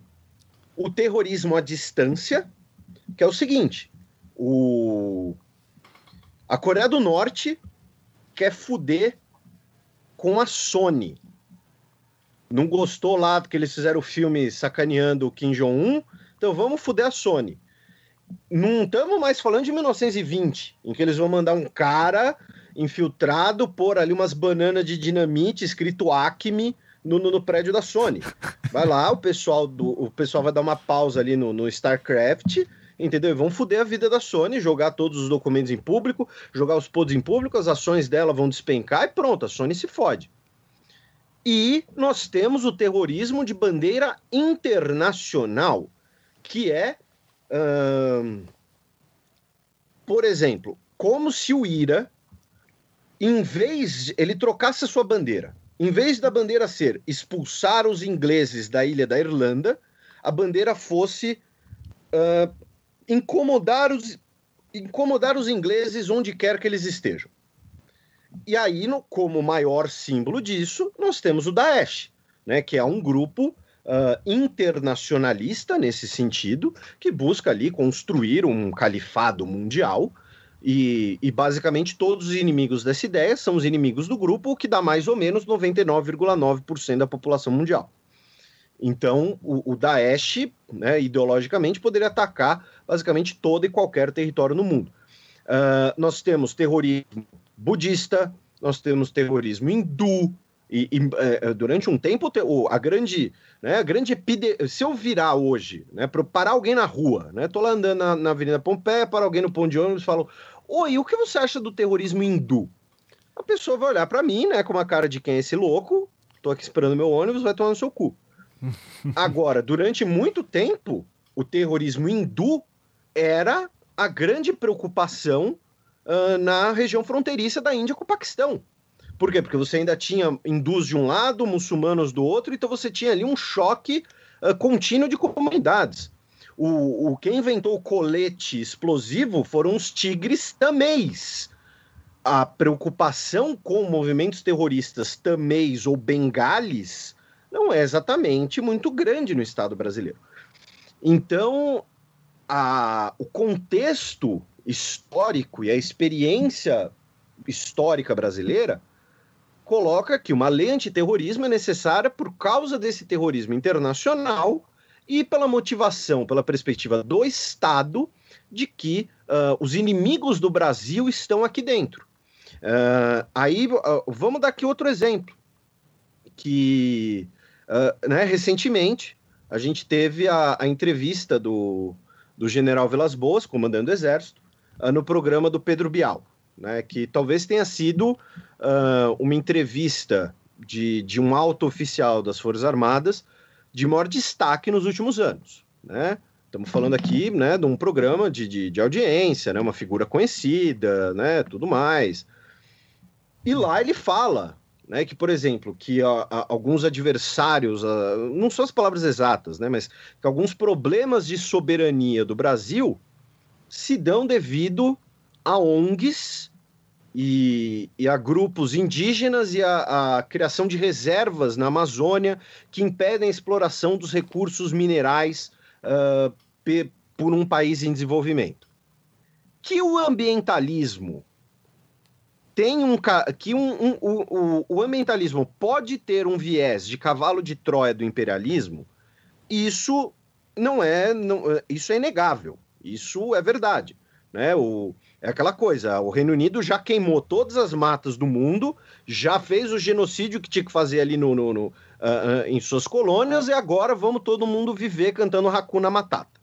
o terrorismo à distância, que é o seguinte: o... a Coreia do Norte quer fuder com a Sony não gostou lá que eles fizeram o filme sacaneando o Kim Jong-un, então vamos fuder a Sony. Não estamos mais falando de 1920, em que eles vão mandar um cara infiltrado pôr ali umas bananas de dinamite escrito Acme no, no, no, prédio da Sony. Vai lá, o pessoal do o pessoal vai dar uma pausa ali no, no StarCraft, entendeu? E vão fuder a vida da Sony, jogar todos os documentos em público, jogar os pods em público, as ações dela vão despencar e pronto, a Sony se fode. E nós temos o terrorismo de bandeira internacional, que é, hum, por exemplo, como se o IRA, em vez ele trocasse a sua bandeira, em vez da bandeira ser expulsar os ingleses da ilha da Irlanda, a bandeira fosse uh, incomodar, os, incomodar os ingleses onde quer que eles estejam. E aí, no, como maior símbolo disso, nós temos o Daesh, né, que é um grupo uh, internacionalista nesse sentido, que busca ali construir um califado mundial. E, e, basicamente todos os inimigos dessa ideia são os inimigos do grupo, o que dá mais ou menos 99,9% da população mundial. Então, o, o Daesh, né, ideologicamente, poderia atacar basicamente todo e qualquer território no mundo. Uh, nós temos terrorismo budista, nós temos terrorismo hindu, e, e é, durante um tempo a grande, né, a grande epidemia. Se eu virar hoje, né, para parar alguém na rua, né, tô lá andando na, na Avenida Pompeia, para alguém no ponto de ônibus e falo: Oi, o que você acha do terrorismo hindu? A pessoa vai olhar para mim, né, com uma cara de quem é esse louco, tô aqui esperando meu ônibus, vai tomar no seu cu. Agora, durante muito tempo, o terrorismo hindu era a grande preocupação uh, na região fronteiriça da Índia com o Paquistão. Por quê? Porque você ainda tinha hindus de um lado, muçulmanos do outro, então você tinha ali um choque uh, contínuo de comunidades. O, o, quem inventou o colete explosivo foram os tigres tameis. A preocupação com movimentos terroristas tameis ou bengales não é exatamente muito grande no Estado brasileiro. Então, a, o contexto histórico e a experiência histórica brasileira coloca que uma lei antiterrorismo é necessária por causa desse terrorismo internacional e pela motivação, pela perspectiva do Estado de que uh, os inimigos do Brasil estão aqui dentro. Uh, aí, uh, vamos dar aqui outro exemplo, que né, recentemente a gente teve a, a entrevista do, do general Vilas Boas, comandando o Exército, no programa do Pedro Bial né, que talvez tenha sido uh, uma entrevista de, de um alto oficial das Forças Armadas de maior destaque nos últimos anos. Né? Estamos falando aqui né, de um programa de, de, de, audiência, né, uma figura conhecida, né, tudo mais. E lá ele fala né, que, por exemplo, que a, a, alguns adversários, a, não são as palavras exatas, né, mas que alguns problemas de soberania do Brasil se dão devido a ONGs e, e, a grupos indígenas e a, a, criação de reservas na Amazônia que impedem a exploração dos recursos minerais uh, pe, por um país em desenvolvimento. Que o ambientalismo tem um que um, um, o, o ambientalismo pode ter um viés de cavalo de Troia do imperialismo, isso não é não, isso é inegável. Isso é verdade. Né? O, é aquela coisa, o Reino Unido já queimou todas as matas do mundo, já fez o genocídio que tinha que fazer ali no, no, no uh, uh, em suas colônias, e agora vamos todo mundo viver cantando Hakuna Matata.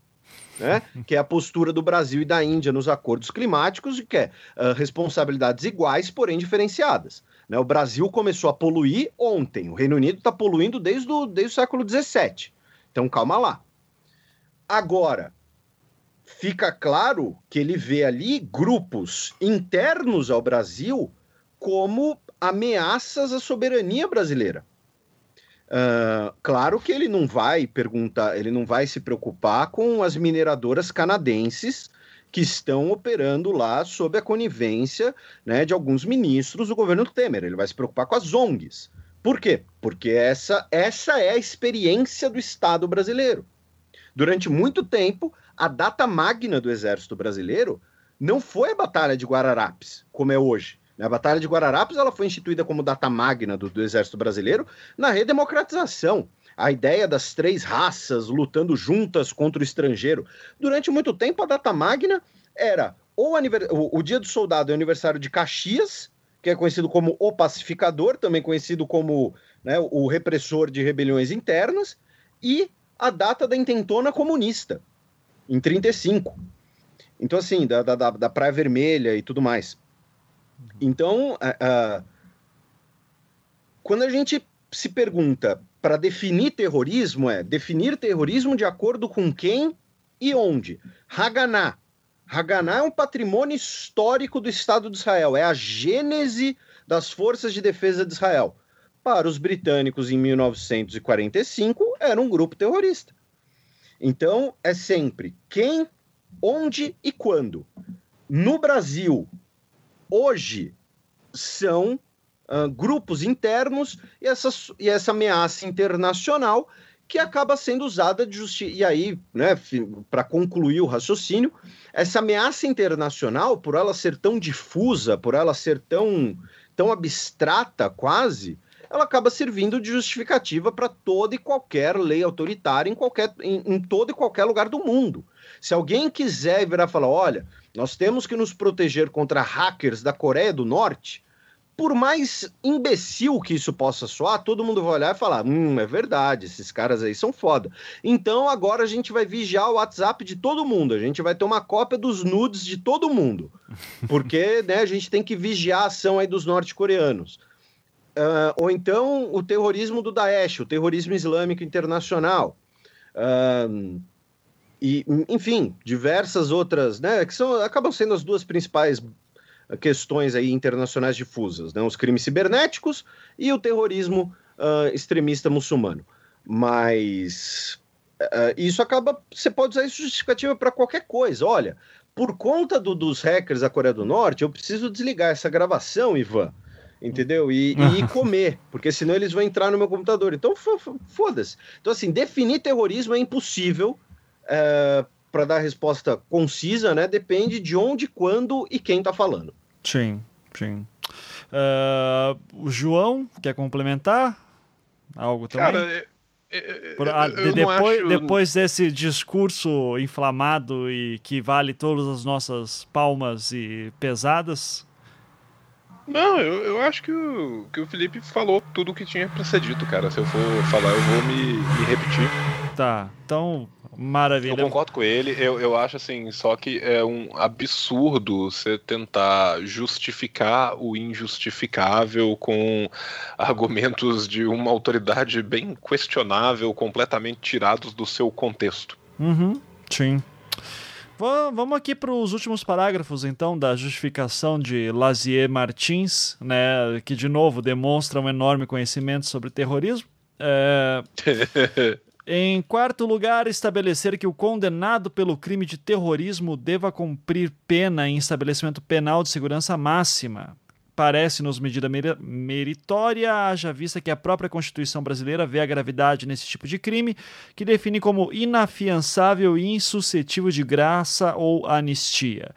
Né? que é a postura do Brasil e da Índia nos acordos climáticos, que é uh, responsabilidades iguais, porém diferenciadas. Né? O Brasil começou a poluir ontem, o Reino Unido está poluindo desde o, desde o século XVII. Então calma lá. Agora, fica claro que ele vê ali grupos internos ao Brasil como ameaças à soberania brasileira. Uh, claro que ele não vai perguntar, ele não vai se preocupar com as mineradoras canadenses que estão operando lá sob a conivência né, de alguns ministros do governo Temer. Ele vai se preocupar com as ONGs. Por quê? Porque essa, essa é a experiência do Estado brasileiro. Durante muito tempo, a data magna do Exército Brasileiro não foi a Batalha de Guararapes, como é hoje. A Batalha de Guararapes ela foi instituída como data magna do, do Exército Brasileiro na redemocratização. A ideia das três raças lutando juntas contra o estrangeiro. Durante muito tempo, a data magna era ou o, o Dia do Soldado é o aniversário de Caxias, que é conhecido como o pacificador, também conhecido como né, o repressor de rebeliões internas, e a data da intentona comunista, em 35. Então, assim, da, da, da Praia Vermelha e tudo mais. Então, uh, quando a gente se pergunta para definir terrorismo, é definir terrorismo de acordo com quem e onde. Haganá. Haganá é um patrimônio histórico do Estado de Israel, é a gênese das forças de defesa de Israel. Para os britânicos, em 1945, era um grupo terrorista. Então, é sempre quem, onde e quando. No Brasil, hoje, são uh, grupos internos e, essa, e essa ameaça internacional que acaba sendo usada de. E aí, né, para concluir o raciocínio, essa ameaça internacional, por ela ser tão difusa, por ela ser tão, tão abstrata quase, ela acaba servindo de justificativa para toda e qualquer lei autoritária em, qualquer, em, em todo e qualquer lugar do mundo. Se alguém quiser virar e falar, olha, nós temos que nos proteger contra hackers da Coreia do Norte, por mais imbecil que isso possa soar, todo mundo vai olhar e falar: hum, é verdade, esses caras aí são foda. Então agora a gente vai vigiar o WhatsApp de todo mundo, a gente vai ter uma cópia dos nudes de todo mundo, porque né, a gente tem que vigiar a ação aí dos norte-coreanos. Uh, ou então o terrorismo do Daesh, o terrorismo islâmico internacional. Uh, e, enfim, diversas outras, né, que são, acabam sendo as duas principais questões aí internacionais difusas, né, os crimes cibernéticos e o terrorismo uh, extremista muçulmano. Mas isso acaba, você pode usar isso justificativa para qualquer coisa. Olha, por conta do, dos hackers da Coreia do Norte, eu preciso desligar essa gravação, Ivan entendeu? E, e comer, porque senão eles vão entrar no meu computador. Então, foda-se. Então, assim, definir terrorismo é impossível é, para dar resposta concisa, né? Depende de onde, quando e quem tá falando. Sim, sim. Uh, o João quer complementar algo também? Cara, Por, ah, de, depois, acho... depois desse discurso inflamado e que vale todas as nossas palmas e pesadas, não, eu, eu acho que o, que o Felipe falou tudo o que tinha pra ser dito, cara. Se eu for falar, eu vou me, me repetir. Tá, então, maravilha. Eu concordo com ele. Eu, eu acho assim, só que é um absurdo você tentar justificar o injustificável com argumentos de uma autoridade bem questionável, completamente tirados do seu contexto. Uhum, sim. Vamos aqui para os últimos parágrafos, então, da justificação de Lazier Martins, né, que, de novo, demonstra um enorme conhecimento sobre terrorismo. É... em quarto lugar, estabelecer que o condenado pelo crime de terrorismo deva cumprir pena em estabelecimento penal de segurança máxima parece-nos medida meritória, haja vista que a própria Constituição brasileira vê a gravidade nesse tipo de crime, que define como inafiançável e insuscetível de graça ou anistia.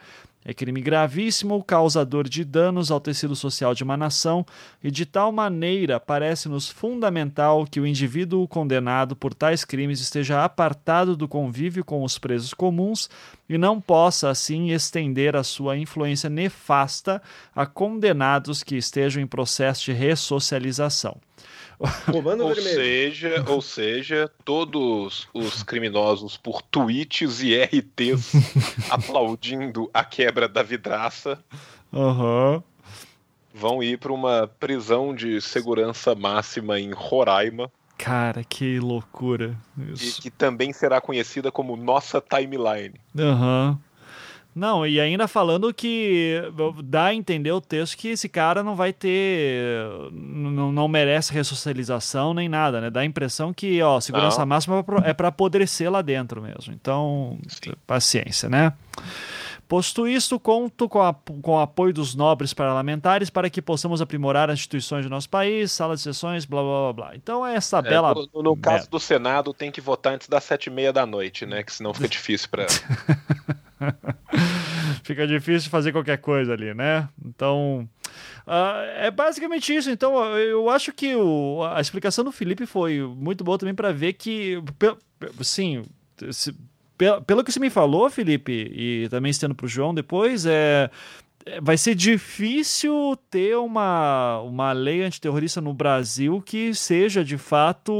É crime gravíssimo, causador de danos ao tecido social de uma nação, e de tal maneira parece-nos fundamental que o indivíduo condenado por tais crimes esteja apartado do convívio com os presos comuns e não possa, assim, estender a sua influência nefasta a condenados que estejam em processo de ressocialização. Ou seja, ou seja, todos os criminosos por tweets e RTs aplaudindo a quebra da vidraça uhum. vão ir para uma prisão de segurança máxima em Roraima. Cara, que loucura. Isso. E que também será conhecida como nossa timeline. Aham. Uhum. Não, e ainda falando que dá a entender o texto que esse cara não vai ter. Não, não merece ressocialização nem nada, né? Dá a impressão que, ó, segurança não. máxima é para apodrecer lá dentro mesmo. Então, Sim. paciência, né? Posto isto, conto com, a, com o apoio dos nobres parlamentares para que possamos aprimorar as instituições do nosso país, salas de sessões, blá blá blá blá. Então, é essa é, bela. No, no caso do Senado, tem que votar antes das sete e meia da noite, né? Que senão fica difícil para. Fica difícil fazer qualquer coisa ali, né? Então, uh, é basicamente isso. Então, eu acho que o, a explicação do Felipe foi muito boa também para ver que, sim, se, pelo que você me falou, Felipe, e também estendo para o João depois, é vai ser difícil ter uma, uma lei antiterrorista no Brasil que seja de fato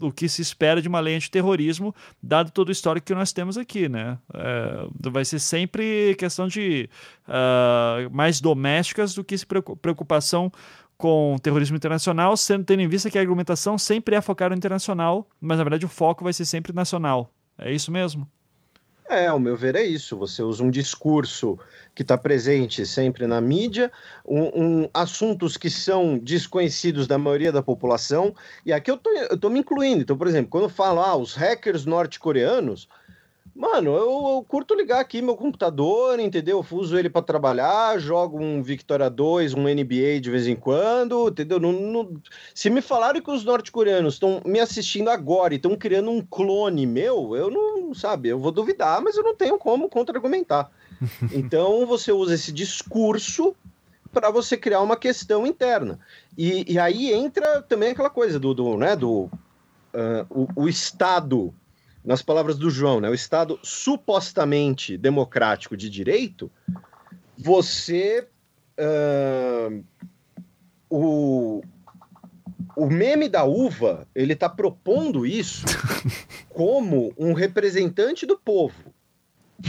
o que se espera de uma lei antiterrorismo, dado todo o histórico que nós temos aqui, né? É, vai ser sempre questão de uh, mais domésticas do que preocupação com terrorismo internacional, sendo tendo em vista que a argumentação sempre é focar no internacional, mas na verdade o foco vai ser sempre nacional. É isso mesmo? É, ao meu ver é isso. Você usa um discurso que está presente sempre na mídia, um, um, assuntos que são desconhecidos da maioria da população. E aqui eu tô, tô me incluindo. Então, por exemplo, quando falo, ah, os hackers norte-coreanos, mano, eu, eu, curto ligar aqui meu computador, entendeu? Eu uso ele para trabalhar, jogo um Victoria 2, um NBA de vez em quando, entendeu? Não, não... Se me falaram que os norte-coreanos estão me assistindo agora e estão criando um clone meu, eu não, sabe, eu vou duvidar, mas eu não tenho como contra-argumentar. Então você usa esse discurso para você criar uma questão interna. E, e, aí entra também aquela coisa do, do né, do uh, o, o, Estado, nas palavras do João, né, o Estado supostamente democrático de direito, você uh, o, o meme da uva ele está propondo isso como um representante do povo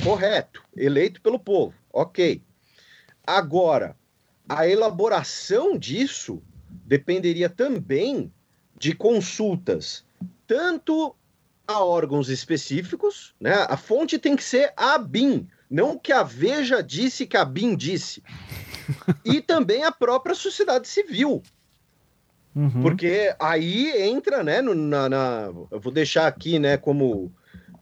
Correto. Eleito pelo povo. Ok. Agora, a elaboração disso dependeria também de consultas, tanto a órgãos específicos, né? A fonte tem que ser a BIM, não que a Veja disse que a BIM disse. e também a própria sociedade civil. Uhum. Porque aí entra, né, no, na, na, Eu vou deixar aqui, né, como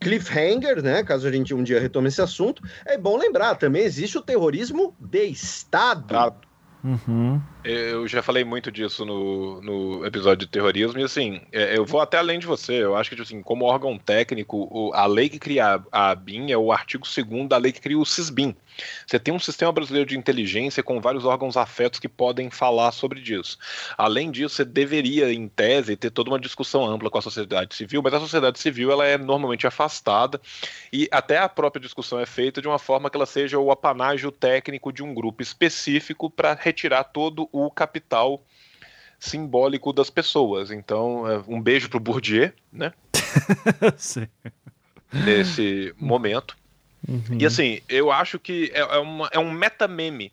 cliffhanger, né? Caso a gente um dia retome esse assunto, é bom lembrar também existe o terrorismo de Estado. Uhum. Eu já falei muito disso no, no episódio de terrorismo, e assim, é, eu vou até além de você. Eu acho que, tipo assim, como órgão técnico, a lei que cria a BIM é o artigo 2 da lei que cria o CISBIM. Você tem um sistema brasileiro de inteligência com vários órgãos afetos que podem falar sobre isso. Além disso, você deveria, em tese, ter toda uma discussão ampla com a sociedade civil, mas a sociedade civil ela é normalmente afastada e até a própria discussão é feita de uma forma que ela seja o apanágio técnico de um grupo específico para retirar todo o capital simbólico das pessoas. Então, é, um beijo pro Bourdieu, né? Nesse momento. Uhum. E assim, eu acho que é, é, uma, é um meta-meme,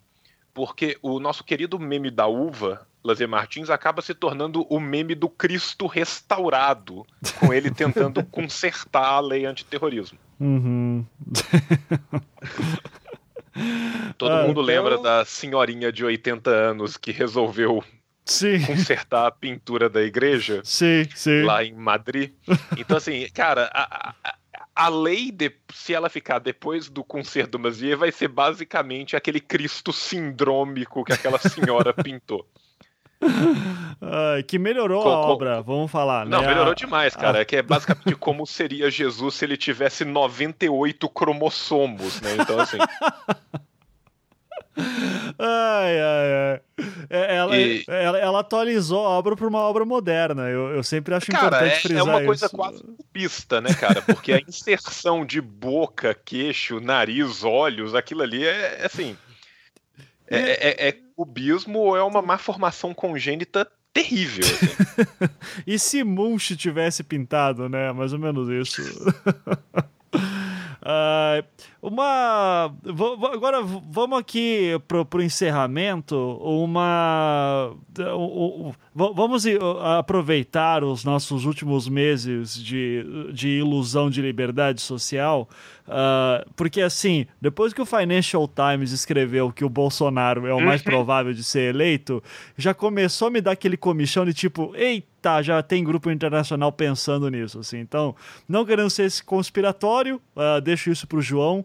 porque o nosso querido meme da uva, Lazer Martins, acaba se tornando o meme do Cristo restaurado, com ele tentando consertar a lei antiterrorismo. Uhum. Todo ah, mundo então... lembra da senhorinha de 80 anos que resolveu sim. consertar a pintura da igreja sim, sim. lá em Madrid. Então, assim, cara, a, a, a lei, de, se ela ficar depois do concerto do Mazier, vai ser basicamente aquele Cristo sindrômico que aquela senhora pintou. Que melhorou com, a obra, vamos falar. Não, né? melhorou demais, cara. É que é basicamente como seria Jesus se ele tivesse 98 cromossomos, né? Então, assim. Ai, ai, ai. É, ela, e... ela, ela, atualizou a obra para uma obra moderna. Eu, eu sempre acho cara, importante é, frisar É uma coisa isso. quase pista, né, cara? Porque a inserção de boca, queixo, nariz, olhos, aquilo ali é, é assim. É, é, é cubismo ou é uma má formação congênita terrível. Assim. e se Munch tivesse pintado, né? Mais ou menos isso. Uh, uma. Agora vamos aqui pro, pro encerramento. Uma. Vamos aproveitar os nossos últimos meses de, de ilusão de liberdade social. Uh, porque assim, depois que o Financial Times escreveu que o Bolsonaro é o mais uhum. provável de ser eleito, já começou a me dar aquele comichão de tipo, eita já tem grupo internacional pensando nisso, assim. Então, não querendo ser esse conspiratório, uh, deixo isso pro João,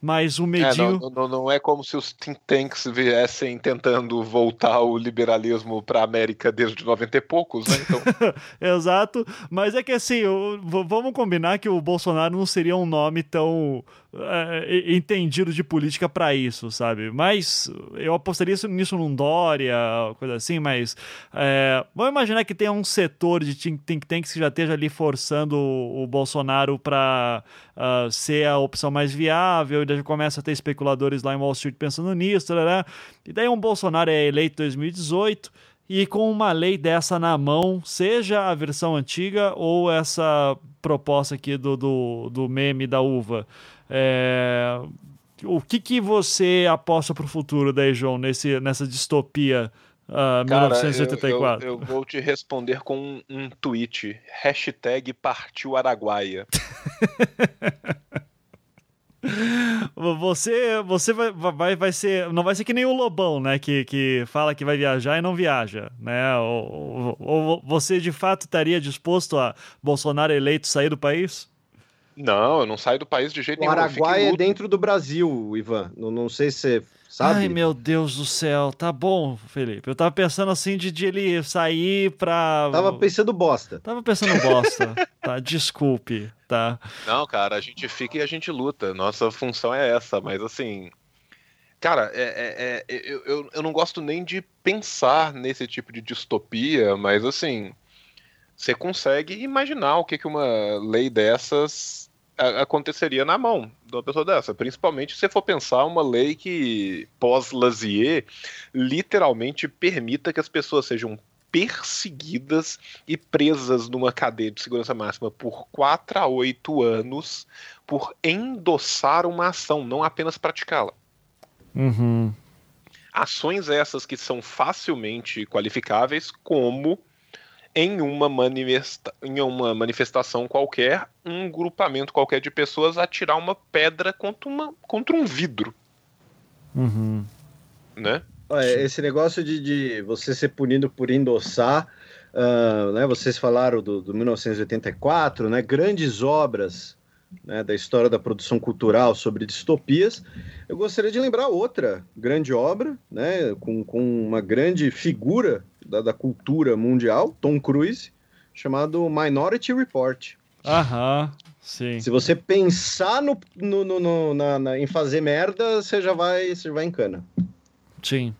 mas o medinho... É, não, não, não, é como se os think tanks viessem tentando voltar o liberalismo para a América desde 90 e poucos, né? Então... Exato, mas é que assim, vamos combinar que o Bolsonaro não seria um nome tão é, entendido de política para isso, sabe? Mas eu apostaria nisso num Dória, coisa assim, mas é, vamos imaginar que tem um setor de think tanks que já esteja ali forçando o, o Bolsonaro para uh, ser a opção mais viável, daí começa a ter especuladores lá em Wall Street pensando nisso, e daí um Bolsonaro é eleito em 2018 e com uma lei dessa na mão, seja a versão antiga ou essa proposta aqui do, do, do meme da uva, é, o que, que você aposta para o futuro daí, João, nesse, nessa distopia uh, Cara, 1984? Eu, eu, eu, vou te responder com um, um tweet. Hashtag partiu Araguaia. Você, você vai, vai, vai ser. Não vai ser que nem o Lobão, né? Que, que fala que vai viajar e não viaja, né? Ou, ou, ou você de fato estaria disposto a Bolsonaro eleito sair do país? Não, eu não saio do país de jeito o nenhum. O Araguai é dentro do Brasil, Ivan. Não, não sei se você sabe. Ai, meu Deus do céu. Tá bom, Felipe. Eu tava pensando assim de, de ele sair pra. Tava pensando bosta. Tava pensando bosta. tá, desculpe, tá? Não, cara, a gente fica e a gente luta. Nossa função é essa, mas assim. Cara, é, é, é, eu, eu, eu não gosto nem de pensar nesse tipo de distopia, mas assim. Você consegue imaginar o que, que uma lei dessas aconteceria na mão de uma pessoa dessa. Principalmente se você for pensar uma lei que, pós-Lazier, literalmente permita que as pessoas sejam perseguidas e presas numa cadeia de segurança máxima por 4 a 8 anos por endossar uma ação, não apenas praticá-la. Uhum. Ações essas que são facilmente qualificáveis como em uma, manifesta em uma manifestação qualquer, um grupamento qualquer de pessoas atirar uma pedra contra, uma, contra um vidro. Uhum. Né? Esse negócio de, de você ser punido por endossar, uh, né? Vocês falaram do, do 1984, né? Grandes obras né, da história da produção cultural sobre distopias, eu gostaria de lembrar outra grande obra, né, com, com uma grande figura da, da cultura mundial, Tom Cruise, chamado Minority Report. Aham, sim. Se você pensar no, no, no, no na, na, em fazer merda, você já vai, você vai em cana. Sim.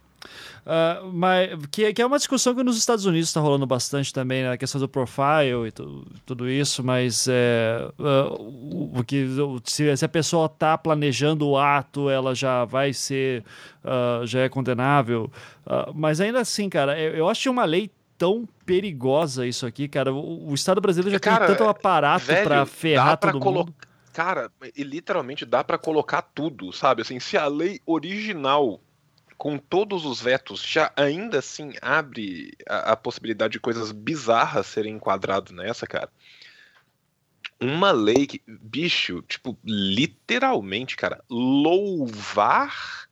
Uh, mas, que, que, é uma discussão que nos Estados Unidos está rolando bastante também, né, a questão do profile e tu, tudo isso, mas é, uh, o, que, se, se, a pessoa está planejando o ato, ela já vai ser, uh, já é condenável. mas ainda assim, cara, eu, eu acho uma lei tão perigosa isso aqui, cara. O, o Estado brasileiro já cara, tem tanto aparato para ferrar todo mundo. Cara, e literalmente dá para colocar tudo, sabe? Assim, se a lei original com todos os vetos, já ainda assim abre a, a possibilidade de coisas bizarras serem enquadradas nessa, cara. Uma lei que, bicho, tipo, literalmente, cara, louvar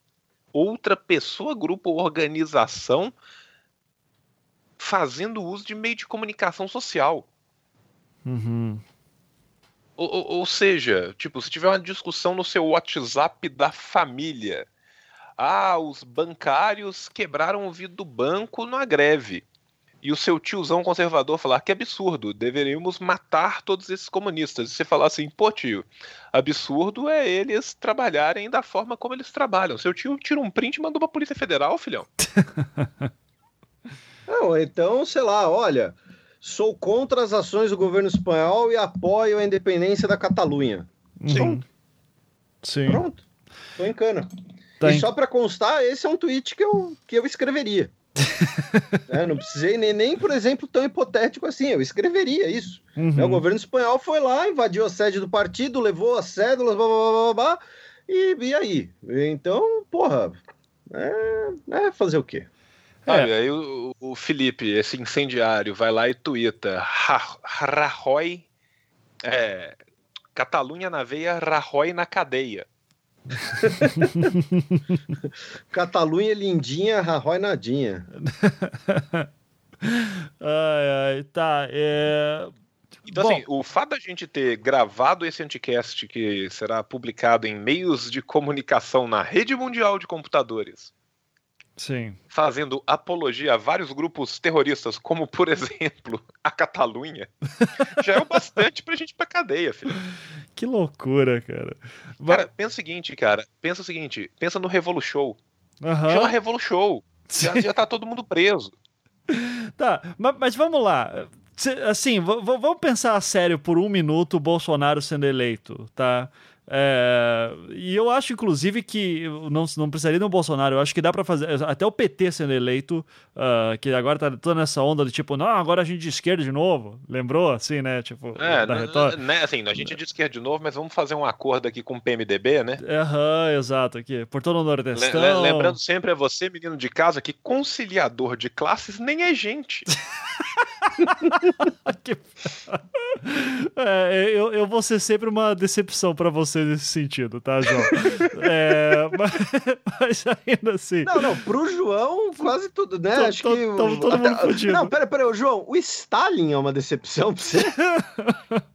outra pessoa, grupo ou organização fazendo uso de meio de comunicação social. Uhum. Ou, ou, ou, seja, tipo, se tiver uma discussão no seu WhatsApp da família ah, os bancários quebraram o vidro do banco na greve. E o seu tiozão conservador falar que absurdo, deveríamos matar todos esses comunistas. E você falar assim, pô tio, absurdo é eles trabalharem da forma como eles trabalham. Seu tio tira um print e mandou pra Polícia Federal, filhão. Não, então, sei lá, olha, sou contra as ações do governo espanhol e apoio a independência da Catalunha. Sim. Pronto. Sim. Pronto. Tô em cana. Tá e só para constar, esse é um tweet que eu, que eu escreveria. é, não precisei nem, nem, por exemplo, tão hipotético assim. Eu escreveria isso. Uhum. O governo espanhol foi lá, invadiu a sede do partido, levou as cédulas, blá, blá, blá, blá, e, e aí? Então, porra, é, é fazer o quê? É. aí o, o, Felipe, esse incendiário, vai lá e tuita Rajoy, é, Catalunha na veia, Rajoy na cadeia. Catalunha lindinha, Rajoy nadinha. ai, ai, tá. É... Então, Bom, assim, o fato da gente ter gravado esse anticast que será publicado em meios de comunicação na rede mundial de computadores Sim. fazendo apologia a vários grupos terroristas, como por exemplo a Catalunha, já é o bastante pra gente ir pra cadeia, filho. Que loucura, cara. Cara, pensa o seguinte, cara. Pensa o seguinte, pensa no Revolution. Uhum. Chama Revolution. Já, já tá todo mundo preso. Tá, mas, mas vamos lá. Assim, vamos pensar a sério por um minuto o Bolsonaro sendo eleito, tá? É, e eu acho, inclusive, que não, não precisaria de um Bolsonaro. Eu acho que dá para fazer. Até o PT sendo eleito, uh, que agora tá toda nessa onda de tipo, não, agora a gente de esquerda de novo. Lembrou? Assim, né? Tipo, é, da retórica. Né, assim, a gente é de esquerda de novo, mas vamos fazer um acordo aqui com o PMDB, né? Aham, uhum, exato. Aqui, por todo o Nordestão. Le lembrando sempre a você, menino de casa, que conciliador de classes nem é gente. que... é, eu, eu vou ser sempre uma decepção para você nesse sentido, tá, João? é, mas, mas, ainda assim. Não, não, pro João, quase tudo, né? Tô, Acho tô, que. Tô, todo mundo fudido. Não, pera, pera, João, o Stalin é uma decepção pra você?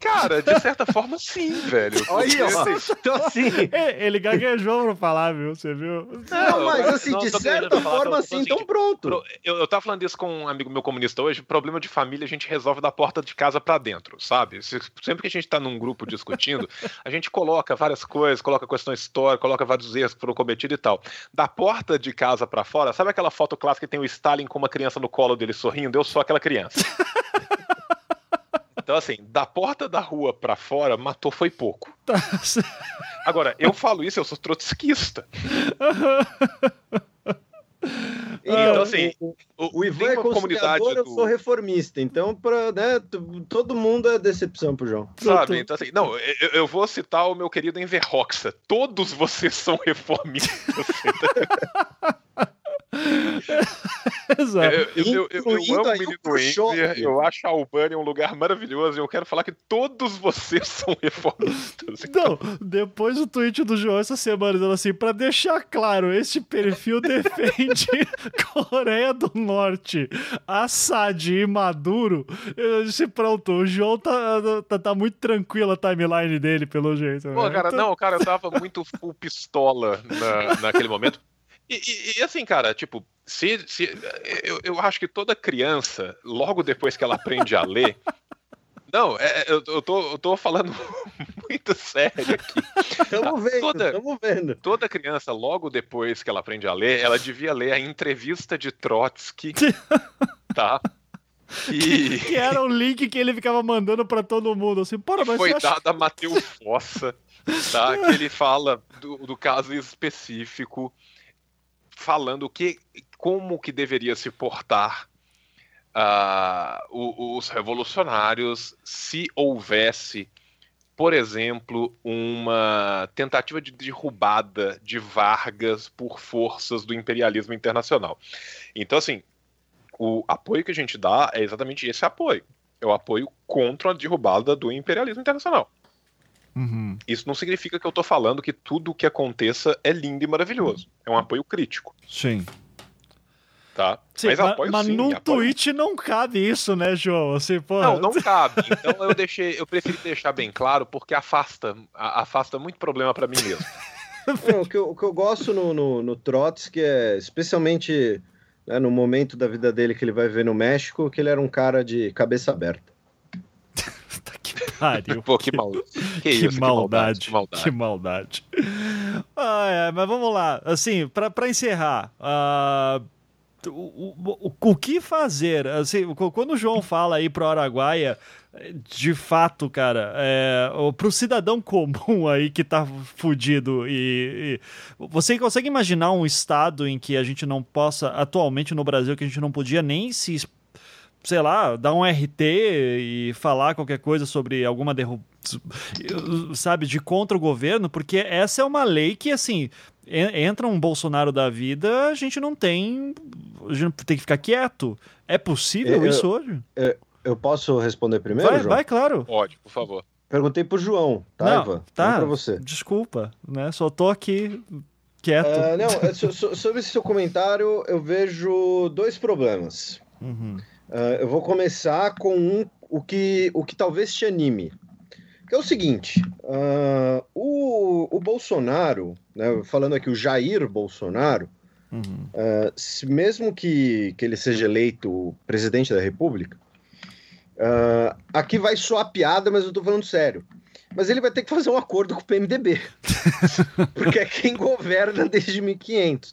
Cara, de certa forma, sim, velho. Olha, assim, então, assim... Ele gaguejou pra falar, viu? Você viu? Não, mas assim, não, de certa forma, sim, então pronto. Eu, eu tava falando isso com um amigo meu comunista hoje. Problema de família a gente resolve da porta de casa para dentro, sabe? Sempre que a gente tá num grupo discutindo, a gente coloca várias coisas, coloca questões históricas, coloca vários erros que foram cometidos e tal. Da porta de casa para fora, sabe aquela foto clássica que tem o Stalin com uma criança no colo dele sorrindo? Eu sou aquela criança. Então, assim, da porta da rua para fora, matou foi pouco. Tá. Agora, eu falo isso, eu sou trotskista. Então, assim, o, o, o Ivan é comunidade do... eu sou reformista, então pra, né, todo mundo é decepção pro João. Sabe, então assim, não, eu, eu vou citar o meu querido Enverroxa, todos vocês são reformistas. Exato. Eu, eu, eu, eu amo o menino eu acho a Albânia um lugar maravilhoso e eu quero falar que todos vocês são reformistas. Então. Não, depois do tweet do João essa semana, dizendo assim, pra deixar claro, este perfil defende Coreia do Norte, Assad e Maduro. Eu disse, pronto, o João tá, tá, tá muito tranquilo a timeline dele, pelo jeito. Pô, né? cara, então... não, cara, eu tava muito full pistola na, naquele momento. E, e, e, assim, cara, tipo, se, se eu, eu acho que toda criança, logo depois que ela aprende a ler. Não, é, é eu, eu, tô, eu tô falando muito sério aqui. Estamos vendo, toda, vendo. Toda criança, logo depois que ela aprende a ler, ela devia ler a entrevista de Trotsky, tá? E... Que, era o link que ele ficava mandando para todo mundo, assim, para, mas Foi dado acha... a Matheus Fossa, tá? Que ele fala do, do caso específico falando que, como que deveria se portar uh, os revolucionários se houvesse, por exemplo, uma tentativa de derrubada de Vargas por forças do imperialismo internacional. Então, assim, o apoio que a gente dá é exatamente esse apoio. É o apoio contra a derrubada do imperialismo internacional. Uhum. Isso não significa que eu estou falando que tudo o que aconteça é lindo e maravilhoso. É um apoio crítico. Sim. Tá? Sim, mas apoio mas, sim, no apoio... tweet não cabe isso, né, João? Assim, porra... Não, não cabe. Então eu deixei, eu preferi deixar bem claro porque afasta, afasta muito problema para mim mesmo. Não, o, que eu, o que eu gosto no, no, no Trotsky é especialmente né, no momento da vida dele que ele vai ver no México, que ele era um cara de cabeça aberta pariu. Pô, que, mal... que, que, isso, maldade, que maldade. Que maldade. Ah, é, mas vamos lá. Assim, para encerrar. Uh, o, o, o, que fazer? Assim, quando o João fala aí pro Araguaia, de fato, cara, é, pro cidadão comum aí que tá fudido e, e, você consegue imaginar um estado em que a gente não possa, atualmente no Brasil, que a gente não podia nem se sei lá, dar um RT e falar qualquer coisa sobre alguma derrubada, sabe, de contra o governo, porque essa é uma lei que, assim, entra um Bolsonaro da vida, a gente não tem. A gente tem que ficar quieto. É possível eu, isso hoje? Eu, eu, posso responder primeiro? Vai, João? vai, claro. Pode, por favor. Perguntei pro João, tá, não, Ivan? Tá, pra você. Desculpa, né? Só tô aqui quieto. Uh, não, so, sobre esse seu comentário, eu vejo dois problemas. Uhum. Uh, eu vou começar com um, o, que, o que talvez te anime. Que é o seguinte: uh, o, o Bolsonaro, né, falando aqui o Jair Bolsonaro, uhum. uh, se, mesmo que, que ele seja eleito presidente da República, aqui vai soar piada, mas eu tô falando sério. Mas ele vai ter que fazer um acordo com o PMDB, porque é quem governa desde 1500.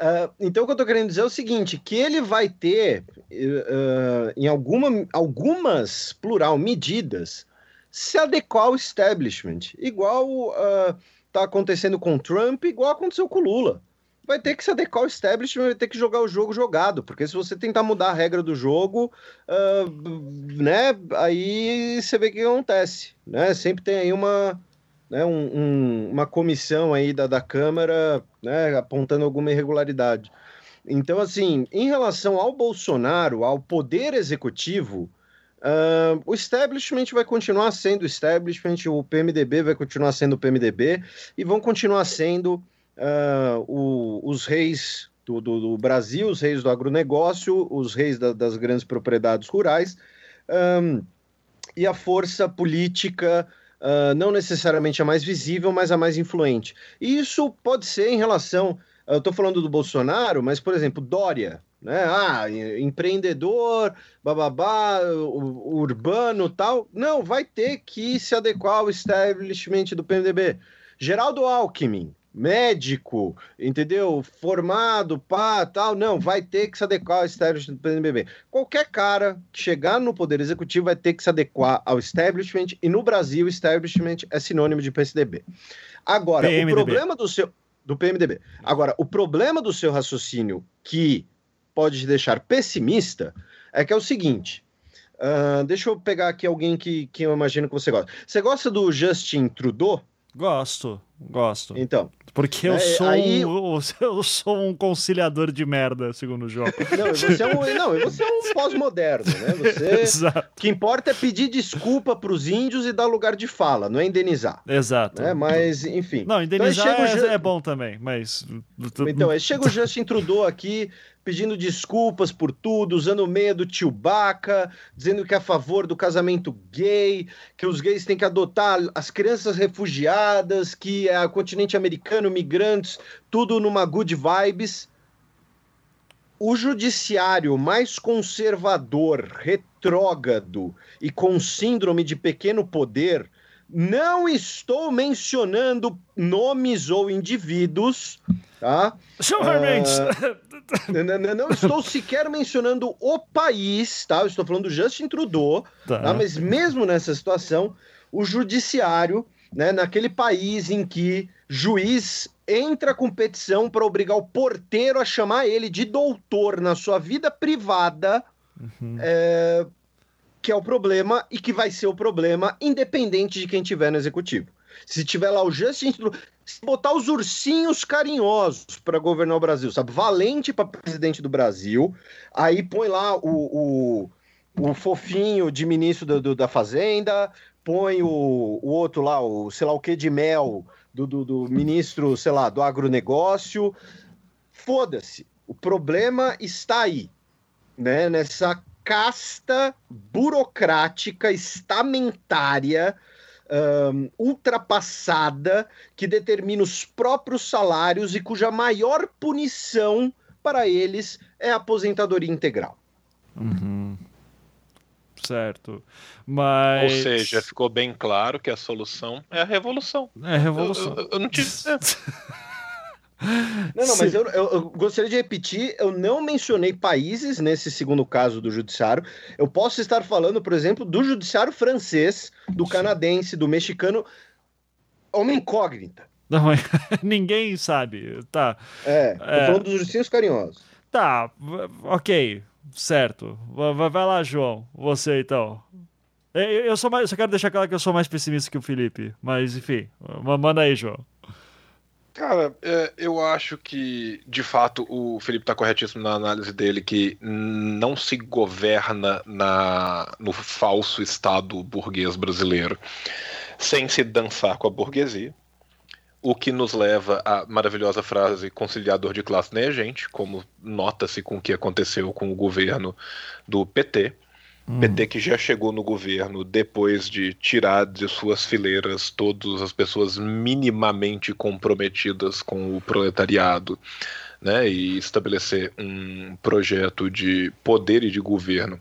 Uh, então, o que eu estou querendo dizer é o seguinte: que ele vai ter, uh, em alguma, algumas, plural, medidas, se adequar ao establishment, igual está uh, acontecendo com Trump, igual aconteceu com Lula. Vai ter que se adequar ao establishment, vai ter que jogar o jogo jogado, porque se você tentar mudar a regra do jogo, né, aí você vê o que acontece, né? Sempre tem aí uma, né, um, um, uma comissão aí da, da Câmara né, apontando alguma irregularidade. Então, assim, em relação ao Bolsonaro, ao poder executivo, uh, o establishment vai continuar sendo establishment, o PMDB vai continuar sendo o PMDB e vão continuar sendo uh, o, os reis do, do, do, Brasil, os reis do agronegócio, os reis da, das grandes propriedades rurais um, e a força política uh, não necessariamente a mais visível, mas a mais influente. E isso pode ser em relação. Eu estou falando do Bolsonaro, mas, por exemplo, Dória, né? Ah, empreendedor, bababá, urbano tal. Não, vai ter que se adequar ao establishment do PMDB. Geraldo Alckmin, médico, entendeu? Formado, pá, tal. Não, vai ter que se adequar ao establishment do PMDB. Qualquer cara que chegar no poder executivo vai ter que se adequar ao establishment e no Brasil establishment é sinônimo de PSDB. Agora, PMDB. o problema do seu do PMDB. Agora, o problema do seu raciocínio que pode te deixar pessimista é que é o seguinte. Uh, deixa eu pegar aqui alguém que, que eu imagino que você gosta. Você gosta do Justin Trudeau? Gosto. Gosto. Então. Porque eu, é, sou aí... um, eu sou um conciliador de merda, segundo o João. Não, você é um, não, você é um pós-moderno, né? Você, Exato. O que importa é pedir desculpa para os índios e dar lugar de fala, não é indenizar. Exato. Né? Mas, enfim. Não, indenizar então, é, é, bom também, mas... Então, aí chega o Justin Trudeau aqui pedindo desculpas por tudo, usando o meia do Chewbacca, dizendo que é a favor do casamento gay, que os gays têm que adotar as crianças refugiadas, que é o continente americano, migrantes, tudo numa good vibes. O judiciário mais conservador, retrógrado e com síndrome de pequeno poder não estou mencionando nomes ou indivíduos, tá? Silver uh, não, não, estou sequer mencionando o país, tá? Eu estou falando do Justin Trudeau, tá. tá? Mas mesmo nessa situação, o judiciário, né, naquele país em que juiz entra com petição para obrigar o porteiro a chamar ele de doutor na sua vida privada, uhum. é, que é o problema e que vai ser o problema, independente de quem tiver no executivo. Se tiver lá o Justin se botar os ursinhos carinhosos para governar o Brasil, sabe? Valente para presidente do Brasil, aí põe lá o, o, o fofinho de ministro do, do, da Fazenda, põe o, o outro lá, o sei lá o que de mel do, do, do ministro, sei lá, do agronegócio. Foda-se. O problema está aí, né? Nessa casta burocrática, estamentária, um, ultrapassada, que determina os próprios salários e cuja maior punição para eles é a aposentadoria integral. Uhum. Certo. Mas. Ou seja, ficou bem claro que a solução é a revolução. É a revolução. Eu, eu, eu não tive. Não, não, mas eu, eu, eu, gostaria de repetir, eu não mencionei países nesse segundo caso do judiciário. Eu posso estar falando, por exemplo, do judiciário francês, do canadense, do mexicano. É uma incógnita. Não, ninguém sabe. Tá. É, tô é... falando dos judiciários carinhosos. Tá, ok, certo. Vai, lá, João. Você então. Eu, sou mais, eu só quero deixar claro que eu sou mais pessimista que o Felipe, mas enfim, manda aí, João. Cara, é, eu acho que, de fato, o Felipe está corretíssimo na análise dele que não se governa na, no falso Estado burguês brasileiro sem se dançar com a burguesia. O que nos leva à maravilhosa frase conciliador de classe nem a gente, como nota-se com o que aconteceu com o governo do PT. Hum. PT que já chegou no governo depois de tirar de suas fileiras todas as pessoas minimamente comprometidas com o proletariado, né, e estabelecer um projeto de poder e de governo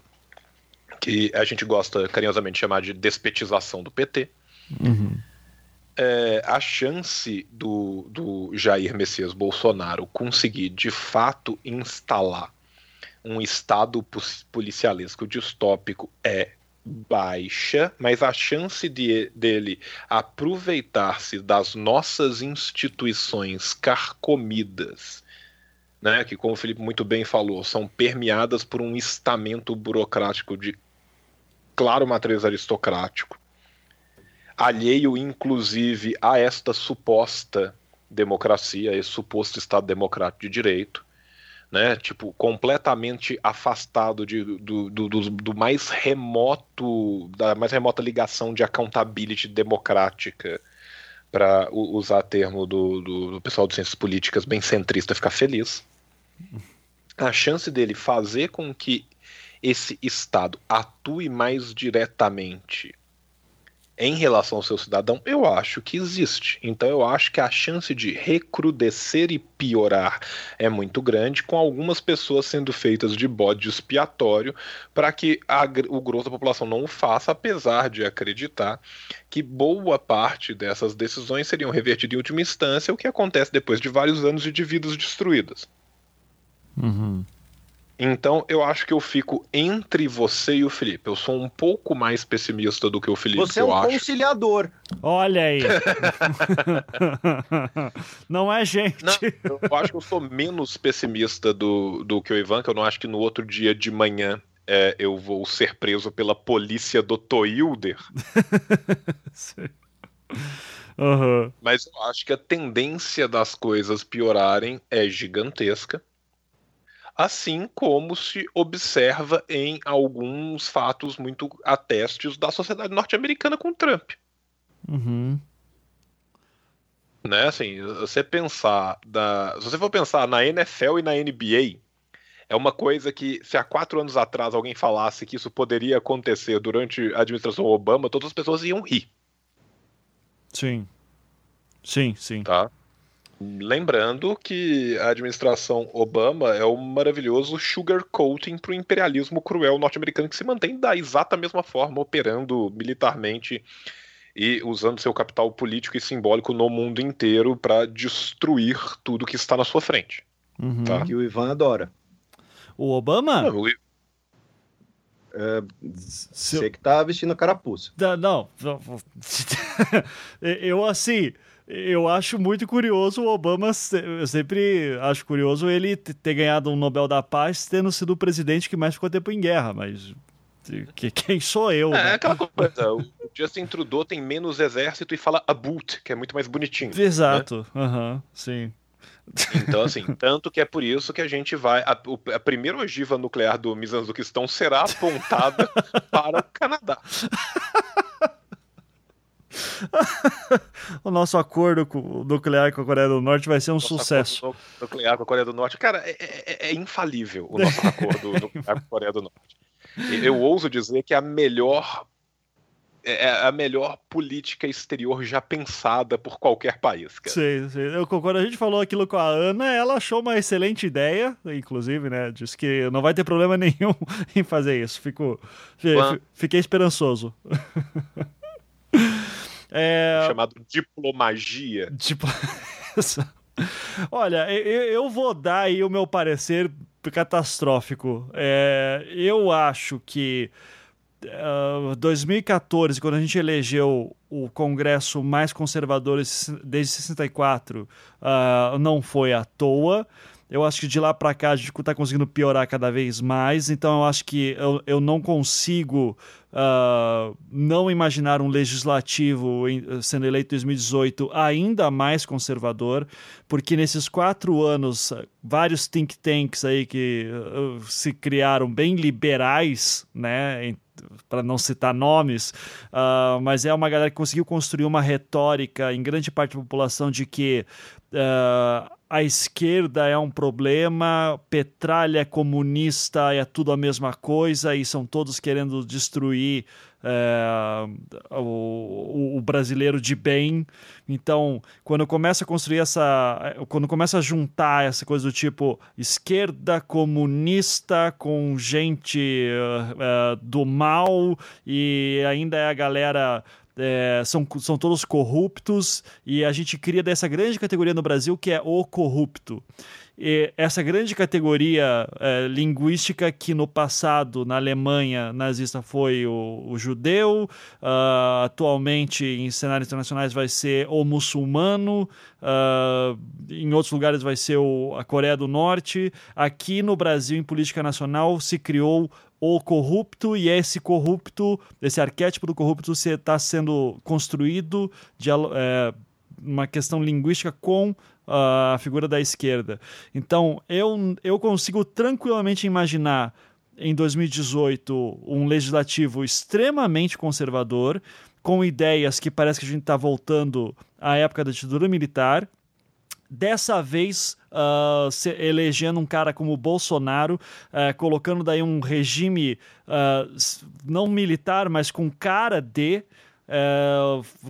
que a gente gosta carinhosamente de chamar de despetização do PT. Uhum. É, a chance do, do Jair Messias Bolsonaro conseguir de fato instalar um estado policialesco distópico é baixa, mas a chance de, dele aproveitar-se das nossas instituições carcomidas, né, que como o Felipe muito bem falou, são permeadas por um estamento burocrático de claro matriz aristocrático, alheio inclusive a esta suposta democracia, esse suposto Estado democrático de direito, né? Tipo, completamente afastado de, do, do, do, do, mais remoto, da mais remota ligação de accountability democrática, para usar termo do, do, do pessoal de ciências políticas bem centrista ficar feliz. A chance dele fazer com que esse Estado atue mais diretamente em relação ao seu cidadão, eu acho que existe. Então eu acho que a chance de recrudescer e piorar é muito grande, com algumas pessoas sendo feitas de bode expiatório para que a, o grosso da população não o faça, apesar de acreditar que boa parte dessas decisões seriam revertidas em última instância, o que acontece depois de vários anos de vidas destruídas. Uhum. Então eu acho que eu fico entre você e o Felipe. Eu sou um pouco mais pessimista do que o Felipe. Você é um acho. conciliador. Olha aí. não é gente. Não, eu acho que eu sou menos pessimista do, do que o Ivan, que eu não acho que no outro dia de manhã é, eu vou ser preso pela polícia do Toilder. Uhum. Mas eu acho que a tendência das coisas piorarem é gigantesca. Assim como se observa em alguns fatos muito atestes da sociedade norte-americana com Trump. Uhum. Né, assim, você pensar da, se você for pensar na NFL e na NBA, é uma coisa que se há quatro anos atrás alguém falasse que isso poderia acontecer durante a administração Obama, todas as pessoas iam rir. Sim. Sim, sim. Tá? Lembrando que a administração Obama é o maravilhoso sugarcoating para o imperialismo cruel norte-americano que se mantém da exata mesma forma, operando militarmente e usando seu capital político e simbólico no mundo inteiro para destruir tudo que está na sua frente. Uhum. Tá? Que o Ivan adora. O Obama? Não, o... É, Você que tá vestindo a carapuça. Não, não. eu assim, eu acho muito curioso o Obama, eu sempre acho curioso ele ter ganhado um Nobel da Paz tendo sido o presidente que mais ficou tempo em guerra, mas que, quem sou eu? É, né? aquela coisa, o Justin Trudeau tem menos exército e fala a boot, que é muito mais bonitinho. Né? Exato, né? uhum, sim. Então, assim, tanto que é por isso que a gente vai. A, a primeira ogiva nuclear do Mizanzuquistão será apontada para o Canadá. o nosso acordo nuclear com a Coreia do Norte vai ser um nosso sucesso. nuclear com a Coreia do Norte, cara, é, é, é infalível o nosso acordo nuclear com a Coreia do Norte. Eu ouso dizer que é a melhor é, é a melhor política exterior já pensada por qualquer país. Cara. Sim, sim. Eu, quando a gente falou aquilo com a Ana, ela achou uma excelente ideia, inclusive, né? Disse que não vai ter problema nenhum em fazer isso. Fico, fiquei esperançoso. É... Chamado diplomagia. Dipl... Olha, eu, eu vou dar aí o meu parecer catastrófico. É, eu acho que uh, ah, 2014, quando a gente elegeu o Congresso mais conservador desde 64, uh, não foi à toa. Eu acho que de lá para cá a gente está conseguindo piorar cada vez mais, então eu acho que eu, eu não consigo uh, não imaginar um legislativo sendo eleito em 2018 ainda mais conservador, porque nesses quatro anos, vários think tanks aí que uh, se criaram bem liberais, né? para não citar nomes, uh, mas é uma galera que conseguiu construir uma retórica em grande parte da população de que uh, a esquerda é um problema, petralha é comunista é tudo a mesma coisa e são todos querendo destruir é, o, o, brasileiro de bem. Então, quando começa a construir essa. Quando começa a juntar essa coisa do tipo esquerda comunista com gente uh, do mal e ainda é a galera é, são, são todos corruptos e a gente cria dessa grande categoria no Brasil que é o corrupto. E essa grande categoria é, linguística que no passado na Alemanha nazista foi o, o judeu, uh, atualmente em cenários internacionais vai ser o muçulmano, uh, em outros lugares vai ser o, a Coreia do Norte. Aqui no Brasil, em política nacional, se criou o corrupto e esse corrupto, esse arquétipo do corrupto está sendo construído de é, uma questão linguística com a figura da esquerda. Então, eu, eu consigo tranquilamente imaginar em 2018 um legislativo extremamente conservador, com ideias que parece que a gente está voltando à época da ditadura militar. Dessa vez uh, elegendo um cara como Bolsonaro, uh, colocando daí um regime uh, não militar, mas com cara de.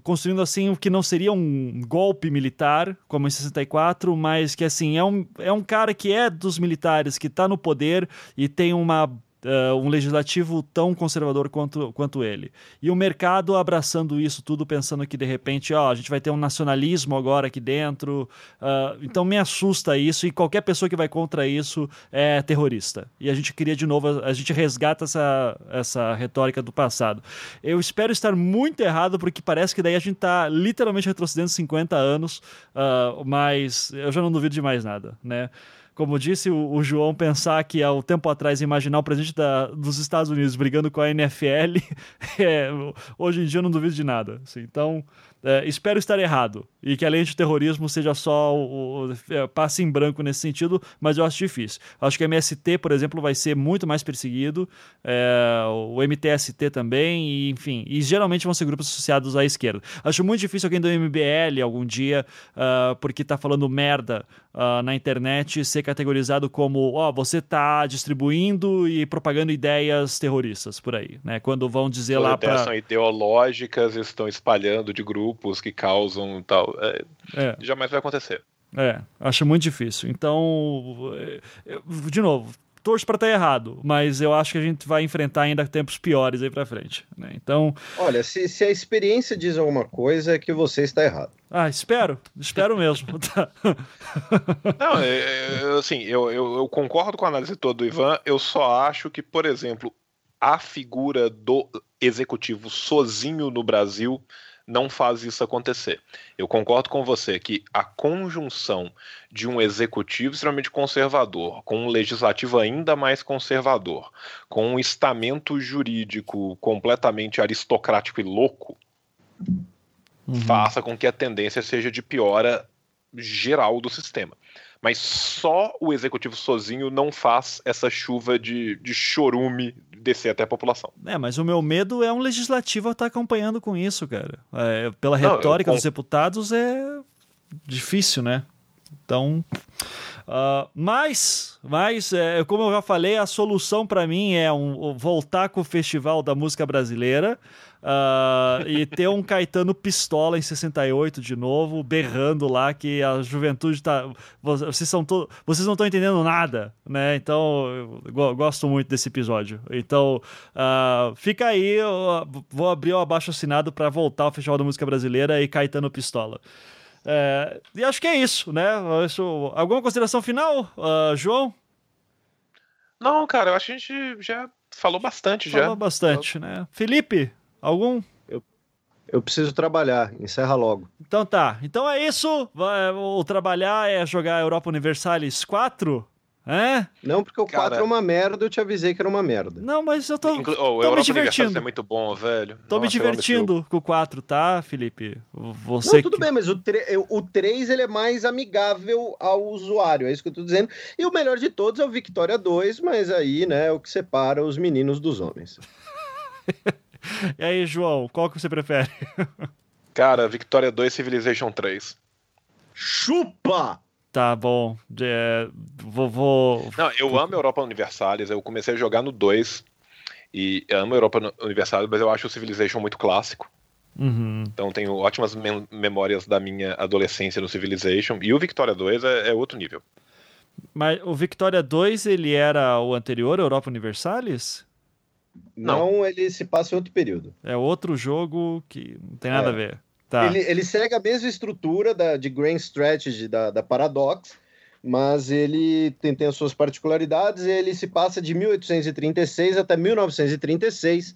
construindo assim o que não seria um golpe militar, como em 64, mas que assim é um, é um cara que é dos militares, que está no poder e tem uma uh, um legislativo tão conservador quanto, quanto ele. E o mercado abraçando isso tudo, pensando que de repente ó, a gente vai ter um nacionalismo agora aqui dentro. Uh, então me assusta isso e qualquer pessoa que vai contra isso é terrorista. E a gente cria de novo, a gente resgata essa, essa retórica do passado. Eu espero estar muito errado, porque parece que daí a gente está literalmente retrocedendo 50 anos, uh, mas eu já não duvido de mais nada, né? Como disse o, o, João, pensar que há um tempo atrás imaginar o presidente da, dos Estados Unidos brigando com a NFL, é, hoje em dia eu não duvido de nada. Assim, então, é, espero estar errado e que a lei de terrorismo seja só o, o é, passe em branco nesse sentido, mas eu acho difícil. Acho que o MST, por exemplo, vai ser muito mais perseguido, é, o MTST também, e, enfim, e geralmente vão ser grupos associados à esquerda. Acho muito difícil alguém do MBL algum dia, uh, porque está falando merda uh, na internet, ser categorizado como, ó, oh, você está distribuindo e propagando ideias terroristas por aí, né? Quando vão dizer Todas lá para são ideológicas, estão espalhando de grupo grupos que causam tal. É, é. Jamais vai acontecer. É, acho muito difícil. Então, é, de novo, torço para estar errado, mas eu acho que a gente vai enfrentar ainda tempos piores aí para frente. Né? Então. Olha, se, se, a experiência diz alguma coisa, é que você está errado. Ah, espero, espero mesmo. Não, é, é, assim, eu, eu, eu, concordo com a análise toda do Ivan, eu só acho que, por exemplo, a figura do executivo sozinho no Brasil não faz isso acontecer. Eu concordo com você que a conjunção de um executivo extremamente conservador, com um legislativo ainda mais conservador, com um estamento jurídico completamente aristocrático e louco, uhum. faça com que a tendência seja de piora geral do sistema. Mas só o executivo sozinho não faz essa chuva de, de chorume descer até a população. É, mas o meu medo é um legislativo estar acompanhando com isso, cara. É, pela retórica não, eu... dos deputados é difícil, né? Então. Uh, mas, mas é, como eu já falei, a solução para mim é um, voltar com o Festival da Música Brasileira. Uh, e ter um Caetano pistola em 68 de novo, berrando lá que a juventude tá. Vocês, são to... vocês não estão entendendo nada, né? Então, eu gosto muito desse episódio. Então, uh, fica aí, vou abrir o abaixo assinado para voltar ao Festival da Música Brasileira e Caetano pistola. É, e acho que é isso, né? Isso, alguma consideração final, uh, João? Não, cara, eu acho que a gente já falou bastante falou já. bastante, né? Felipe, Algum? Eu, eu preciso trabalhar, encerra logo. Então tá. Então é isso. O trabalhar é jogar Europa Universalis 4? É? Não, porque o Cara... 4 é uma merda, eu te avisei que era uma merda. Não, mas eu tô, Inclu oh, tô me divertindo. é muito bom, velho. Tô Nossa, me divertindo com o 4, tá, Felipe? Você Não, tudo que... bem, mas o, o 3 ele é mais amigável ao usuário, é isso que eu tô dizendo. E o melhor de todos é o Victoria 2, mas aí, né, é o que separa os meninos dos homens. E aí, João, qual que você prefere? Cara, Victoria 2 Civilization 3. Chupa! Tá bom. É, vou, vou, Não, eu amo Europa Universalis. Eu comecei a jogar no 2. E amo Europa Universalis, mas eu acho o Civilization muito clássico. Uhum. Então tenho ótimas mem memórias da minha adolescência no Civilization. E o Victoria 2 é, é, outro nível. Mas o Victoria 2 ele era o anterior, Europa Universalis? Não, não, ele se passa em outro período. É outro jogo que não tem nada é. a ver. Tá. Ele, ele segue a mesma estrutura da, de Grand Strategy da, da Paradox, mas ele tem, tem as suas particularidades. Ele se passa de 1836 até 1936,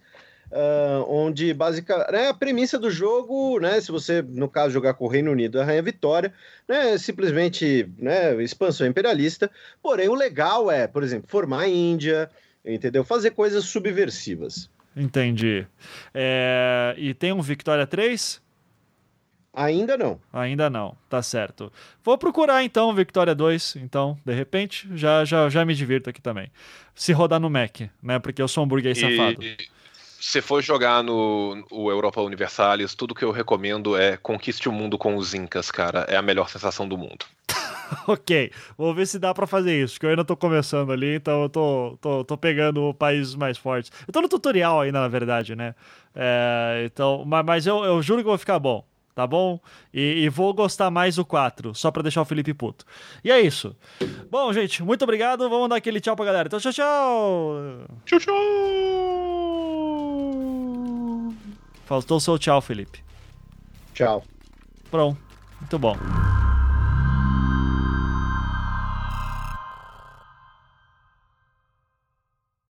uh, onde basicamente né, a premissa do jogo, né, se você no caso jogar com o Reino Unido, a Rainha Vitória, né, simplesmente né, expansão imperialista. Porém, o legal é, por exemplo, formar a Índia entendeu? Fazer coisas subversivas. Entendi. É... E tem um Victoria 3? Ainda não. Ainda não, tá certo. Vou procurar então o Victoria 2, então, de repente, já, já, já me divirto aqui também. Se rodar no Mac, né? Porque eu sou um burguês e, safado. se for jogar no o Europa Universalis, tudo que eu recomendo é conquiste o mundo com os Incas, cara. É a melhor sensação do mundo. ok, vou ver se dá para fazer isso, que eu ainda tô começando ali, então eu tô, tô, tô pegando países mais fortes. Eu tô no tutorial ainda, na verdade, né? É, então, mas, mas eu, eu juro que vou ficar bom tá bom? E, e, vou gostar mais do 4, só pra deixar o Felipe puto. E é isso. Bom, gente, muito obrigado. Vamos dar aquele tchau pra galera. Então, tchau, tchau! Tchau, tchau! Faltou o seu tchau, Felipe. Tchau. Pronto. Muito bom.